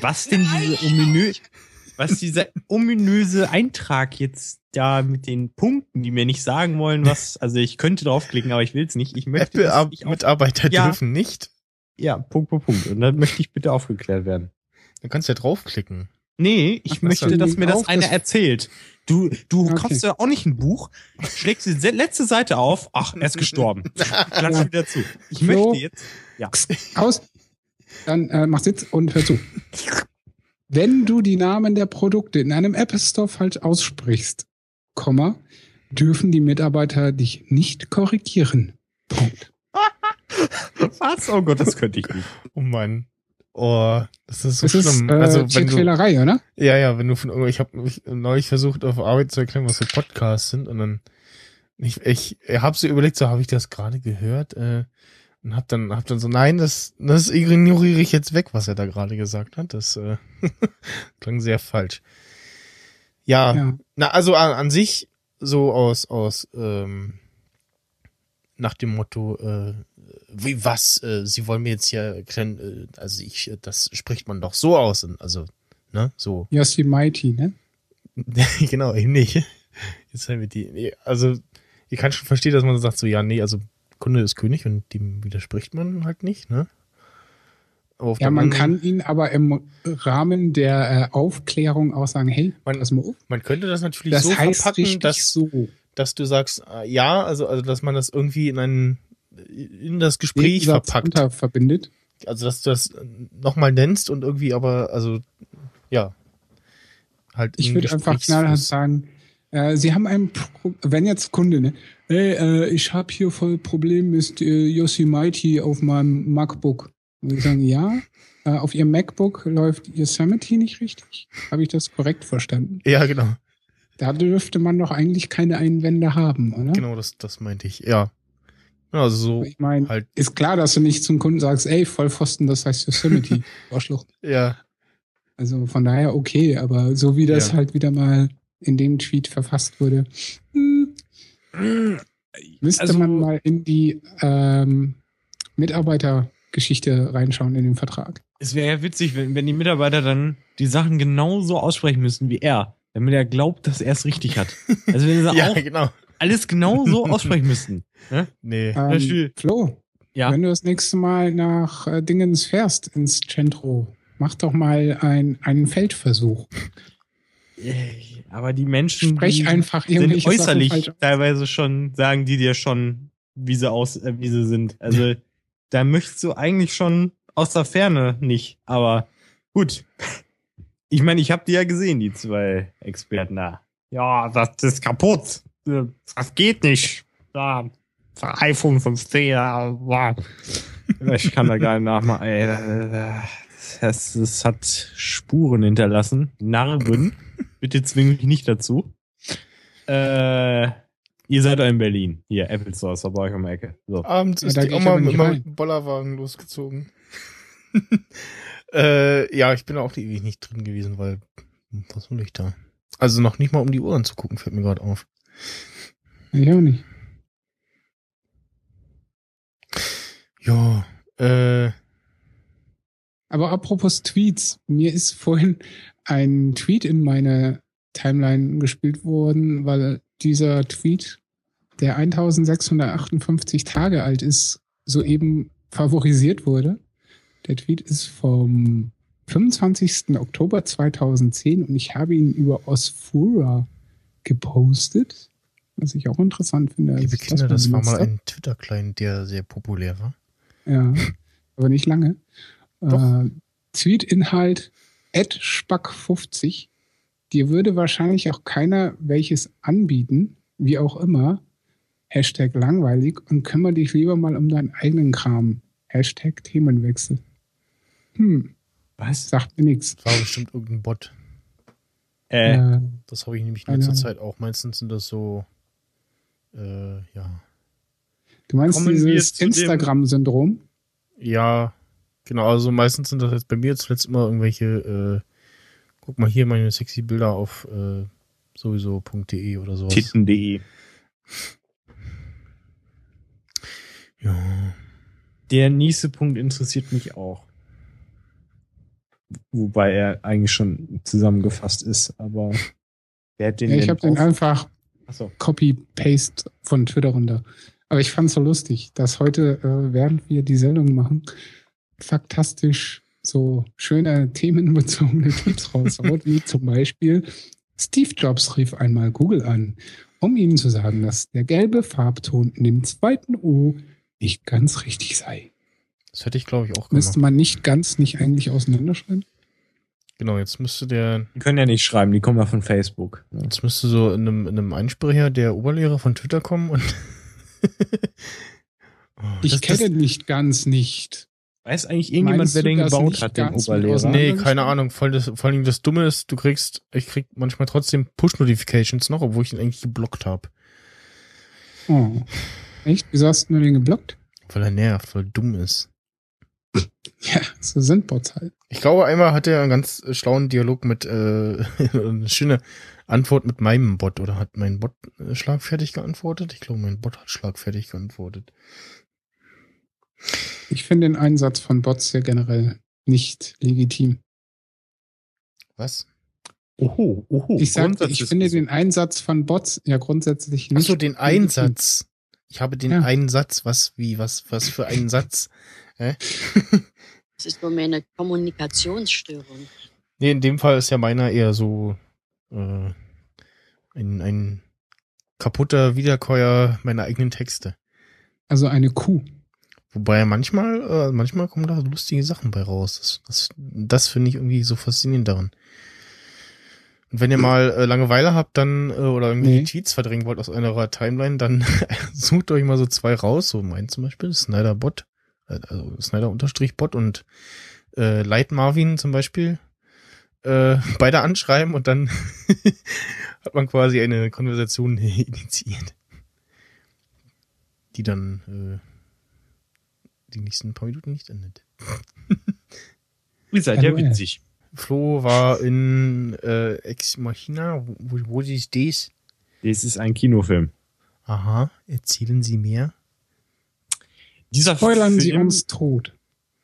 was denn diese ominö was dieser ominöse Eintrag jetzt da mit den Punkten, die mir nicht sagen wollen, was, also ich könnte draufklicken, aber ich will es nicht. Ich möchte Apple-Mitarbeiter Ja. dürfen nicht. ja, Punkt, Punkt, Punkt. Und dann möchte ich bitte aufgeklärt werden. Du kannst ja draufklicken. Nee, ich Ach, möchte, das dass mir das einer das- erzählt. Du, du Okay. kaufst ja auch nicht ein Buch, schlägst die letzte Seite auf, ach, er ist gestorben. Klatsch wieder zu. Ich Flo. möchte jetzt, ja. Aus. Dann äh, mach Sitz und hör zu. Wenn du die Namen der Produkte in einem Apple Store falsch aussprichst, Komma, dürfen die Mitarbeiter dich nicht korrigieren. Punkt. Was? Oh Gott, das könnte ich nicht. Oh Mann. Oh, das ist so Das ist schlimm. äh, also, wenn du, Tierquälerei, oder? ja, ja, wenn du von irgendwo, ich habe mich neulich versucht, auf Arbeit zu erklären, was so Podcasts sind und dann, ich, ich, ich habe so überlegt, so habe ich das gerade gehört, äh, und hab dann, hab dann so, nein, das, das ignoriere ich jetzt weg, was er da gerade gesagt hat. Das äh, klang sehr falsch. Ja, Ja. na, also an, an sich so aus, aus, ähm, nach dem Motto, äh, wie was, äh, sie wollen mir jetzt hier äh, also ich, äh, das spricht man doch so aus, also, ne, so. Yossi Mighty, ne? genau, eben nicht. Jetzt haben wir die, also, ich kann schon verstehen, dass man sagt so, ja, nee, also, Kunde ist König und dem widerspricht man halt nicht, ne? Ja, man kann ihn aber im Rahmen der äh, Aufklärung auch sagen, hey, Man- pass mal auf. Man könnte das natürlich Das so heißt verpacken, dass, so. dass du sagst, äh, ja, also, also, dass man das irgendwie in ein, in das Gespräch Gegensatz verpackt. verbindet. Also, dass du das nochmal nennst und irgendwie aber, also, ja. Halt Ich würde einfach knallhart sagen, äh, Sie haben ein, Pro wenn jetzt Kunde, ne? Hey, äh, ich habe hier voll Problem mit äh, Yosemite auf meinem MacBook. Und ich sagen, ja, äh, auf Ihrem MacBook läuft Yosemite nicht richtig. Habe ich das korrekt verstanden? Ja, genau. Da dürfte man doch eigentlich keine Einwände haben, oder? Genau, das, das meinte ich, ja. Ja, Also so Ich meine, halt, ist klar, dass du nicht zum Kunden sagst, ey, Vollpfosten, das heißt Yosemite. Arschloch. ja, Also von daher okay, aber so wie das Ja. halt wieder mal in dem Tweet verfasst wurde, hm, müsste Also- man mal in die ähm, Mitarbeitergeschichte reinschauen in den Vertrag. Es wäre ja witzig, wenn, wenn die Mitarbeiter dann die Sachen genauso aussprechen müssen wie er, damit er glaubt, dass er es richtig hat. Also wenn sie ja, auch genau. alles genau so aussprechen müssten. Ne? Nee. Ähm, Beispiel- Flo, Ja. wenn du das nächste Mal nach äh, Dingens fährst ins Centro, mach doch mal ein, einen Feldversuch. Äh, Aber die Menschen Sprech die einfach sind äußerlich teilweise schon, sagen die dir schon, wie sie aus, äh, wie sie sind. Also da möchtest du eigentlich schon aus der Ferne nicht. Aber gut. Ich meine, ich habe die ja gesehen, die zwei Experten da. Ja, das ist kaputt. Das geht nicht. Das iPhone 5C, ja. Ich kann da gar nicht nachmachen. Ey, das, das hat Spuren hinterlassen. Narben. Bitte zwing mich nicht dazu. Äh, ihr seid in Berlin. Hier, Apple Store ist bei euch um die Ecke. So. Abends Ja, ist da die Oma mit, dem Bollerwagen losgezogen. äh, ja, ich bin auch ewig nicht drin gewesen, weil, was soll ich da? Also noch nicht mal um die Uhren zu gucken, fällt mir gerade auf. Ich auch nicht. Ja, äh, Aber apropos Tweets, mir ist vorhin ein Tweet in meine Timeline gespielt worden, weil dieser Tweet, der 1658 Tage alt ist, soeben favorisiert wurde. Der Tweet ist vom 25. Oktober 2010 und ich habe ihn über Osfura gepostet, was ich auch interessant finde. liebe Kinder, das war benutzt mal ein Twitter-Client, der sehr populär war. Ja, aber nicht lange. Äh, Tweet-Inhalt Spack50. Dir würde wahrscheinlich auch keiner welches anbieten, wie auch immer. Hashtag langweilig und kümmere dich lieber mal um deinen eigenen Kram. Hashtag Themenwechsel. Hm, Was? sagt mir nichts. Das war bestimmt irgendein Bot. Äh, Äh, Das habe ich nämlich in letzter. Zeit auch. Meistens sind das so, äh, ja. Du meinst Kommen dieses Instagram-Syndrom? Ja, genau. Also meistens sind das jetzt bei mir zuletzt immer irgendwelche, äh, guck mal hier meine sexy Bilder auf äh, sowieso.de oder sowas. Titten.de. Ja. Der nächste Punkt interessiert mich auch. Wobei er eigentlich schon zusammengefasst ist, aber wer hat den Ja, ich habe den einfach Achso. Copy-Paste von Twitter runter. Aber ich fand's so lustig, dass heute, äh, während wir die Sendung machen, faktastisch so schöne themenbezogene Tipps raushaut, wie zum Beispiel Steve Jobs rief einmal Google an, um ihnen zu sagen, dass der gelbe Farbton in dem zweiten O nicht ganz richtig sei. Das hätte ich, glaube ich, auch gemacht. Müsste man nicht ganz nicht eigentlich auseinanderschreiben? Genau, jetzt müsste der, Die können ja nicht schreiben, die kommen ja von Facebook. Jetzt müsste so in einem, in einem Einsprecher der Oberlehrer von Twitter kommen und Oh, Ich das- kenne das, nicht ganz nicht. Weiß eigentlich irgendjemand, Meinst wer den gebaut hat, den Oberlehrer? Nee, keine Ahnung. Voll das, vor allem das Dumme ist, du kriegst, ich krieg manchmal trotzdem Push-Notifications noch, obwohl ich ihn eigentlich geblockt habe. Oh. Echt? Wieso hast du den geblockt? Weil er nervt, weil er dumm ist. Ja, so sind Bots halt. Ich glaube, einmal hat er einen ganz äh, schlauen Dialog mit, äh, eine schöne Antwort mit meinem Bot. Oder hat mein Bot äh, schlagfertig geantwortet? Ich glaube, mein Bot hat schlagfertig geantwortet. Ich finde den Einsatz von Bots ja generell nicht legitim. Was? Oho, oho. Ich sage, ich finde den Einsatz von Bots ja grundsätzlich nicht. Achso, den legitim. Einsatz. Ich habe den Ja. Einsatz. Was, wie, was, was für einen Satz? Hä? Das ist nur mehr eine Kommunikationsstörung. Nee, in dem Fall ist ja meiner eher so äh, ein, ein kaputter Wiederkäuer meiner eigenen Texte. Also eine Kuh. Wobei manchmal, äh, manchmal kommen da lustige Sachen bei raus. Das, das, das finde ich irgendwie so faszinierend daran. Und wenn ihr mal äh, Langeweile habt, dann äh, oder irgendwie Nee. Tweets verdrängen wollt aus eurer Timeline, dann sucht euch mal so zwei raus. So mein zum Beispiel, Snyder Bot, äh, also Snyder Unterstrich Bot und äh, Light Marvin zum Beispiel. Äh, beide anschreiben und dann hat man quasi eine Konversation initiiert. Die dann äh, die nächsten paar Minuten nicht endet. Ihr seid ja witzig. Flo war in äh, Ex Machina. Wo, wo, ist das? Das ist ein Kinofilm. Aha, erzählen Sie mehr. Dieser Spoilern Sie Film- uns tot.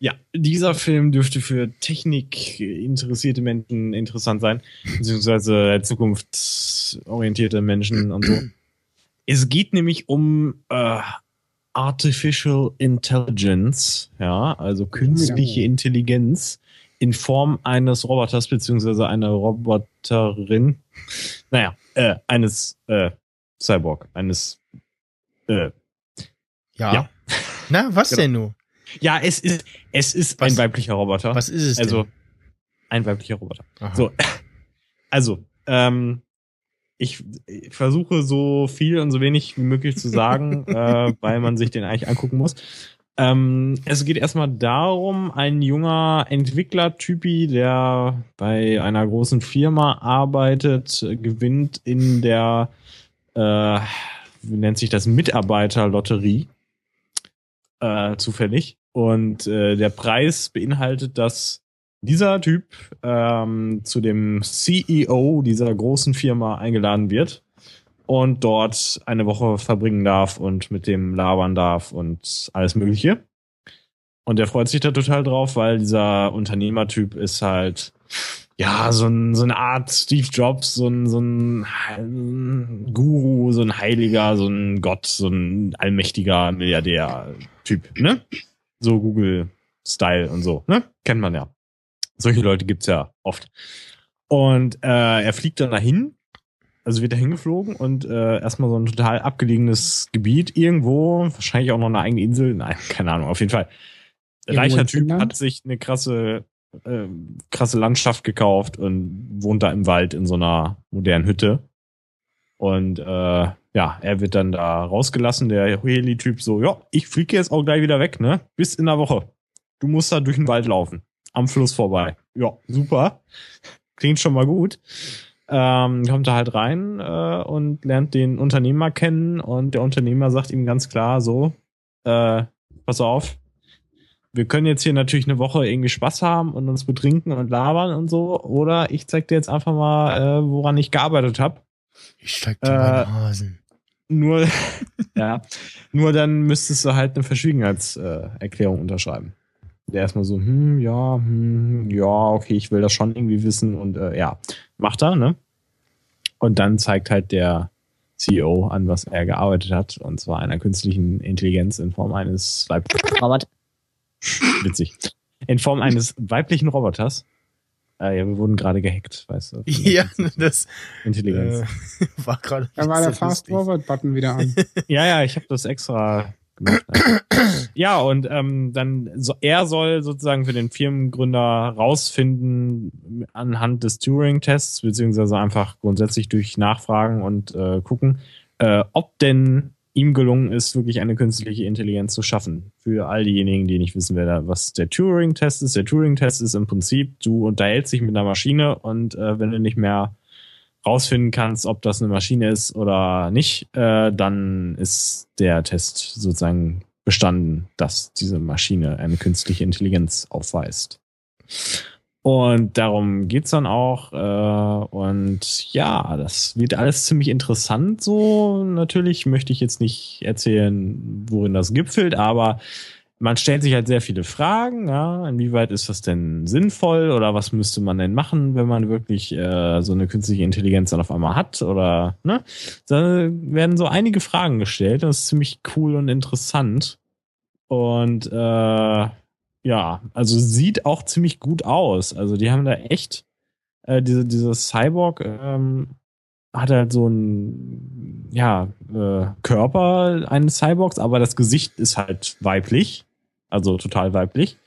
Ja, dieser Film dürfte für Technik interessierte Menschen interessant sein, beziehungsweise zukunftsorientierte Menschen und so. Es geht nämlich um äh, Artificial Intelligence, ja, also künstliche. Intelligenz in Form eines Roboters beziehungsweise einer Roboterin, naja, äh, eines äh, Cyborg, eines äh, Ja. Ja. Na, was Genau. denn nun? ja, es ist es ist Was- ein weiblicher Roboter. Was ist es Also denn? ein weiblicher Roboter. Aha. So, also, ähm, ich, ich versuche so viel und so wenig wie möglich zu sagen, äh, weil man sich den eigentlich angucken muss. Ähm, es geht erstmal darum, ein junger Entwicklertypi, der bei einer großen Firma arbeitet, gewinnt in der, äh, wie nennt sich das, Mitarbeiterlotterie äh, zufällig. Und äh, der Preis beinhaltet, dass dieser Typ ähm, zu dem CEO dieser großen Firma eingeladen wird und dort eine Woche verbringen darf und mit dem labern darf und alles Mögliche. Und er freut sich da total drauf, weil dieser Unternehmertyp ist halt ja so, ein, so eine Art Steve Jobs, so ein, so ein, ein Guru, so ein Heiliger, so ein Gott, so ein allmächtiger Milliardär-Typ, ne? So Google-Style und so, ne? Kennt man ja. Solche Leute gibt's ja oft. Und äh, er fliegt dann dahin, also wird er hingeflogen und äh, erstmal so ein total abgelegenes Gebiet irgendwo, wahrscheinlich auch noch eine eigene Insel, nein, keine Ahnung, auf jeden Fall. Reicher Typ hat sich eine krasse, äh, krasse Landschaft gekauft und wohnt da im Wald in so einer modernen Hütte. Und äh, ja, er wird dann da rausgelassen, der Heli-Typ so, ja, ich fliege jetzt auch gleich wieder weg, ne? Bis in der Woche. Du musst da durch den Wald laufen. Am Fluss vorbei. Ja, super. Klingt schon mal gut. ähm, kommt er halt rein äh, und lernt den Unternehmer kennen und der Unternehmer sagt ihm ganz klar so, äh, pass auf, wir können jetzt hier natürlich eine Woche irgendwie Spaß haben und uns betrinken und labern und so, oder ich zeig dir jetzt einfach mal, äh, woran ich gearbeitet habe. Ich steig dir Äh, meinen Hasen. Nur, ja, nur dann müsstest du halt eine Verschwiegenheitserklärung Erklärung unterschreiben. Der erstmal so, hm, ja, hm, ja, okay, ich will das schon irgendwie wissen und äh, ja, macht er, ne? Und dann zeigt halt der CEO an, was er gearbeitet hat, und zwar einer künstlichen Intelligenz in Form eines weiblichen Robert. witzig. In Form eines weiblichen Roboters. Äh, ja, wir wurden gerade gehackt, weißt du. Ja, das Intelligenz. äh, war gerade. Da war der sehr Fast lustig. Forward Button wieder an. Ja, ja, ich habe das extra gemacht. ja, und ähm, dann so, er soll sozusagen für den Firmengründer rausfinden anhand des Turing-Tests beziehungsweise einfach grundsätzlich durch Nachfragen und äh, gucken, äh, ob denn ihm gelungen ist, wirklich eine künstliche Intelligenz zu schaffen. Für all diejenigen, die nicht wissen, wer da, was der Turing-Test ist. Der Turing-Test ist im Prinzip, du unterhältst dich mit einer Maschine und äh, wenn du nicht mehr rausfinden kannst, ob das eine Maschine ist oder nicht, äh, dann ist der Test sozusagen bestanden, dass diese Maschine eine künstliche Intelligenz aufweist. Und darum geht's dann auch. Äh, und ja, das wird alles ziemlich interessant so. Natürlich möchte ich jetzt nicht erzählen, worin das gipfelt, aber man stellt sich halt sehr viele Fragen. Ja, inwieweit ist das denn sinnvoll oder was müsste man denn machen, wenn man wirklich äh, so eine künstliche Intelligenz dann auf einmal hat oder ne? Da werden so einige Fragen gestellt. Das ist ziemlich cool und interessant. Und äh, ja, also sieht auch ziemlich gut aus. Also die haben da echt äh, diese dieses Cyborg ähm, hat halt so ein ja äh, Körper eines Cyborgs, aber das Gesicht ist halt weiblich, also total weiblich.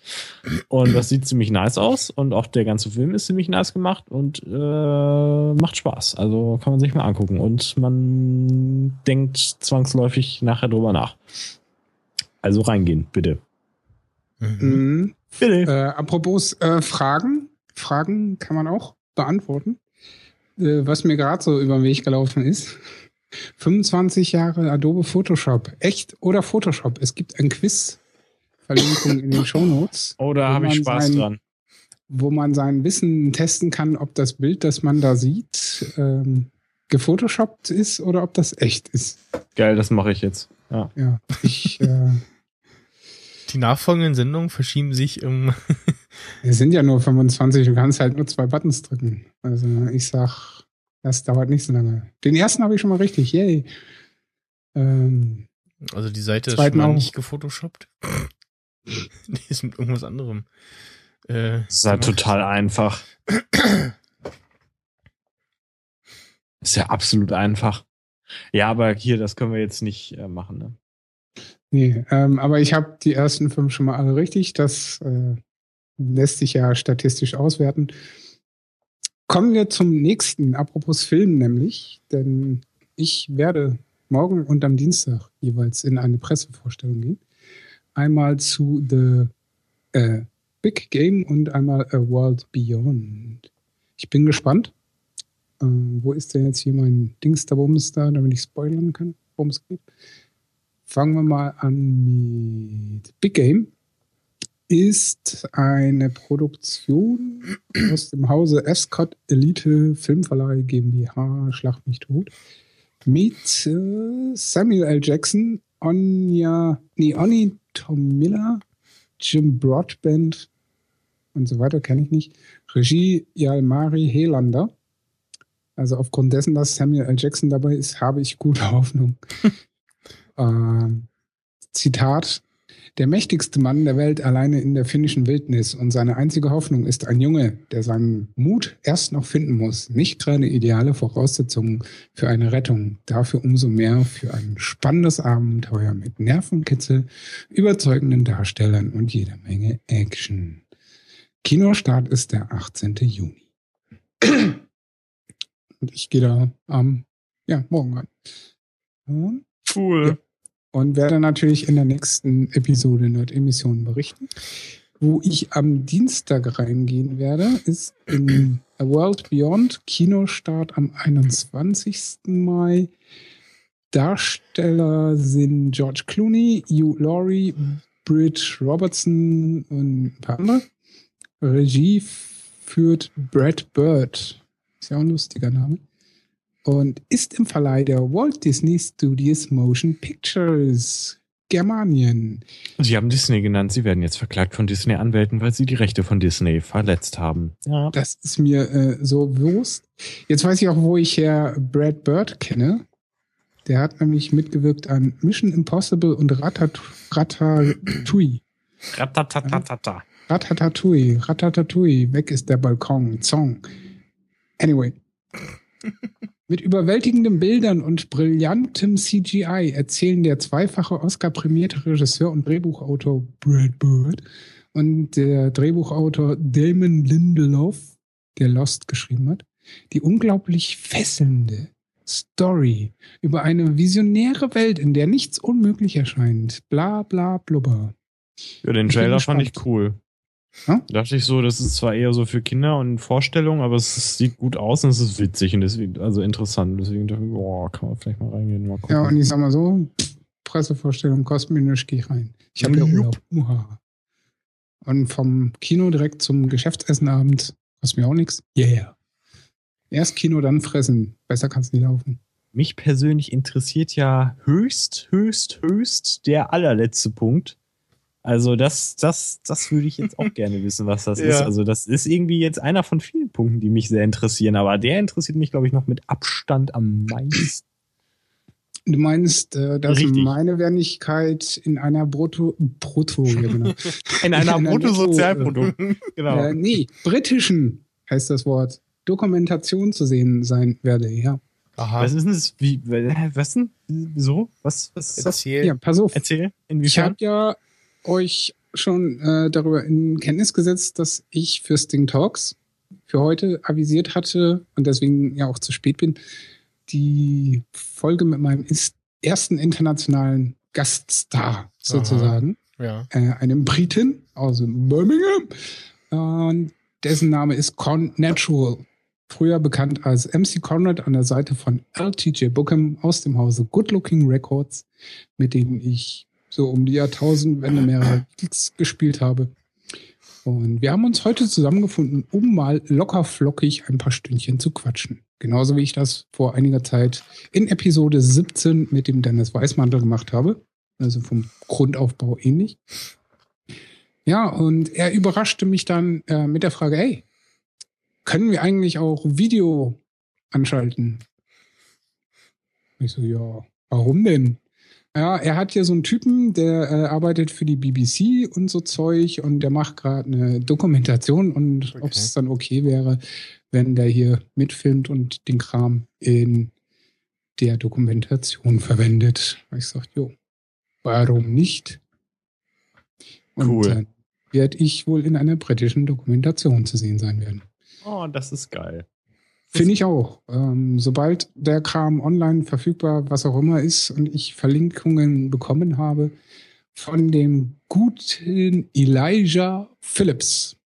Und das sieht ziemlich nice aus und auch der ganze Film ist ziemlich nice gemacht und äh, macht Spaß. Also kann man sich mal angucken und man denkt zwangsläufig nachher drüber nach. Also reingehen, bitte. Mhm. Mhm. Bitte. Äh, apropos äh, Fragen. Fragen kann man auch beantworten. Äh, was mir gerade so über den Weg gelaufen ist. 25 Jahre Adobe Photoshop. Echt oder Photoshop? Es gibt ein Quiz. Verlinkung in den Shownotes. Oh, da wo habe ich man Spaß sein- dran. Wo man sein Wissen testen kann, ob das Bild, das man da sieht, ähm, gefotoshoppt ist oder ob das echt ist. Geil, das mache ich jetzt. Ja. Ja, ich, äh, Die nachfolgenden Sendungen verschieben sich um. es sind ja nur 25, du kannst halt nur zwei Buttons drücken. Also ich sag, das dauert nicht so lange. Den ersten habe ich schon mal richtig, yay. Ähm, Also die Seite ist Zweiten schon mal auch. nicht gefotoshoppt. Die ist mit irgendwas anderem. Äh, Das ist halt total einfach. Ist ja absolut einfach. Ja, aber hier, das können wir jetzt nicht äh, machen. Ne? nee, ähm, aber ich habe die ersten fünf schon mal alle richtig. Das äh, lässt sich ja statistisch auswerten. Kommen wir zum nächsten, apropos Film nämlich, denn ich werde morgen und am Dienstag jeweils in eine Pressevorstellung gehen. Einmal zu The äh, Big Game und einmal A World Beyond. Ich bin gespannt. Äh, wo ist denn jetzt hier mein Dings da, Bums da, damit ich spoilern kann, worum es geht? Fangen wir mal an mit Big Game. Ist eine Produktion aus dem Hause Escott Elite Filmverleih GmbH, Schlag mich tot, mit äh, Samuel L. Jackson, Anya, nee, Oni Tom Miller, Jim Broadbent und so weiter, kenne ich nicht. Regie Jalmari Helander. Also aufgrund dessen, dass Samuel L. Jackson dabei ist, habe ich gute Hoffnung. ähm, Zitat. Der mächtigste Mann der Welt alleine in der finnischen Wildnis und seine einzige Hoffnung ist ein Junge, der seinen Mut erst noch finden muss. Nicht gerade ideale Voraussetzungen für eine Rettung, dafür umso mehr für ein spannendes Abenteuer mit Nervenkitzel, überzeugenden Darstellern und jeder Menge Action. Kinostart ist der 18. Juni. Und ich gehe da am, ja, morgen. Und Cool. Und werde natürlich in der nächsten Episode Nerd-Emissionen berichten. Wo ich am Dienstag reingehen werde, ist in A World Beyond, Kinostart am 21. Mai. Darsteller sind George Clooney, Hugh Laurie, Britt Robertson und ein paar andere. Regie führt Brad Bird. Ist ja auch ein lustiger Name. Und ist im Verleih der Walt Disney Studios Motion Pictures. Germanien. Sie haben Disney genannt. Sie werden jetzt verklagt von Disney-Anwälten, weil sie die Rechte von Disney verletzt haben. Ja. Das ist mir äh, so bewusst. Jetzt weiß ich auch, wo ich Herr Brad Bird kenne. Der hat nämlich mitgewirkt an Mission Impossible und Ratat Ratatouille. Ratatatata. Ratatatouille, Ratatatouille, weg ist der Balkon, Song. Anyway. Mit überwältigenden Bildern und brillantem CGI erzählen der zweifache Oscar-prämierte Regisseur und Drehbuchautor Brad Bird und der Drehbuchautor Damon Lindelof, der Lost geschrieben hat, die unglaublich fesselnde Story über eine visionäre Welt, in der nichts unmöglich erscheint. Bla bla blubber. Ja, den Trailer fand ich cool. Ja? Dachte ich so, das ist zwar eher so für Kinder und Vorstellung, aber es sieht gut aus und es ist witzig und deswegen, also interessant. Deswegen dachte ich, boah, kann man vielleicht mal reingehen, mal gucken. Ja, und ich sag mal so, Pressevorstellung kostet mir nichts, geh ich rein. Ich habe ja. Urlaub. Uha. Und vom Kino direkt zum Geschäftsessenabend kostet mir auch nichts. Yeah. Erst Kino, dann fressen. Besser kann's nicht laufen. Mich persönlich interessiert ja höchst, höchst, höchst der allerletzte Punkt. Also das, das, das würde ich jetzt auch gerne wissen, was das ist. Ja. Also das ist irgendwie jetzt einer von vielen Punkten, die mich sehr interessieren, aber der interessiert mich, glaube ich, noch mit Abstand am meisten. Du meinst, äh, dass Richtig. meine Wendigkeit in einer Brutto, Brutto, ja genau. In einer In einer Bruttosozialprodukt. Genau. äh, nee, britischen heißt das Wort. Dokumentation zu sehen sein werde, ja. Aha. Was ist denn das? Wie, was denn? Wieso? Was, was ist das? Erzähl. Ja, pass auf. Erzähl. Ich Inwiefern? habe ja euch schon äh, darüber in Kenntnis gesetzt, dass ich für Sting Talks für heute avisiert hatte und deswegen ja auch zu spät bin, die Folge mit meinem ersten internationalen Gaststar sozusagen, Ja. äh, einem Briten aus Birmingham, und dessen Name ist Con Natural. Früher bekannt als MC Conrad an der Seite von LTJ Bookham aus dem Hause Good Looking Records, mit dem ich so um die Jahrtausendwende mehrere Gigs gespielt habe. Und wir haben uns heute zusammengefunden, um mal locker flockig ein paar Stündchen zu quatschen. Genauso wie ich das vor einiger Zeit in Episode 17 mit dem Dennis Weißmantel gemacht habe. Also vom Grundaufbau ähnlich. Ja, und er überraschte mich dann äh, mit der Frage, hey, können wir eigentlich auch Video anschalten? Ich so, ja, warum denn? Ja, er hat hier so einen Typen, der äh, arbeitet für die BBC und so Zeug und der macht gerade eine Dokumentation und Okay. ob es dann okay wäre, wenn der hier mitfilmt und den Kram in der Dokumentation verwendet. Ich sag, jo, warum nicht? Und Cool. dann werde ich wohl in einer britischen Dokumentation zu sehen sein werden. Oh, das ist geil. Finde ich auch. Ähm, sobald der Kram online verfügbar, was auch immer ist, und ich Verlinkungen bekommen habe von dem guten Elijah Phillips,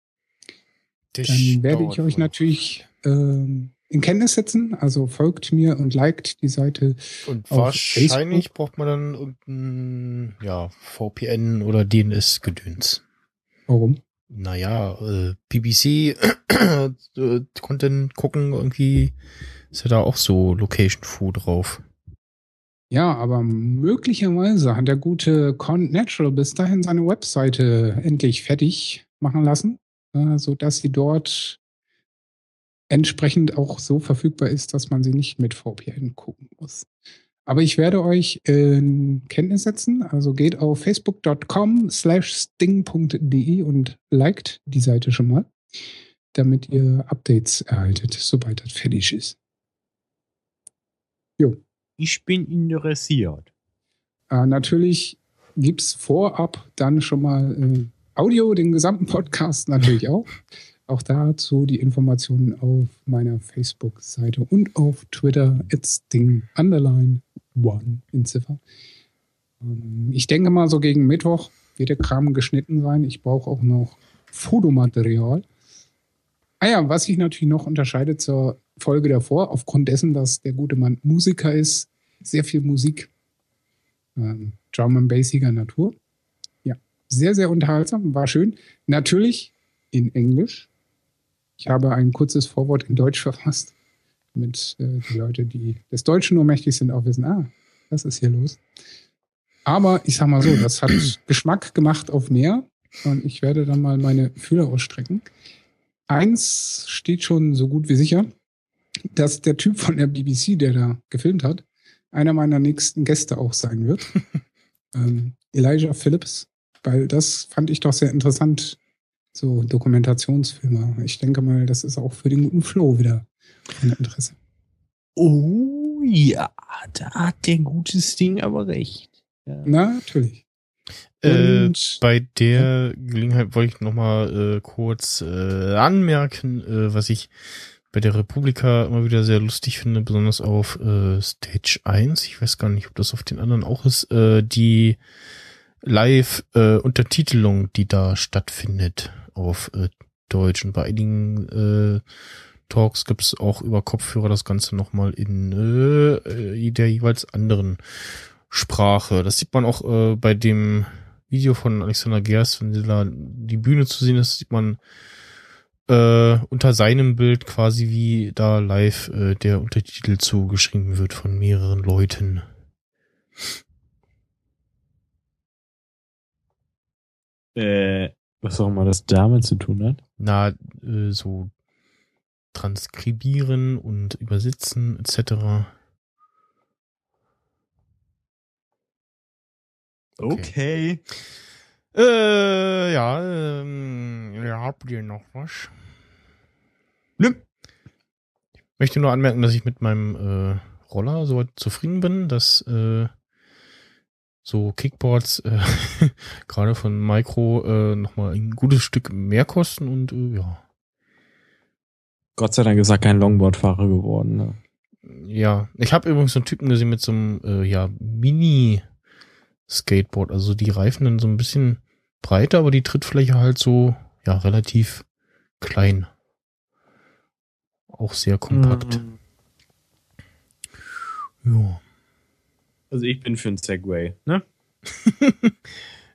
dann werde ich euch natürlich ähm, in Kenntnis setzen. Also folgt mir und liked die Seite. Und auf wahrscheinlich Facebook. braucht man dann irgendein ja, VPN oder DNS-Gedöns. Warum? Naja, äh, BBC äh, Content gucken, irgendwie ist ja da auch so Location Food drauf. Ja, aber möglicherweise hat der gute Con Natural bis dahin seine Webseite endlich fertig machen lassen, äh, so dass sie dort entsprechend auch so verfügbar ist, dass man sie nicht mit VPN gucken muss. Aber ich werde euch in Kenntnis setzen. Also geht auf facebook.com slash sting.de und liked die Seite schon mal, damit ihr Updates erhaltet, sobald das fertig ist. Ich bin interessiert. Äh, natürlich gibt's vorab dann schon mal äh, Audio, den gesamten Podcast natürlich auch. Auch dazu die Informationen auf meiner Facebook-Seite und auf Twitter. It's Ding Underline One in Ziffer. Ähm, ich denke mal, so gegen Mittwoch wird der Kram geschnitten sein. Ich brauche auch noch Fotomaterial. Ah ja, was sich natürlich noch unterscheidet zur Folge davor, aufgrund dessen, dass der gute Mann Musiker ist, sehr viel Musik, ähm, Drum and Bassiger Natur. Ja, sehr, sehr unterhaltsam, war schön. Natürlich in Englisch. Ich habe ein kurzes Vorwort in Deutsch verfasst, damit äh, die Leute, die des Deutschen nur mächtig sind, auch wissen, ah, was ist hier los? Aber ich sag mal so, das hat Geschmack gemacht auf mehr und ich werde dann mal meine Fühler ausstrecken. Eins steht schon so gut wie sicher, dass der Typ von der BBC, der da gefilmt hat, einer meiner nächsten Gäste auch sein wird. ähm, Elijah Phillips, weil das fand ich doch sehr interessant. So Dokumentationsfilme. Ich denke mal, das ist auch für den guten Flow wieder Interesse. Oh ja, da hat der gutes Ding aber recht. Ja. Na, natürlich. Äh, Und- bei der Gelegenheit wollte ich nochmal äh, kurz äh, anmerken, äh, was ich bei der Republika immer wieder sehr lustig finde, besonders auf äh, Stage 1, ich weiß gar nicht, ob das auf den anderen auch ist, äh, die Live-Untertitelung, die da stattfindet auf äh, Deutsch. Und bei einigen äh, Talks gibt's auch über Kopfhörer das Ganze nochmal in äh, äh, der jeweils anderen Sprache. Das sieht man auch äh, bei dem Video von Alexander Gerst, wenn da die Bühne zu sehen ist, sieht man äh, unter seinem Bild quasi wie da live äh, der Untertitel zugeschrieben wird von mehreren Leuten. Äh, was auch immer das damit zu tun hat. Na, äh, so transkribieren und übersetzen etc. Okay. Äh, ja, ähm, ja, habt ihr noch was? Nö. Ich möchte nur anmerken, dass ich mit meinem äh, Roller soweit zufrieden bin, dass äh, so Kickboards äh, gerade von Micro äh, nochmal ein gutes Stück mehr kosten und äh, ja. Gott sei Dank ist er kein Longboardfahrer geworden. Ne? Ja, ich habe übrigens so einen Typen gesehen mit so einem äh, ja, Mini-Skateboard. Also die Reifen dann so ein bisschen breiter, aber die Trittfläche halt so ja relativ klein. Auch sehr kompakt. Ja. Also ich bin für ein Segway, ne?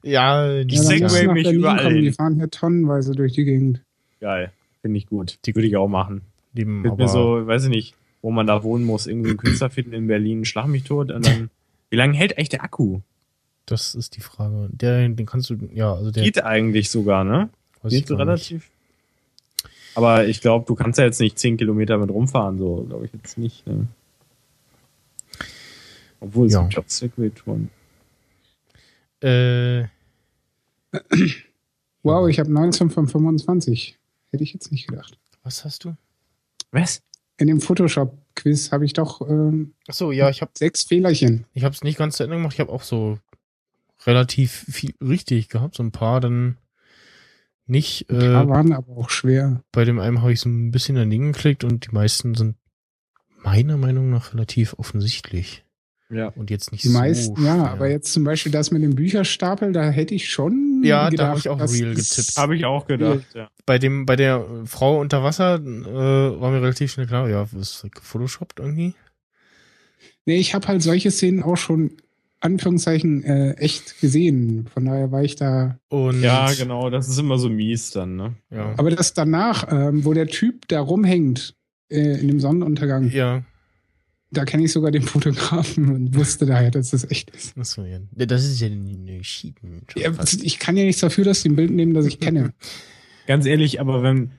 Ja, die dann Segway mich Berlin überall kommen, Die fahren hier tonnenweise durch die Gegend. Geil. Finde ich gut. Die würde ich auch machen. Dem, Wird mir so, weiß ich nicht, wo man da wohnen muss, irgendwie einen Künstler finden in Berlin, schlag mich tot und dann. Wie lange hält echt der Akku? das ist die Frage. Der, den kannst du, ja, also der Geht eigentlich sogar, ne? weiß ich Geht so gar nicht. relativ. Aber ich glaube, du kannst ja jetzt nicht 10 Kilometer mit rumfahren, so glaube ich jetzt nicht. Ne? Obwohl es Ja. gibt Segway-Touren. Äh, Wow, ich habe 19 von 25. Hätte ich jetzt nicht gedacht. was hast du? Was? In dem Photoshop-Quiz habe ich doch ähm, Ach so, ja, ich habe sechs Fehlerchen. ich habe es nicht ganz zu Ende gemacht. Ich habe auch so relativ viel richtig gehabt, so ein paar dann nicht. Ein paar Äh, waren aber auch schwer. bei dem einen habe ich so ein bisschen daneben geklickt und die meisten sind meiner Meinung nach relativ offensichtlich Ja. und jetzt nicht Die so meisten, ja, schwer. aber jetzt zum Beispiel das mit dem Bücherstapel, da hätte ich schon. Ja, da gedacht, hab ich auch real getippt. Habe ich auch gedacht, ja. bei dem bei der Frau unter Wasser äh, war mir relativ schnell klar, ja, das ist gefotoshoppt irgendwie. Nee, ich habe halt solche Szenen auch schon, Anführungszeichen, äh, echt gesehen. Von daher war ich da. Und Ja, genau, das ist immer so mies dann, ne? Ja. Aber das danach, ähm, wo der Typ da rumhängt, äh, in dem Sonnenuntergang, Ja, da kenne ich sogar den Fotografen und wusste daher, dass das echt ist. das, war ja, das ist ja eine Schieden. Ja, ich kann ja nichts dafür, dass die ein Bild nehmen, das ich kenne. Ganz ehrlich, aber wenn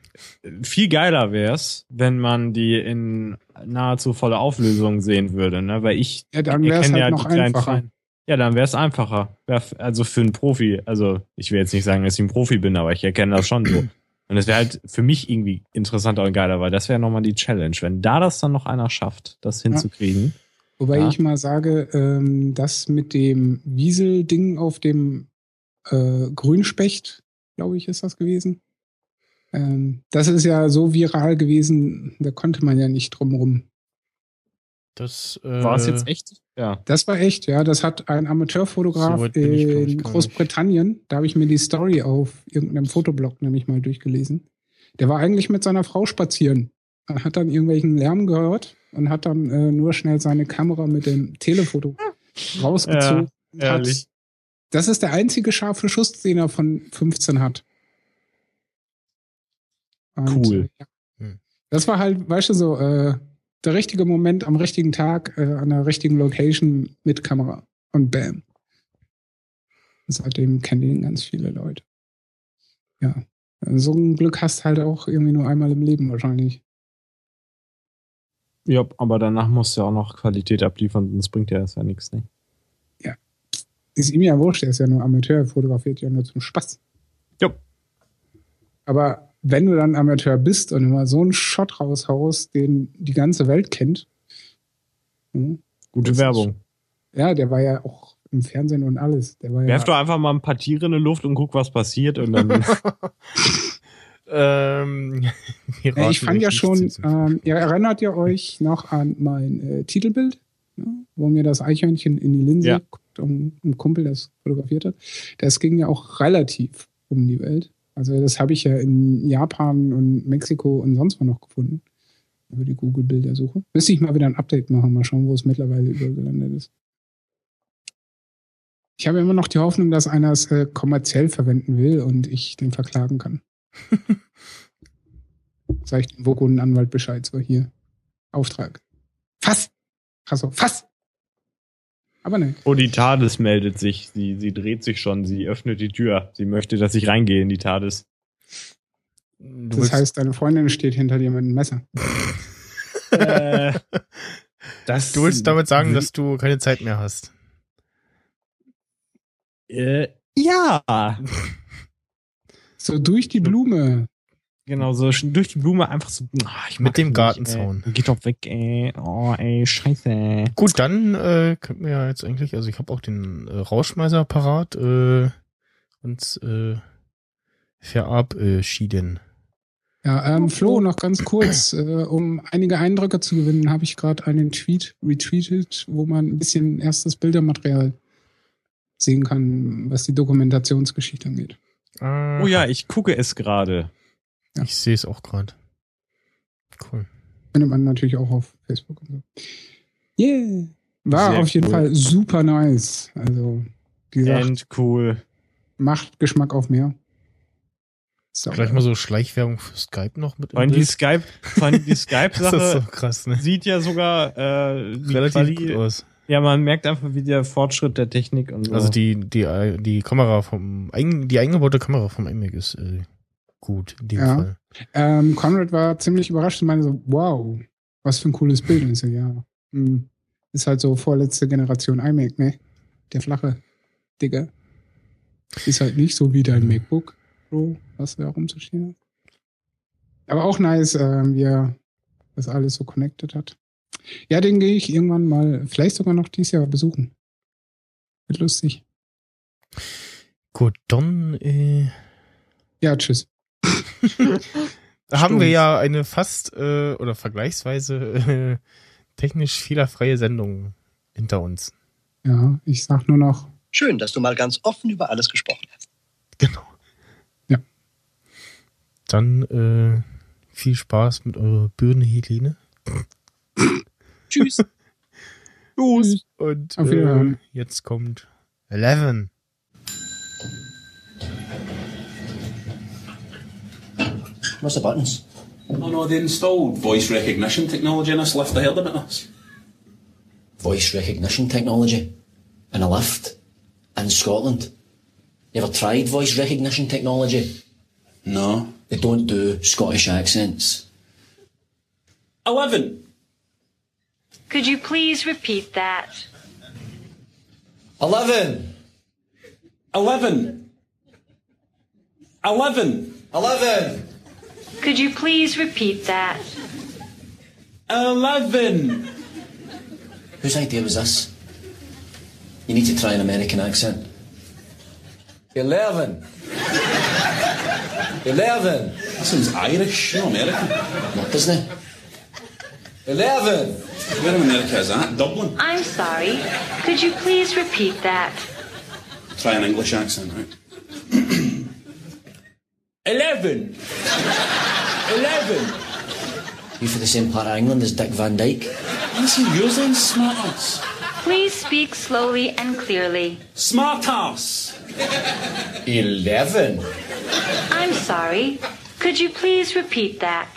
viel geiler wär's, wenn man die in nahezu voller Auflösung sehen würde, ne? Weil ich Ja, dann wär's erkenne halt noch die kleinen einfacher. Fein- Ja, dann wär's einfacher. Wär f- Also für einen Profi, also ich will jetzt nicht sagen, dass ich ein Profi bin, aber ich erkenne das schon so. Und es wäre halt für mich irgendwie interessanter und geiler, weil das wäre nochmal die Challenge. Wenn da das dann noch einer schafft, das hinzukriegen. Wobei Ja. ich mal sage, ähm, das mit dem Wiesel-Ding auf dem äh, Grünspecht, glaube ich, ist das gewesen. Ähm, das ist ja so viral gewesen, da konnte man ja nicht drum rum. Das äh, War es jetzt echt? Ja. Das war echt, ja. Das hat ein Amateurfotograf So bin ich, glaub ich, in Großbritannien, da habe ich mir die Story auf irgendeinem Fotoblog nämlich mal durchgelesen. Der war eigentlich mit seiner Frau spazieren. Er hat dann irgendwelchen Lärm gehört und hat dann äh, nur schnell seine Kamera mit dem Telefoto rausgezogen. hat, ehrlich. das ist der einzige scharfe Schuss, den er von 15 hat. Und, Cool. Ja. Das war halt, weißt du, so äh, der richtige Moment am richtigen Tag, äh, an der richtigen Location mit Kamera. Und bam. Seitdem kennen ihn ganz viele Leute. Ja. So ein Glück hast halt auch irgendwie nur einmal im Leben wahrscheinlich. Ja, aber danach musst du ja auch noch Qualität abliefern, sonst bringt ja das ja nichts, ne? Ist ihm ja wurscht, er ist ja nur Amateur, er fotografiert ja nur zum Spaß. Jo. Aber wenn du dann Amateur bist und immer so einen Shot raushaust, den die ganze Welt kennt, hm, Gute ist Werbung. ja, der war ja auch im Fernsehen und alles. Der war ja, Werf doch einfach mal ein paar Tiere in die Luft und guck, was passiert und dann. ähm, Ja, ich fand ja schon, ähm, ihr erinnert ihr euch noch an mein äh, Titelbild, ne, wo mir das Eichhörnchen in die Linse Ja. guckt und ein Kumpel das fotografiert hat. Das ging ja auch relativ um die Welt. Also das habe ich ja in Japan und Mexiko und sonst wo noch gefunden. Über die Google-Bildersuche. Müsste ich mal wieder ein Update machen, mal schauen, wo es mittlerweile übergelandet ist. Ich habe immer noch die Hoffnung, dass einer es äh, kommerziell verwenden will und ich den verklagen kann. Sag ich dem Voko einen Anwalt Bescheid, so hier. Auftrag. Fass! Achso, fass! Aber ne. Oh, die TARDIS meldet sich. Sie, sie dreht sich schon. Sie öffnet die Tür. Sie möchte, dass ich reingehe in die TARDIS. Du Das willst- heißt, deine Freundin steht hinter dir mit einem Messer. äh, das, Du willst damit sagen, dass du keine Zeit mehr hast. Äh, ja. So durch die Blume. Genau, so durch die Blume einfach so. ah, ich Mit dem Gartenzaun. Ey. Geht doch weg, ey. Oh, ey, scheiße. Gut, dann äh, könnten wir ja jetzt eigentlich, also ich habe auch den äh, Rauschmeißer parat, äh, uns äh, verabschieden. Ja, ähm, Flo, noch ganz kurz, äh, um einige Eindrücke zu gewinnen, habe ich gerade einen Tweet retweetet, wo man ein bisschen erstes Bildermaterial sehen kann, was die Dokumentationsgeschichte angeht. Ah, Oh ja, ich gucke es gerade. Ich sehe es auch gerade. Cool. Findet man natürlich auch auf Facebook und so. Yeah! War Sehr auf jeden cool. Fall super nice. Also, wie gesagt, And cool. macht Geschmack auf mehr. So, Gleich mal so Schleichwerbung für Skype noch mit Vor allem die Skype, die Das ist so Skype-Sache krass, ne? sieht ja sogar äh, Relativ Quali- gut aus. Ja, man merkt einfach, wie der Fortschritt der Technik und so. Also die, die, die Kamera vom, die eingebaute Kamera vom iMac ist äh, gut in dem Ja. Fall. Ähm, Conrad war ziemlich überrascht und meinte so, wow, was für ein cooles Bild. Und ich so, ja, hm, ist halt so vorletzte Generation iMac, ne? Der flache, Digga. Ist halt nicht so wie dein MacBook Pro, was da rumzustehen hat. Aber auch nice, ähm, wie er das alles so connected hat. Ja, den gehe ich irgendwann mal, vielleicht sogar noch dieses Jahr besuchen. Wird lustig. Gut, dann äh, Ja, tschüss. haben wir ja eine fast äh, oder vergleichsweise äh, technisch fehlerfreie Sendung hinter uns. Ja, ich sag nur noch, Schön, dass du mal ganz offen über alles gesprochen hast. Genau. Ja. Dann äh, viel Spaß mit eurer Birne Helene. Tschüss. Tschüss. Und Auf äh, jetzt kommt Eleven. What's the buttons? Oh no, they installed voice recognition technology in this lift. I heard about this. voice recognition technology in a lift in Scotland. You ever tried voice recognition technology? No. They don't do Scottish accents. Eleven. Could you please repeat that? Eleven! Eleven. Eleven. Eleven! Could you please repeat that? Eleven. Whose idea was this? You need to try an American accent. Eleven! Eleven! That sounds Irish, not American. Not, doesn't it? Eleven! Where in America is that? Dublin. I'm sorry. Could you please repeat that? Try an English accent, right? Eleven. Eleven. You for the same part of England as Dick Van Dyke? Listen, yours then, smart ass. Please speak slowly and clearly. Smart ass. Eleven. I'm sorry. Could you please repeat that?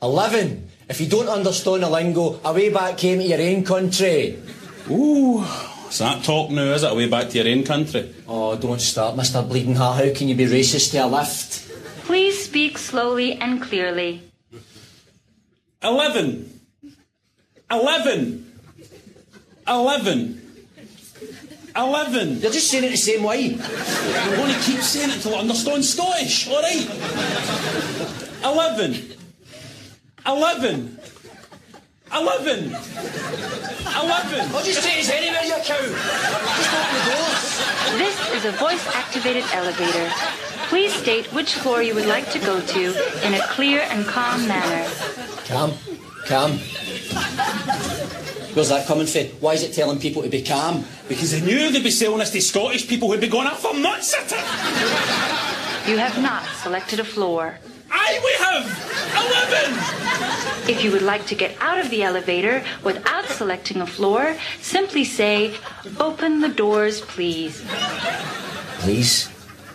Eleven. If you don't understand the lingo, away back came to your own country. Ooh, is that talk now, is it? Away back to your own country? Oh, don't start, Mr. Bleeding Heart. How can you be racist to a lift? Please speak slowly and clearly. Eleven. Eleven. Eleven. Eleven. You're just saying it the same way. I'm going to keep saying it until I understand Scottish, alright? Eleven. Eleven. Eleven. Eleven. I'll just say it's anywhere, you cow. Just open the doors. This is a voice activated elevator. Please state which floor you would like to go to in a clear and calm manner. Calm. Calm. Where's that coming from? Why is it telling people to be calm? Because they knew they'd be selling this to Scottish people who'd be going up for nuts at it. You have not selected a floor. Aye, we have! Eleven! If you would like to get out of the elevator without selecting a floor, simply say, Open the doors, please. Please.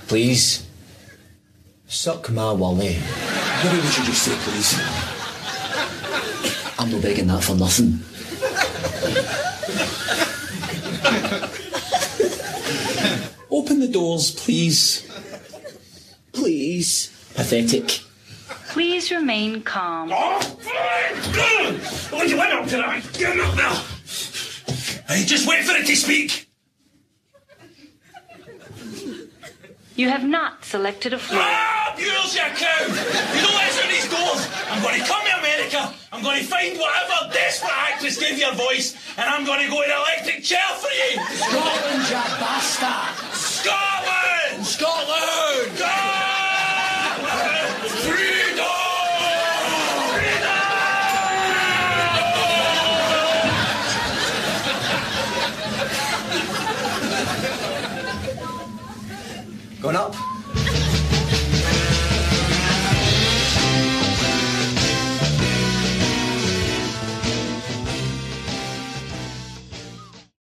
Please. Suck my wally. What would you just say, please? I'm not begging that for nothing. Open the doors, please. Please. Pathetic. Please remain calm. Oh, fine! Oh, you went up to that. Get up now. Hey, just wait for it to speak. You have not selected a floor. Ah, Buells, you cow! You don't answer these doors. I'm going to come to America. I'm going to find whatever desperate actress gave you a voice, and I'm going to go in an electric chair for you. Scotland, you bastard! Scotland! Scotland! Scotland! Free! Voilà.